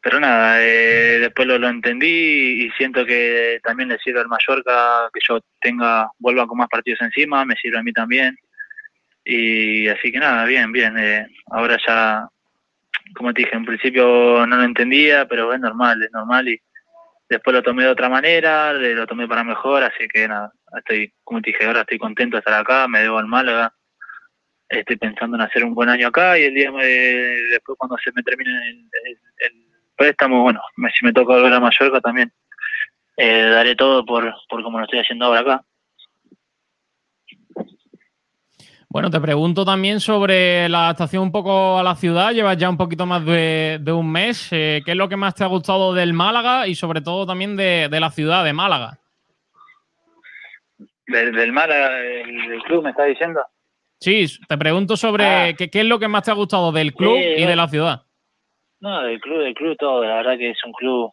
Pero nada, eh, después lo, lo entendí y siento que también le sirve al Mallorca que yo tenga, vuelva con más partidos encima, me sirve a mí también. Y así que nada, bien, bien. eh, ahora ya, como te dije, en principio no lo entendía, pero es normal, es normal y después lo tomé de otra manera, lo tomé para mejor, así que nada, estoy, como te dije, ahora estoy contento de estar acá, me debo al Málaga, estoy pensando en hacer un buen año acá y el día de- después cuando se me termine el, el- el préstamo, bueno, me- si me toca volver a Mallorca también, eh, daré todo por, por como lo estoy haciendo ahora acá.
Bueno, te pregunto también sobre la adaptación un poco a la ciudad. Llevas ya un poquito más de, de un mes. Eh, ¿Qué es lo que más te ha gustado del Málaga y sobre todo también de, de la ciudad de Málaga?
Del, del Málaga, del club, me está diciendo.
Sí, te pregunto sobre
Ah.
qué, qué es lo que más te ha gustado del club
Sí,
y de la ciudad.
No, del club, del club todo, la verdad que es un club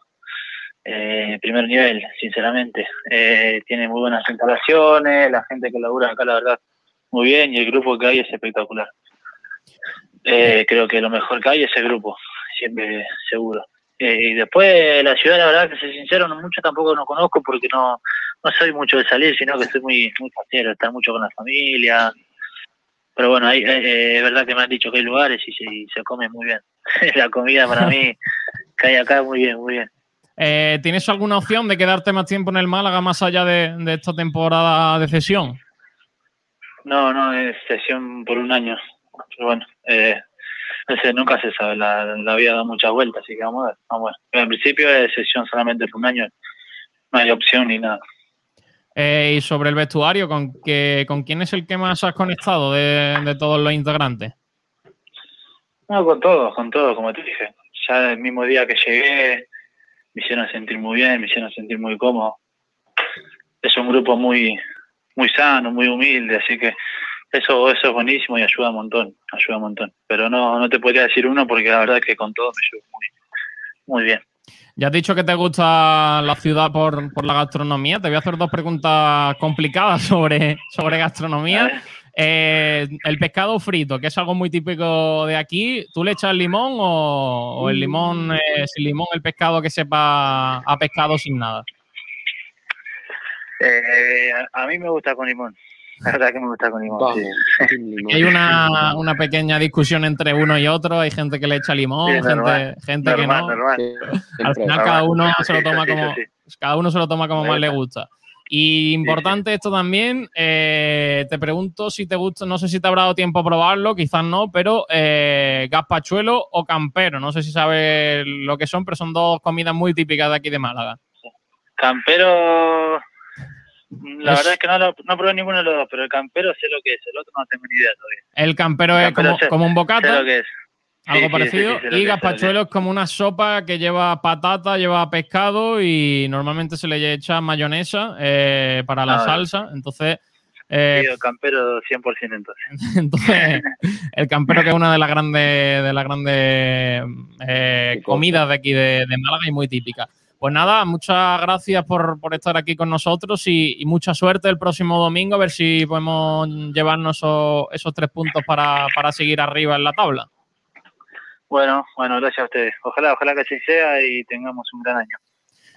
eh, primer nivel, sinceramente. Eh, tiene muy buenas instalaciones, la gente que labura acá, la verdad, muy bien, y el grupo que hay es espectacular. Eh, creo que lo mejor que hay es el grupo, siempre seguro. Eh, y después la ciudad, la verdad, que ser sincero, no mucho tampoco no conozco porque no, no soy mucho de salir, sino que soy muy, muy fácil, estar mucho con la familia. Pero bueno, hay, eh, es verdad que me han dicho que hay lugares y se, y se come muy bien. la comida para mí que hay acá muy bien, muy bien.
Eh, ¿Tienes alguna opción de quedarte más tiempo en el Málaga más allá de, de esta temporada de cesión?
No, no, es sesión por un año. Pero bueno, eh, no sé, nunca se sabe, la, la vida da muchas vueltas, así que vamos a ver. Vamos a ver. Pero en principio es sesión solamente por un año, no hay opción ni nada.
Eh, y sobre el vestuario, ¿con, qué, ¿con quién es el que más has conectado de, de todos los integrantes?
No, con todos, con todos, como te dije. Ya el mismo día que llegué, me hicieron sentir muy bien, me hicieron sentir muy cómodo. Es un grupo muy muy sano, muy humilde, así que eso eso es buenísimo y ayuda un montón, ayuda un montón. Pero no no te podría decir uno porque la verdad es que con todos me llevo muy, muy bien.
Ya has dicho que te gusta la ciudad por, por la gastronomía. Te voy a hacer dos preguntas complicadas sobre, sobre gastronomía. Eh, el pescado frito, que es algo muy típico de aquí, ¿tú le echas limón o, o el limón, eh, sin limón, el pescado que sepa a pescado sin nada?
Eh, a, a mí me gusta con limón. La verdad que me gusta con limón. sí.
Hay una, una pequeña discusión entre uno y otro. Hay gente que le echa limón,
Sí,
gente,
normal,
gente que no.
normal.
Al final cada uno se lo toma como cada uno se lo toma como más le
gusta.
Y importante esto también, eh, te pregunto si te gusta, no sé si te habrá dado tiempo a probarlo, quizás no, pero eh, gazpachuelo o campero, no sé si sabes lo que son, pero son dos comidas muy típicas de aquí de Málaga.
Campero, la
Es-
verdad es que no, lo- no probé ninguno de los dos, pero el campero sé lo que es, el otro no tengo ni idea todavía.
El campero es
Campero
como,
sé-
como un
sé
bocata,
lo que es.
algo
Sí,
parecido,
sí, sí,
y gazpachuelo es como una sopa que lleva patata, lleva pescado y normalmente se le echa mayonesa eh, para la
Ah,
salsa, entonces... eh,
Sí, el campero 100% entonces.
Entonces, el campero que es una de las grandes, de las grandes eh, comidas de aquí de, de Málaga y muy típica. Pues nada, muchas gracias por, por estar aquí con nosotros y, mucha suerte el próximo domingo, a ver si podemos llevarnos esos, esos tres puntos para, para seguir arriba en la tabla.
Bueno, bueno, gracias a ustedes. Ojalá, ojalá que así sea y tengamos un gran año.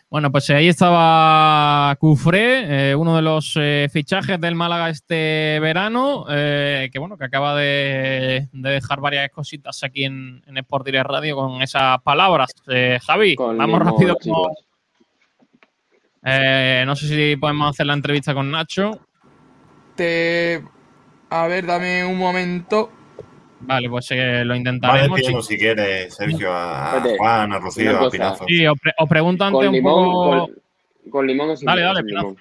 Bueno, pues ahí estaba Cufré, eh, uno de los eh, fichajes del Málaga este verano, eh, que bueno, que acaba de, de dejar varias cositas aquí en, en Sport Direct Radio con esas palabras. Eh, Javi,
Con
vamos rápido. con- Eh, no sé si podemos hacer la entrevista con Nacho.
Te... A ver, dame un momento.
Vale, pues eh, lo intentaremos.
despidiendo si quieres, Sergio, a, Juan, a Rocío, a. Pinazo.
Sí, os, pre- os pregunto antes
¿Con
un
limón,
poco...
con, con limón o sin
Dale,
limón?
dale, Pinazo.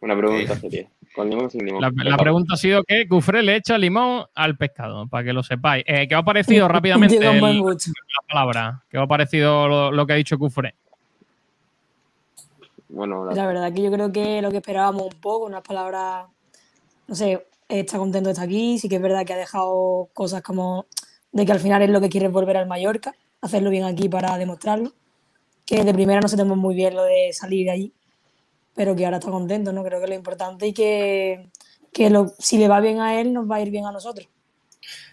Una pregunta sería. ¿Con limón o sin limón?
La, la pregunta ha sido que Cufré le echa limón al pescado, para que lo sepáis. Eh, ¿Qué os ha parecido rápidamente el- la palabra? ¿Qué os ha parecido lo, lo que ha dicho Cufré?
Bueno, la-
La verdad que yo creo que lo que esperábamos un poco, unas palabras, no sé, está contento de estar aquí, sí que es verdad que ha dejado cosas como de que al final es lo que quiere volver al Mallorca, hacerlo bien aquí para demostrarlo, que de primera no se tomó muy bien lo de salir de allí, pero que ahora está contento, ¿no? Creo que lo importante y que, que lo- si le va bien a él, nos va a ir bien a nosotros.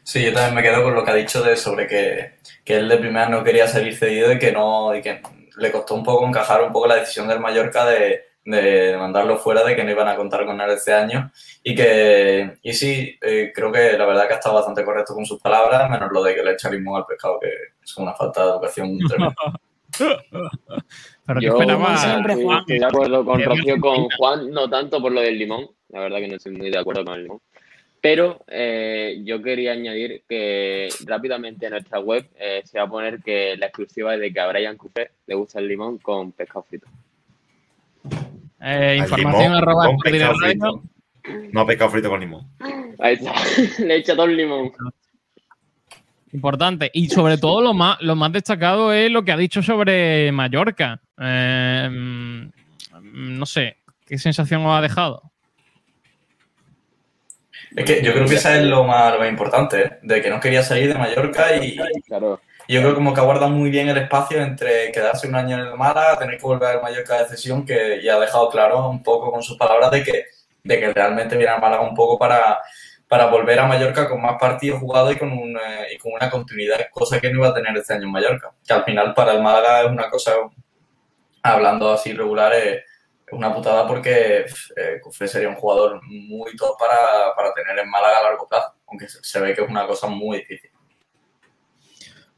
Sí, yo también me quedo con lo que ha dicho de sobre que, que él de primera no quería salir cedido y que no y que le costó un poco encajar un poco la decisión del Mallorca de, de mandarlo fuera, de que no iban a contar con él este año y que y sí, eh, creo que la verdad que ha estado bastante correcto con sus palabras, menos lo de que le echa limón al pescado, que es una falta de educación tremenda.
Pero
Yo
esperaba.
siempre,
estoy,
Juan.
estoy de acuerdo con Rocío, con Juan, no tanto por lo del limón, la verdad que no estoy muy de acuerdo con el limón. Pero eh, yo quería añadir que rápidamente en nuestra web eh, se va a poner que la exclusiva es de que a Brian Cufé le gusta el limón con pescado frito.
Eh,
Al
información
limón
arroba
con
Radio.
frito. No pescado frito con limón.
Ahí está, le echa todo el limón.
Importante. Y sobre todo lo más, lo más destacado es lo que ha dicho sobre Mallorca. Eh, mm, no sé, ¿qué sensación os ha dejado?
Es que yo creo que esa es lo más, lo más importante, ¿eh? de que no quería salir de Mallorca y,
Claro,
yo creo como que ha guardado muy bien el espacio entre quedarse un año en el Málaga, tener que volver al Mallorca de cesión, que ya ha dejado claro un poco con sus palabras de que, de que realmente viene al Málaga un poco para, para volver a Mallorca con más partidos jugados y con, un, eh, y con una continuidad, cosa que no iba a tener este año en Mallorca. Que al final para el Málaga es una cosa, hablando así regular, es es una putada porque eh, sería un jugador muy top para, para tener en Málaga a largo plazo, aunque se ve que es una cosa muy difícil.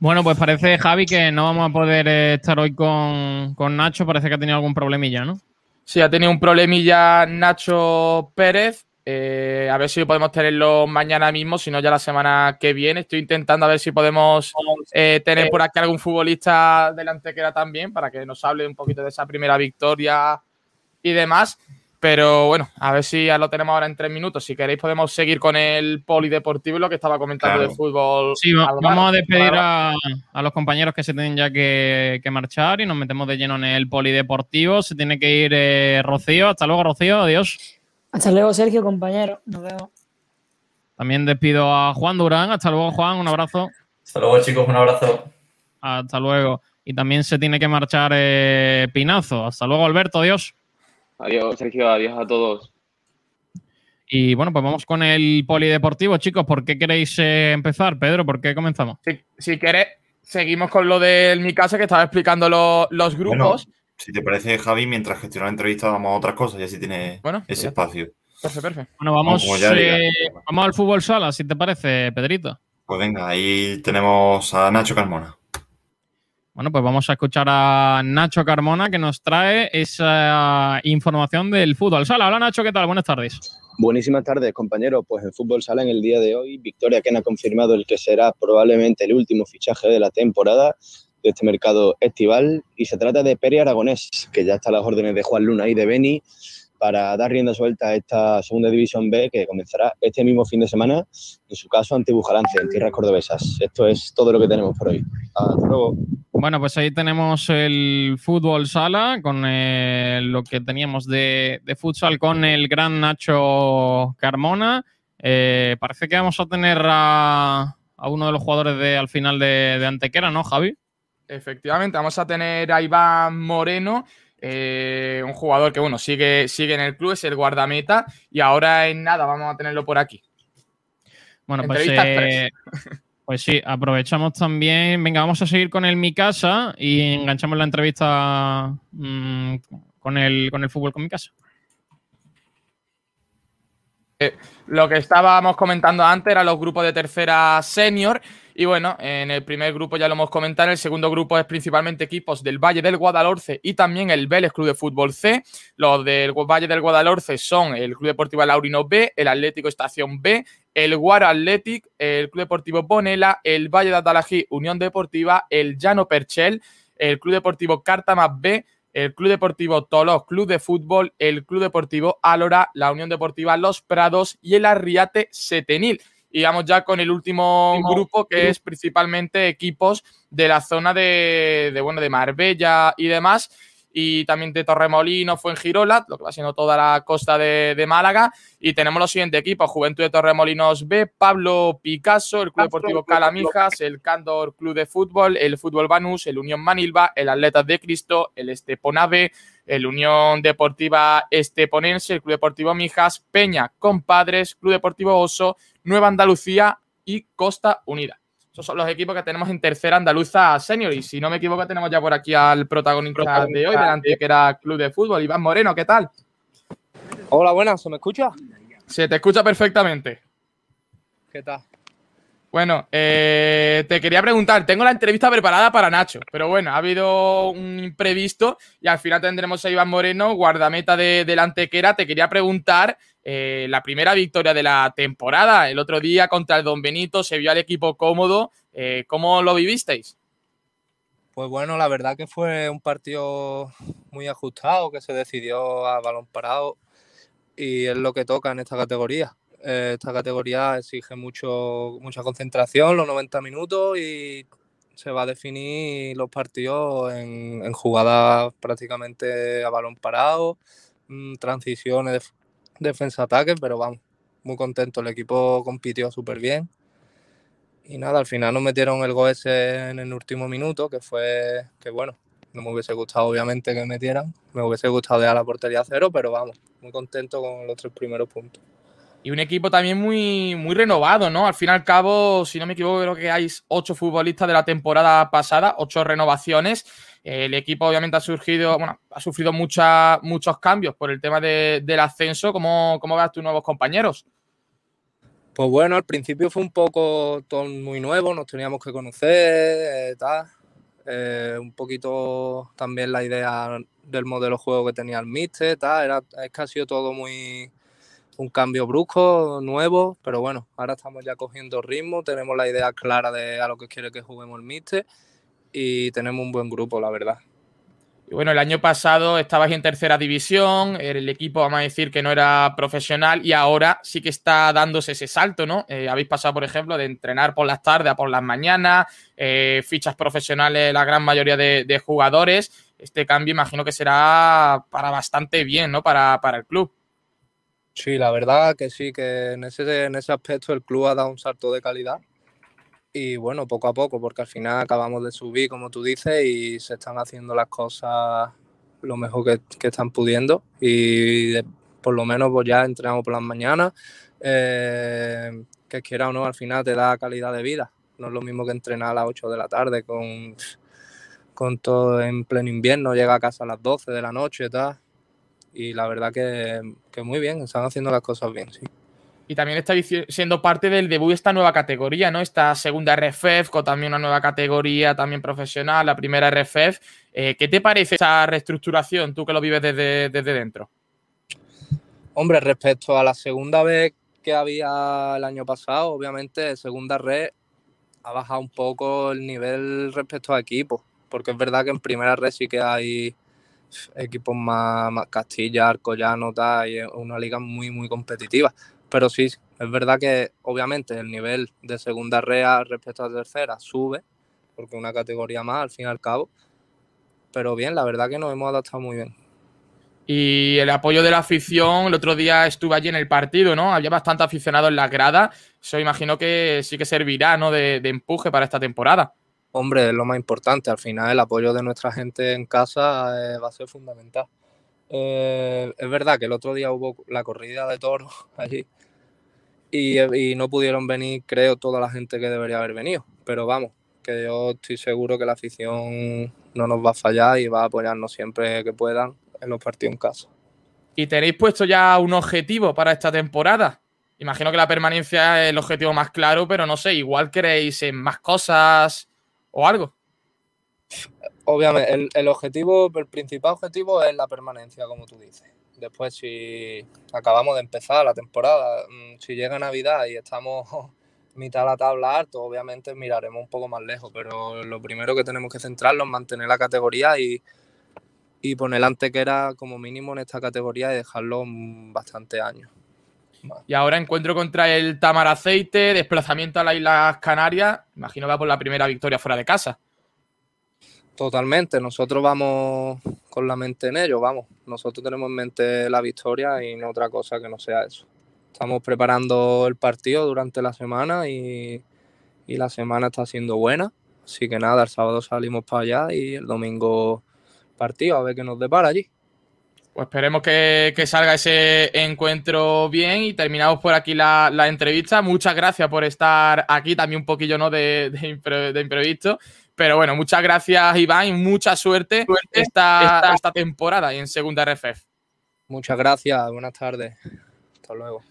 Bueno, pues parece, Javi, que no vamos a poder estar hoy con, con Nacho. Parece que ha tenido algún problemilla, ¿no?
Sí, ha tenido un problemilla Nacho Pérez. Eh, a ver si podemos tenerlo mañana mismo, si no ya la semana que viene. Estoy intentando a ver si podemos eh, tener por aquí algún futbolista delante que era también, para que nos hable un poquito de esa primera victoria y demás. Pero bueno, a ver si ya lo tenemos ahora en tres minutos. Si queréis podemos seguir con el polideportivo y lo que estaba comentando
Claro.
de fútbol.
Sí, vamos a despedir a, a los compañeros que se tienen ya que, que marchar y nos metemos de lleno en el polideportivo. Se tiene que ir eh, Rocío. Hasta luego, Rocío. Adiós.
Hasta luego, Sergio, compañero. Nos vemos.
También despido a Juan Durán. Hasta luego, Juan. Un abrazo.
Hasta luego, chicos. Un abrazo.
Hasta luego. Y también se tiene que marchar eh, Pinazo. Hasta luego, Alberto. Adiós.
Adiós, Sergio. Adiós a todos.
Y bueno, pues vamos con el polideportivo, chicos. ¿Por qué queréis eh, empezar, Pedro? ¿Por qué comenzamos?
Si, si quieres, seguimos con lo de mi casa que estaba explicando lo- los
Bueno,
grupos.
si te parece, Javi, mientras gestiona la entrevista vamos a otras cosas y así tiene
Bueno, pues
ese espacio.
Perfecto, perfecto.
Bueno, vamos, eh, vamos al fútbol sala, si te parece, Pedrito.
Pues venga, ahí tenemos a Nacho Carmona.
Bueno, pues vamos a escuchar a Nacho Carmona que nos trae esa información del fútbol sala. Hola Nacho, ¿qué tal? Buenas tardes.
Buenísimas tardes, compañeros. Pues en Fútbol Sala en el día de hoy, Victoria Ken ha confirmado el que será probablemente el último fichaje de la temporada de este mercado estival y se trata de Peri Aragonés, que ya está a las órdenes de Juan Luna y de Beni para dar rienda suelta a esta segunda división B que comenzará este mismo fin de semana, en su caso ante Bujalance, en tierras cordobesas. Esto es todo lo que tenemos por hoy. Hasta luego.
Bueno, pues ahí tenemos el fútbol sala con eh, lo que teníamos de, de futsal con el gran Nacho Carmona. Eh, parece que vamos a tener a, a uno de los jugadores de al final de, de Antequera, ¿no, Javi?
Efectivamente, vamos a tener a Iván Moreno, eh, un jugador que bueno, sigue, sigue en el club, es el guardameta, y ahora en nada vamos a tenerlo por aquí.
Bueno, pues, eh, pues sí, aprovechamos también. Venga, vamos a seguir con el Mi Casa y enganchamos la entrevista mm, con, el, con el fútbol con Mi Casa.
Eh, lo que estábamos comentando antes eran los grupos de tercera senior. Y bueno, en el primer grupo ya lo hemos comentado. En el segundo grupo es principalmente equipos del Valle del Guadalhorce y también el Vélez Club de Fútbol C. Los del Valle del Guadalhorce son el Club Deportivo Laurino B, el Atlético Estación B, el Guaro Athletic, el Club Deportivo Bonela, el Valle de Atalají Unión Deportiva, el Llano Perchel, el Club Deportivo Cártamas B, el Club Deportivo Tolos Club de Fútbol, el Club Deportivo Álora, la Unión Deportiva Los Prados y el Arriate Setenil. Y vamos ya con el último grupo, que es principalmente equipos de la zona de, de, bueno, de Marbella y demás, y también de Torremolinos, Fuengirola, lo que va siendo toda la costa de, de Málaga. Y tenemos los siguientes equipos: Juventud de Torremolinos B, Pablo Picasso, el Club Deportivo Calamijas, el Cándor Club de Fútbol, el Fútbol Banús, el Unión Manilva, el Atletas de Cristo, el Esteponave, el Unión Deportiva Esteponense, el Club Deportivo Mijas, Peña Compadres, Club Deportivo Oso, Nueva Andalucía y Costa Unida. Esos son los equipos que tenemos en tercera andaluza senior. Y si no me equivoco, tenemos ya por aquí al protagonista de hoy, delante que era Club de Fútbol, Iván Moreno. ¿Qué tal?
Hola, buenas, ¿se me escucha?
Se te escucha perfectamente.
¿Qué tal?
Bueno, eh, te quería preguntar, tengo la entrevista preparada para Nacho, pero bueno, ha habido un imprevisto y al final tendremos a Iván Moreno, guardameta de, de la Antequera. Te quería preguntar, eh, la primera victoria de la temporada, el otro día contra el Don Benito, se vio al equipo cómodo. Eh, ¿Cómo lo vivisteis?
Pues bueno, la verdad que fue un partido muy ajustado, que se decidió a balón parado y es lo que toca en esta categoría. Esta categoría exige mucho, mucha concentración, los 90 minutos y se va a definir los partidos en, en jugadas prácticamente a balón parado, mm, transiciones, def- defensa-ataque, pero vamos, muy contento. El equipo compitió súper bien. Y nada, al final nos metieron el gol ese en el último minuto, que fue, que bueno, no me hubiese gustado obviamente que metieran, me hubiese gustado dejar la portería a cero, pero vamos, muy contento con los tres primeros puntos.
Y un equipo también muy, muy renovado, ¿no? Al fin y al cabo, si no me equivoco, creo que hay ocho futbolistas de la temporada pasada, ocho renovaciones. El equipo obviamente ha surgido, bueno, ha sufrido muchos cambios por el tema de- del ascenso. ¿Cómo, ¿Cómo ves tus nuevos compañeros?
Pues bueno, al principio fue un poco todo muy nuevo, nos teníamos que conocer, eh, tal. Eh, un poquito también la idea del modelo de juego que tenía el Mister, tal. Era, es que ha sido todo muy un cambio brusco, nuevo, pero bueno, ahora estamos ya cogiendo ritmo, tenemos la idea clara de a lo que quiere que juguemos el Mister y tenemos un buen grupo, la verdad.
Y bueno, el año pasado estabais en tercera división, el equipo, vamos a decir, que no era profesional y ahora sí que está dándose ese salto, ¿no? Eh, habéis pasado, por ejemplo, de entrenar por las tardes a por las mañanas, eh, fichas profesionales la gran mayoría de, de jugadores. Este cambio imagino que será para bastante bien, ¿no? Para, para el club.
Sí, la verdad que sí, que en ese, en ese aspecto el club ha dado un salto de calidad. Y bueno, poco a poco, porque al final acabamos de subir, como tú dices, y se están haciendo las cosas lo mejor que, que están pudiendo. Y por lo menos pues ya entrenamos por las mañanas. eh, que quiera o no, al final te da calidad de vida. No es lo mismo que entrenar a las 8 de la tarde con, con todo en pleno invierno, llega a casa a las 12 de la noche y tal. Y la verdad que, que muy bien, están haciendo las cosas bien, sí.
Y también estáis si- siendo parte del debut de esta nueva categoría, ¿no? Esta segunda RFEF, con también una nueva categoría también profesional, la primera RFEF. Eh, ¿Qué te parece esa reestructuración, tú que lo vives desde, desde dentro?
Hombre, respecto a la segunda vez que había el año pasado, obviamente segunda red ha bajado un poco el nivel respecto a equipos, porque es verdad que en primera red sí que hay equipos más, más Castilla, Arcollano, tal, y una liga muy, muy competitiva. Pero sí, es verdad que obviamente el nivel de segunda red a- respecto a tercera sube, porque una categoría más al fin y al cabo. Pero bien, la verdad que nos hemos adaptado muy bien.
Y el apoyo de la afición, el otro día estuve allí en el partido, ¿no? Había bastante aficionado en la grada. Eso imagino que sí que servirá, ¿no? De empuje para esta temporada.
Hombre, es lo más importante. Al final, el apoyo de nuestra gente en casa eh, va a ser fundamental. Eh, es verdad que el otro día hubo la corrida de toros allí y, y no pudieron venir, creo, toda la gente que debería haber venido. Pero vamos, que yo estoy seguro que la afición no nos va a fallar y va a apoyarnos siempre que puedan en los partidos en casa.
¿Y tenéis puesto ya un objetivo para esta temporada? Imagino que la permanencia es el objetivo más claro, pero no sé, igual queréis en más cosas o algo.
Obviamente, el, el objetivo, el principal objetivo es la permanencia, como tú dices. Después, si acabamos de empezar la temporada, mm, si llega Navidad y estamos mitad de la tabla alto, obviamente miraremos un poco más lejos, pero lo primero que tenemos que centrarnos es mantener la categoría y, y poner antequera como mínimo en esta categoría y dejarlo bastante años.
Y ahora encuentro contra el Tamar Aceite, desplazamiento a las Islas Canarias. Imagino va por la primera victoria fuera de casa.
Totalmente, nosotros vamos con la mente en ello, vamos. Nosotros tenemos en mente la victoria y no otra cosa que no sea eso. Estamos preparando el partido durante la semana y, y la semana está siendo buena. Así que nada, el sábado salimos para allá y el domingo partido, a ver qué nos depara allí.
Pues esperemos que, que salga ese encuentro bien y terminamos por aquí la, la entrevista. Muchas gracias por estar aquí, también un poquillo ¿no? de, de, impre- de imprevisto. Pero bueno, muchas gracias, Iván, y mucha suerte, esta,
Esta-
esta temporada y en segunda RFF.
Muchas gracias, buenas tardes. Hasta luego.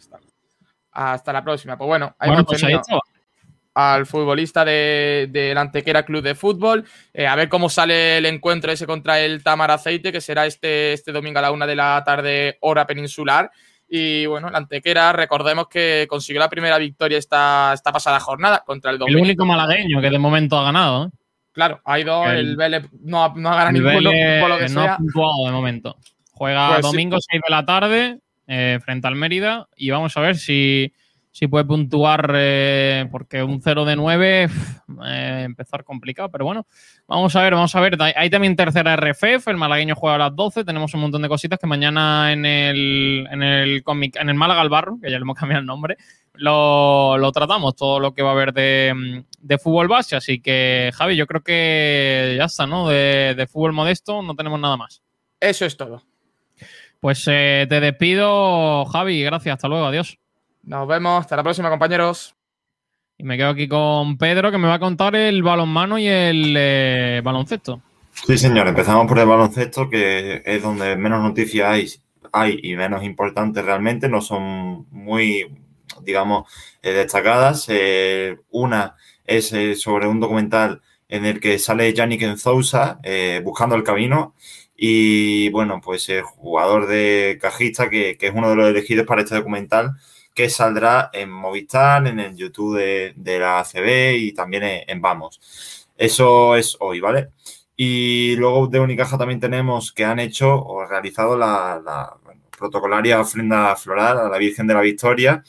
Hasta la próxima. Pues bueno, ahí
Bueno,
hemos
pues.
Al futbolista de, del Antequera Club de Fútbol. Eh, a ver cómo sale el encuentro ese contra el Tamar Aceite, que será este, este domingo a la una de la tarde, hora peninsular. Y bueno, el Antequera, recordemos que consiguió la primera victoria esta, esta pasada jornada contra el
El
Dominico.
único malagueño que de momento ha ganado. ¿eh?
Claro, ha ido,
El-
el Vélez no, ha- no ha ganado
El
ninguno, por lo que
no ha puntuado de momento. Juega
Pues sí.
domingo 6 de la tarde eh, frente al Mérida y vamos a ver si, si puede puntuar eh, porque un 0 de 9 eh, empezar complicado, pero bueno, vamos a ver, vamos a ver. Hay también tercera RFF, el malagueño juega a las 12, tenemos un montón de cositas que mañana en el, en el cómic, en el Málaga al Barro, que ya le hemos cambiado el nombre, lo, lo tratamos, todo lo que va a haber de, de fútbol base. Así que, Javi, yo creo que ya está, ¿no? De, de fútbol modesto no tenemos nada más.
Eso es todo.
Pues eh, te despido, Javi. Gracias. Hasta luego. Adiós.
Nos vemos. Hasta la próxima, compañeros.
Y me quedo aquí con Pedro, que me va a contar el balonmano y el eh, baloncesto.
Sí, señor. Empezamos por el baloncesto, que es donde menos noticias hay, hay y menos importantes realmente. No son muy, digamos, eh, destacadas. Eh, una es eh, sobre un documental en el que sale Yannick Enzousa eh, buscando el camino. Y bueno, pues el jugador de cajista, que, que es uno de los elegidos para este documental, que saldrá en Movistar, en el YouTube de, de la ACB y también en, Vamos. Eso es hoy, ¿vale? Y luego de Unicaja también tenemos que han hecho o realizado la, protocolaria ofrenda floral a la Virgen de la Victoria.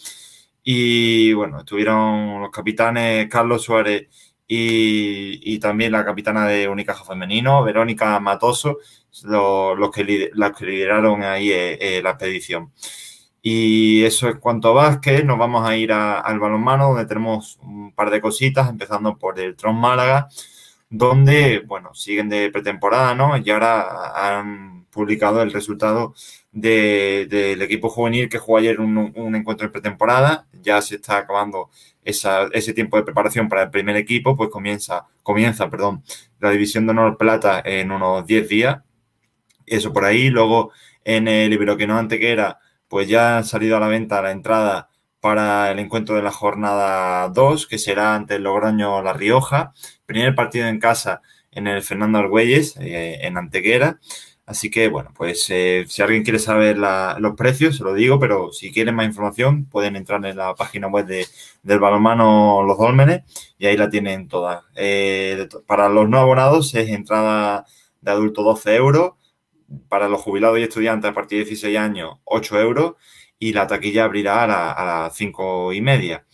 Y bueno, estuvieron los capitanes Carlos Suárez y, también la capitana de Unicaja Femenino, Verónica Matoso, los, que, los que lideraron ahí eh, eh, la expedición. Y eso es cuanto a básquet. Nos vamos a ir a, al balonmano, donde tenemos un par de cositas, empezando por el Tron Málaga, donde, bueno, siguen de pretemporada, ¿no? Y ahora han publicado el resultado del de, equipo juvenil que jugó ayer un, encuentro de pretemporada. Ya se está acabando ese tiempo de preparación para el primer equipo, pues comienza, comienza, perdón, la división de honor plata en unos 10 días. Eso por ahí. Luego en el Iberoquino Antequera, pues ya ha salido a la venta la entrada para el encuentro de la jornada 2, que será ante el Logroño La Rioja. Primer partido en casa en el Fernando Argüelles, eh, en Antequera. Así que, bueno, pues eh, si alguien quiere saber los precios, se lo digo, pero si quieren más información, pueden entrar en la página web de, del balonmano Los Dólmenes y ahí la tienen toda. Eh, para los no abonados es entrada de adulto 12 euros, para los jubilados y estudiantes a partir de 16 años 8 euros y la taquilla abrirá a, la, las 5 y media.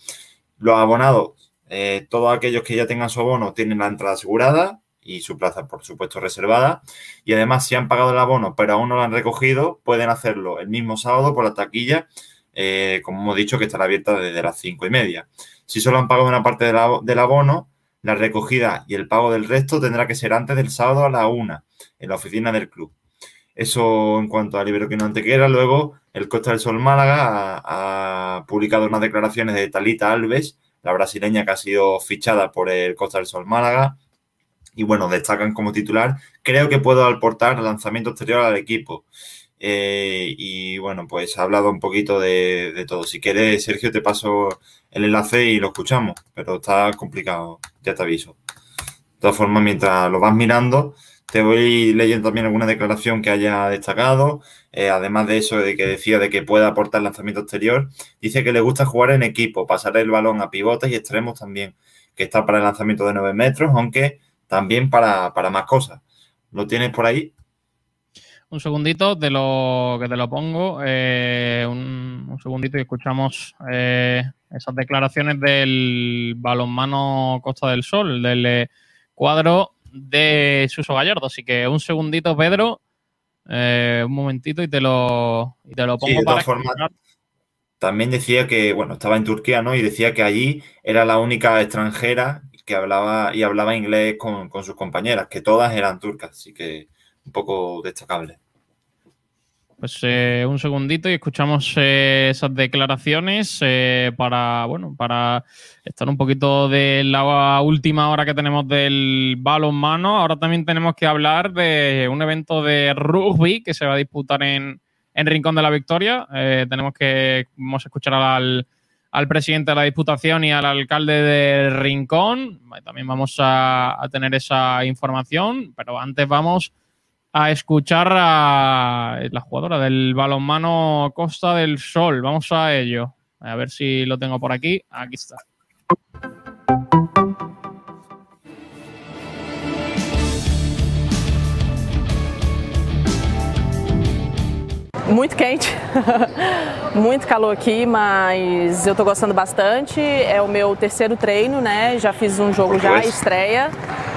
Los abonados, eh, todos aquellos que ya tengan su abono tienen la entrada asegurada, y su plaza, por supuesto, reservada. Y además, si han pagado el abono pero aún no lo han recogido, pueden hacerlo el mismo sábado por la taquilla, eh, como hemos dicho, que estará abierta desde las cinco y media. Si solo han pagado una parte del abono, la recogida y el pago del resto tendrá que ser antes del sábado a la una, en la oficina del club. Eso en cuanto a Iberoquino Antequera. Luego, el Costa del Sol Málaga ha, ha publicado unas declaraciones de Talita Alves, la brasileña que ha sido fichada por el Costa del Sol Málaga, y bueno, destacan como titular. Creo que puedo aportar lanzamiento exterior al equipo. Eh, y bueno, pues ha hablado un poquito de, de, todo. Si quieres, Sergio, te paso el enlace y lo escuchamos, pero está complicado, ya te aviso. De todas formas, mientras lo vas mirando, te voy leyendo también alguna declaración que haya destacado. Eh, además de eso, de que decía de que puede aportar lanzamiento exterior, dice que le gusta jugar en equipo, pasar el balón a pivotes y extremos también, que está para el lanzamiento de 9 metros, aunque también para, para, más cosas. ¿Lo tienes por ahí?
Un segundito, te lo, que te lo pongo. Eh, un, un, segundito y escuchamos eh, esas declaraciones del balonmano Costa del Sol, del cuadro de Suso Gallardo. Así que un segundito, Pedro. Eh, un momentito y te lo, y te lo pongo
sí,
para
formas, También decía que, bueno, estaba en Turquía, ¿no? Y decía que allí era la única extranjera que hablaba y hablaba inglés con, con, sus compañeras, que todas eran turcas, así que un poco destacable.
Pues eh, un segundito y escuchamos eh, esas declaraciones eh, para, bueno, para estar un poquito de la última hora que tenemos del balonmano. Ahora también tenemos que hablar de un evento de rugby que se va a disputar en, en Rincón de la Victoria. Eh, tenemos que, vamos a escuchar al, al presidente de la Diputación y al alcalde de Rincón. También vamos a, a, tener esa información, pero antes vamos a escuchar a la jugadora del balonmano Costa del Sol. Vamos a ello. A ver si lo tengo por aquí. Aquí está.
Muito quente, muito calor aqui, mas eu tô gostando bastante. É o meu terceiro treino, né? Já fiz um jogo já, estreia.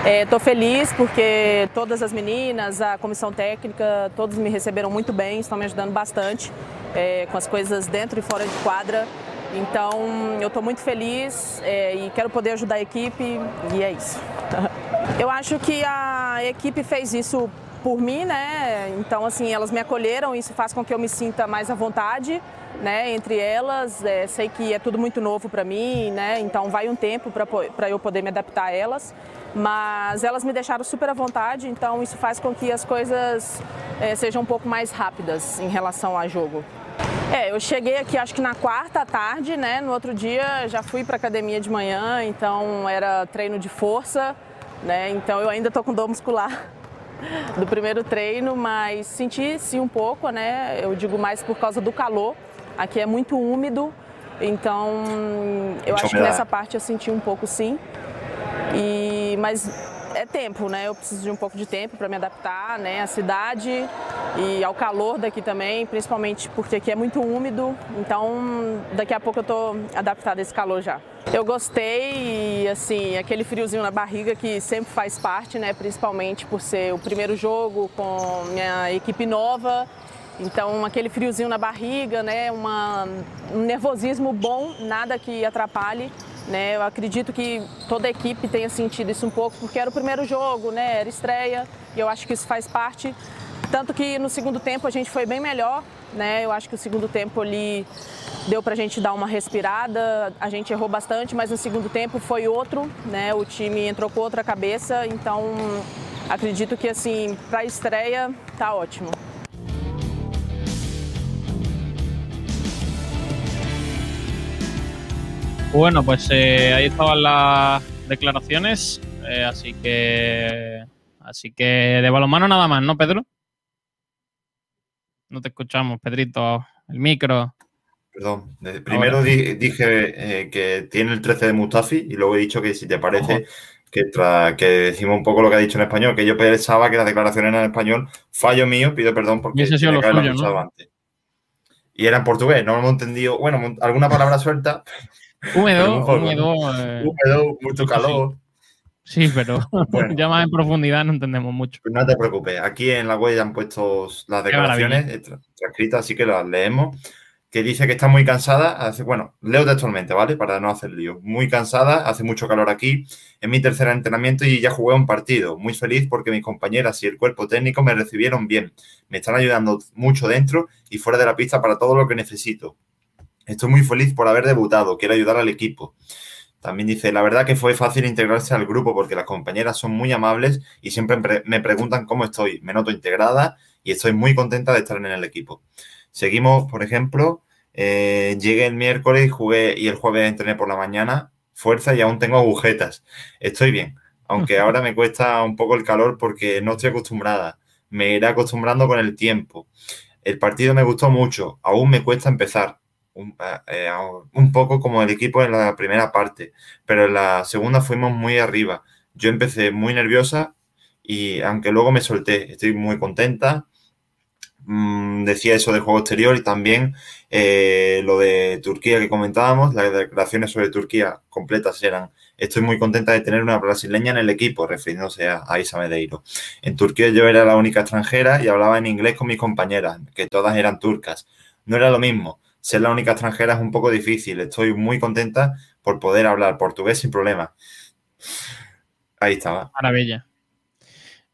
Estou é, feliz porque todas as meninas, a comissão técnica, todos me receberam muito bem, estão me ajudando bastante é, com as coisas dentro e fora de quadra. Então eu estou muito feliz é, e quero poder ajudar a equipe e é isso. eu acho que a equipe fez isso por mim, né? Então, assim, elas me acolheram, isso faz com que eu me sinta mais à vontade. né, entre elas. É, sei que é tudo muito novo para mim, né, então vai um tempo para eu poder me adaptar a elas. Mas elas me deixaram super à vontade, então isso faz com que as coisas é, sejam um pouco mais rápidas em relação ao jogo. É, eu cheguei aqui acho que na quarta tarde, né? No outro dia já fui para academia de manhã, então era treino de força, né? Então eu ainda tô com dor muscular do primeiro treino, mas senti sim um pouco, né? Eu digo mais por causa do calor. Aqui é muito úmido, então eu acho que nessa parte eu senti um pouco sim. E mas é tempo, né? Eu preciso de um pouco de tempo para me adaptar, né? À cidade e ao calor daqui também, principalmente porque aqui é muito úmido. Então, daqui a pouco eu tô adaptada a esse calor já. Eu gostei e assim, aquele friozinho na barriga que sempre faz parte, né? Principalmente por ser o primeiro jogo com minha equipe nova. Então, aquele friozinho na barriga, né? Uma, um nervosismo bom, nada que atrapalhe. Né? Eu acredito que toda a equipe tenha sentido isso um pouco, porque era o primeiro jogo, né? era estreia, e eu acho que isso faz parte. Tanto que no segundo tempo a gente foi bem melhor, né? Eu acho que o segundo tempo ali deu pra gente dar uma respirada, a gente errou bastante, mas no segundo tempo foi outro, né? O time entrou com outra cabeça, então acredito que assim, pra estreia tá ótimo.
Bueno, pues eh, ahí estaban las declaraciones, eh, así que así que de balonmano nada más, ¿no, Pedro? No te escuchamos, Pedrito, el micro.
Perdón, eh, primero di- dije que tiene el 13 de Mustafi y luego he dicho que si te parece que, decimos un poco lo que ha dicho en español, que yo pensaba que las declaraciones eran en español, fallo mío, pido perdón porque
sido
tenía
lo
antes. Y era en portugués, no lo hemos entendido, bueno, alguna palabra suelta.
Húmedo, eh,
Húmedo, mucho calor.
Sí, pero
Bueno.
ya más en profundidad no entendemos mucho.
Pues no te preocupes, aquí en la web ya han puesto las declaraciones tra- transcritas, así que las leemos. Que dice que está muy cansada, hace, bueno, leo textualmente, ¿vale? Para no hacer lío. Muy cansada, hace mucho calor aquí, es mi tercer entrenamiento y ya jugué un partido. Muy feliz porque mis compañeras y el cuerpo técnico me recibieron bien. Me están ayudando mucho dentro y fuera de la pista para todo lo que necesito. Estoy muy feliz por haber debutado, quiero ayudar al equipo. También dice, la verdad que fue fácil integrarse al grupo porque las compañeras son muy amables y siempre pre- me preguntan cómo estoy. Me noto integrada y estoy muy contenta de estar en el equipo. Seguimos, por ejemplo, eh, llegué el miércoles y jugué y el jueves entrené por la mañana. Fuerza y aún tengo agujetas. Estoy bien, aunque ahora me cuesta un poco el calor porque no estoy acostumbrada. Me iré acostumbrando con el tiempo. El partido me gustó mucho, aún me cuesta empezar un, eh, un poco como el equipo en la primera parte, pero en la segunda fuimos muy arriba. Yo empecé muy nerviosa y aunque luego me solté, estoy muy contenta. Mm, decía eso del juego exterior y también eh, lo de Turquía que comentábamos, las declaraciones sobre Turquía completas eran, estoy muy contenta de tener una brasileña en el equipo, refiriéndose a, a Isa Medeiro. En Turquía yo era la única extranjera y hablaba en inglés con mis compañeras, que todas eran turcas. No era lo mismo, ser la única extranjera es un poco difícil, estoy muy contenta por poder hablar portugués sin problema. Ahí estaba.
Maravilla.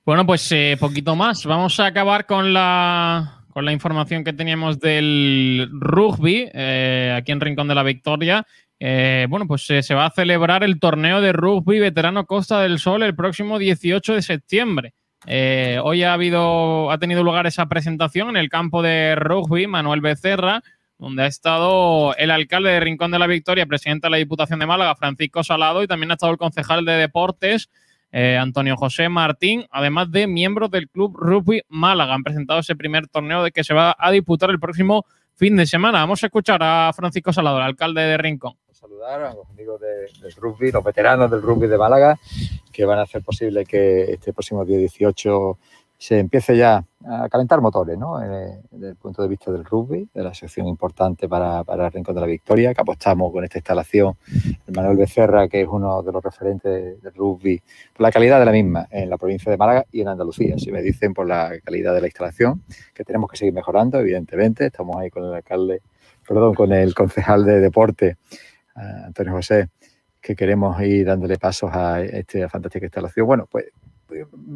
Bueno, pues eh, poquito más. Vamos a acabar con la, con la información que teníamos del rugby eh, aquí en Rincón de la Victoria. Eh, bueno, pues se va a celebrar el torneo de rugby veterano Costa del Sol el próximo 18 de septiembre. Hoy ha habido, ha tenido lugar esa presentación en el campo de rugby Manuel Becerra, donde ha estado el alcalde de Rincón de la Victoria, presidente de la Diputación de Málaga, Francisco Salado, y también ha estado el concejal de deportes, eh, Antonio José Martín, además de miembros del Club Rugby Málaga. Han presentado ese primer torneo de que se va a disputar el próximo fin de semana. Vamos a escuchar a Francisco Salado, el alcalde de Rincón.
saludar a los amigos de- del rugby, los veteranos del rugby de Málaga, que van a hacer posible que este próximo día 18 se empiece ya a calentar motores, ¿no? Eh, desde el punto de vista del rugby, de la sección importante para, para el Rincón de la Victoria, que apostamos con esta instalación, el Manuel Becerra, que es uno de los referentes del rugby, por la calidad de la misma en la provincia de Málaga y en Andalucía. Si me dicen por la calidad de la instalación, que tenemos que seguir mejorando, evidentemente, estamos ahí con el alcalde, perdón, con el concejal de deporte, Antonio José, que queremos ir dándole pasos a esta fantástica instalación. Bueno, pues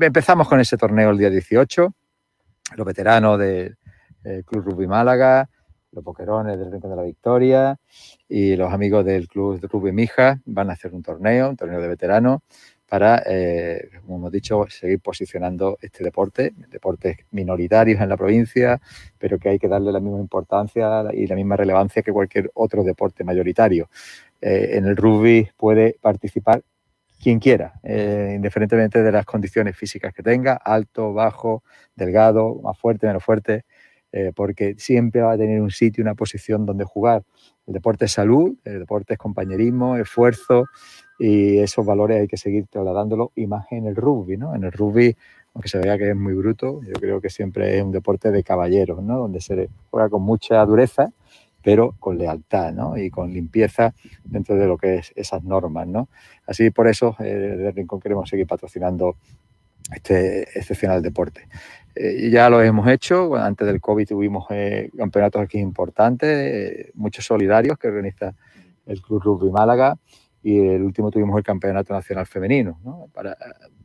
empezamos con ese torneo el día 18, los veteranos del eh, Club Rugby Málaga, los boquerones del Rincón de la Victoria y los amigos del Club Rugby Mija van a hacer un torneo, un torneo de veteranos, para, eh, como hemos dicho, seguir posicionando este deporte, deportes minoritarios en la provincia, pero que hay que darle la misma importancia y la misma relevancia que cualquier otro deporte mayoritario. Eh, en el rugby puede participar quien quiera, eh, indiferentemente de las condiciones físicas que tenga, alto, bajo, delgado, más fuerte, menos fuerte, eh, porque siempre va a tener un sitio, una posición donde jugar. El deporte es salud, el deporte es compañerismo, esfuerzo y esos valores hay que seguir trasladándolo y más en el rugby, ¿no? En el rugby, aunque se vea que es muy bruto, yo creo que siempre es un deporte de caballeros, ¿no? Donde se juega con mucha dureza, pero con lealtad ¿no? y con limpieza dentro de lo que es esas normas. ¿no? Así por eso eh, desde Rincón queremos seguir patrocinando este excepcional deporte. Eh, ya lo hemos hecho, antes del COVID tuvimos eh, campeonatos aquí importantes, eh, muchos solidarios que organiza el Club Rugby Málaga y el último tuvimos el Campeonato Nacional Femenino, ¿no? para eh,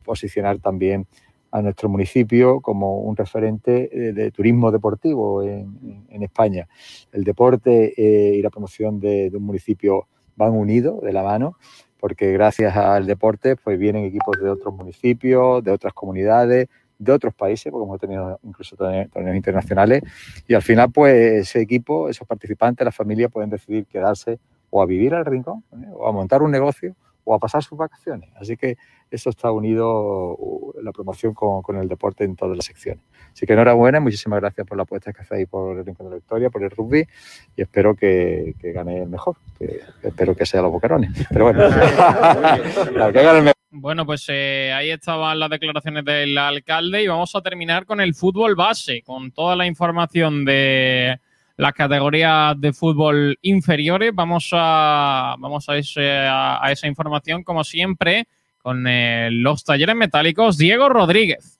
posicionar también a nuestro municipio como un referente eh, de turismo deportivo en, en España. El deporte eh, y la promoción de, de, un municipio van unidos de la mano, porque gracias al deporte pues vienen equipos de otros municipios, de otras comunidades, de otros países, porque hemos tenido incluso torneos internacionales, y al final pues ese equipo, esos participantes, las familias pueden decidir quedarse o a vivir al rincón, ¿eh? o a montar un negocio, o a pasar sus vacaciones. Así que eso está unido la promoción con, con, el deporte en todas las secciones. Así que enhorabuena, muchísimas gracias por la apuesta que hacéis por el Rincón de la Victoria, por el rugby y espero que, que gane el mejor. Que, espero que sea los boquerones. Pero bueno,
claro, que gane el mejor. Bueno, pues eh, ahí estaban las declaraciones del alcalde y vamos a terminar con el fútbol base, con toda la información de las categorías de fútbol inferiores. Vamos a, vamos a, ese, a, esa información, como siempre, con eh, los talleres metálicos Diego Rodríguez.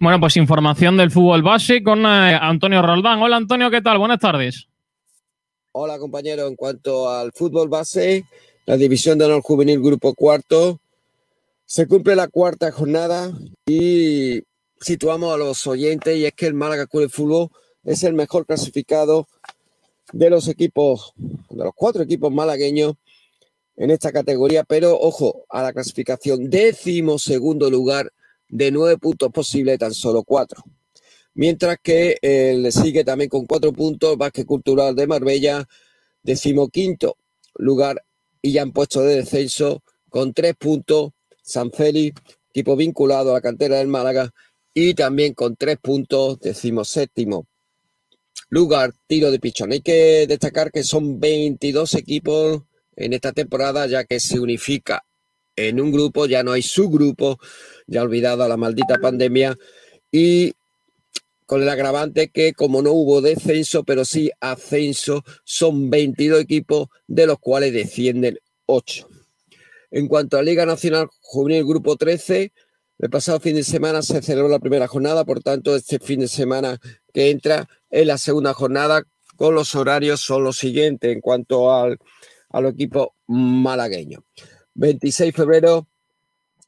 Bueno, pues información del fútbol base con eh, Antonio Roldán. Hola Antonio, ¿qué tal? Buenas tardes.
Hola compañero, en cuanto al fútbol base, la división de honor juvenil grupo cuarto, se cumple la cuarta jornada y situamos a los oyentes y es que el Málaga Club de Fútbol es el mejor clasificado de los equipos, de los cuatro equipos malagueños en esta categoría, pero ojo a la clasificación, décimo segundo lugar de nueve puntos posibles, tan solo cuatro. Mientras que eh, le sigue también con cuatro puntos Vázquez Cultural de Marbella, decimoquinto lugar y ya han puesto de descenso con tres puntos San Félix, equipo vinculado a la cantera del Málaga, y también con tres puntos, decimoséptimo lugar, tiro de pichón. Hay que destacar que son 22 equipos en esta temporada, ya que se unifica en un grupo, ya no hay subgrupo, ya olvidado la maldita pandemia, y con el agravante que como no hubo descenso, pero sí ascenso, son 22 equipos, de los cuales descienden 8. En cuanto a Liga Nacional Juvenil Grupo 13, el pasado fin de semana se celebró la primera jornada, por tanto, este fin de semana que entra es la segunda jornada, con los horarios son los siguientes en cuanto al a los equipos malagueños. 26 de febrero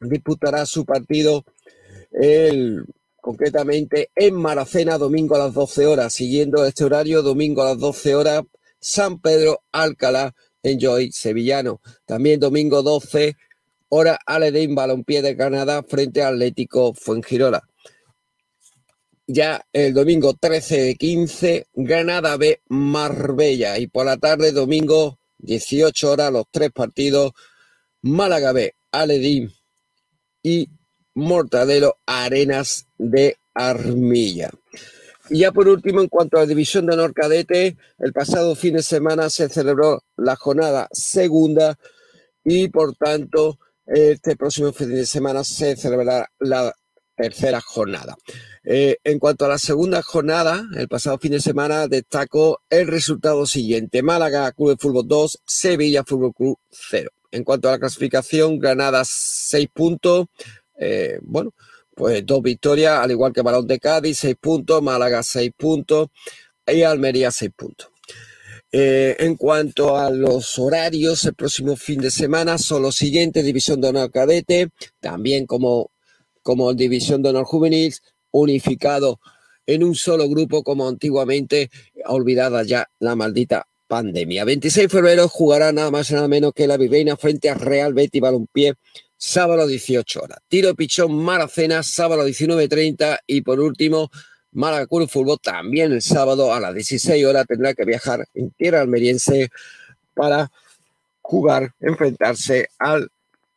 disputará su partido el, concretamente en Maracena, domingo a las 12 horas. Siguiendo este horario, domingo a las 12 horas, San Pedro Alcalá en Joy Sevillano. También domingo 12 hora Aledín Balompié de Canadá frente a Atlético Fuengirola. Ya el domingo 13 de 15, Granada B Marbella. Y por la tarde, domingo 18 horas, los tres partidos, Málaga B, Aledín y Mortadelo Arenas de Armilla. Y ya por último, en cuanto a la división de honor cadete, el pasado fin de semana se celebró la jornada segunda y por tanto Este próximo fin de semana se celebrará la tercera jornada. Eh, en cuanto a la segunda jornada, el pasado fin de semana destacó el resultado siguiente. Málaga Club de Fútbol 2, Sevilla Fútbol Club 0. En cuanto a la clasificación, Granada 6 puntos. Eh, bueno, pues dos victorias, al igual que Balón de Cádiz, 6 puntos, Málaga 6 puntos y Almería 6 puntos. Eh, en cuanto a los horarios, el próximo fin de semana son los siguientes: División de Honor Cadete, también como, como División de Honor Juvenil, unificado en un solo grupo, como antiguamente, olvidada ya la maldita pandemia. 26 de febrero jugará nada más y nada menos que la Viveina frente a Real Betty Balompié, sábado 18 horas. Tiro Pichón Maracena, sábado 19.30 y por último, Málaga Club Fútbol también el sábado a las 16 horas tendrá que viajar en tierra almeriense para jugar, enfrentarse al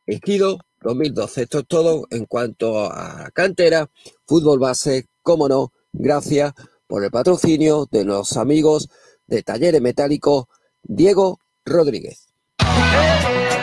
Ejido 2012. Esto es todo en cuanto a cantera, fútbol base, como no, gracias por el patrocinio de los amigos de Talleres Metálicos Diego Rodríguez.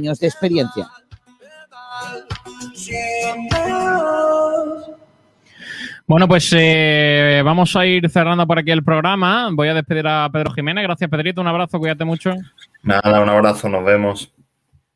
de experiencia.
Bueno, pues eh, vamos a ir cerrando por aquí el programa. Voy a despedir a Pedro Jiménez. Gracias, Pedrito. Un abrazo, cuídate mucho.
Nada, un abrazo, nos vemos.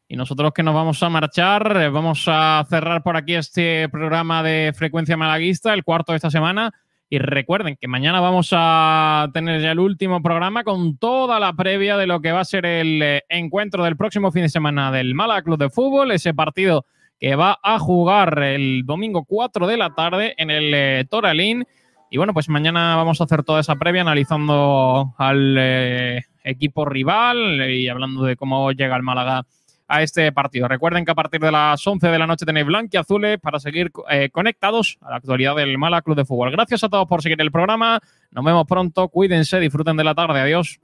Y nosotros que nos vamos a marchar, eh, vamos a cerrar por aquí este programa de Frecuencia Malaguista, el cuarto de esta semana. Y recuerden que mañana vamos a tener ya el último programa con toda la previa de lo que va a ser el eh, encuentro del próximo fin de semana del Málaga Club de Fútbol, ese partido que va a jugar el domingo 4 de la tarde en el eh, Toralín. Y bueno, pues mañana vamos a hacer toda esa previa analizando al eh, equipo rival y hablando de cómo llega el Málaga a este partido. Recuerden que a partir de las 11 de la noche tenéis y Azules para seguir eh, conectados a la actualidad del Málaga Club de Fútbol. Gracias a todos por seguir el programa. Nos vemos pronto. Cuídense, disfruten de la tarde. Adiós.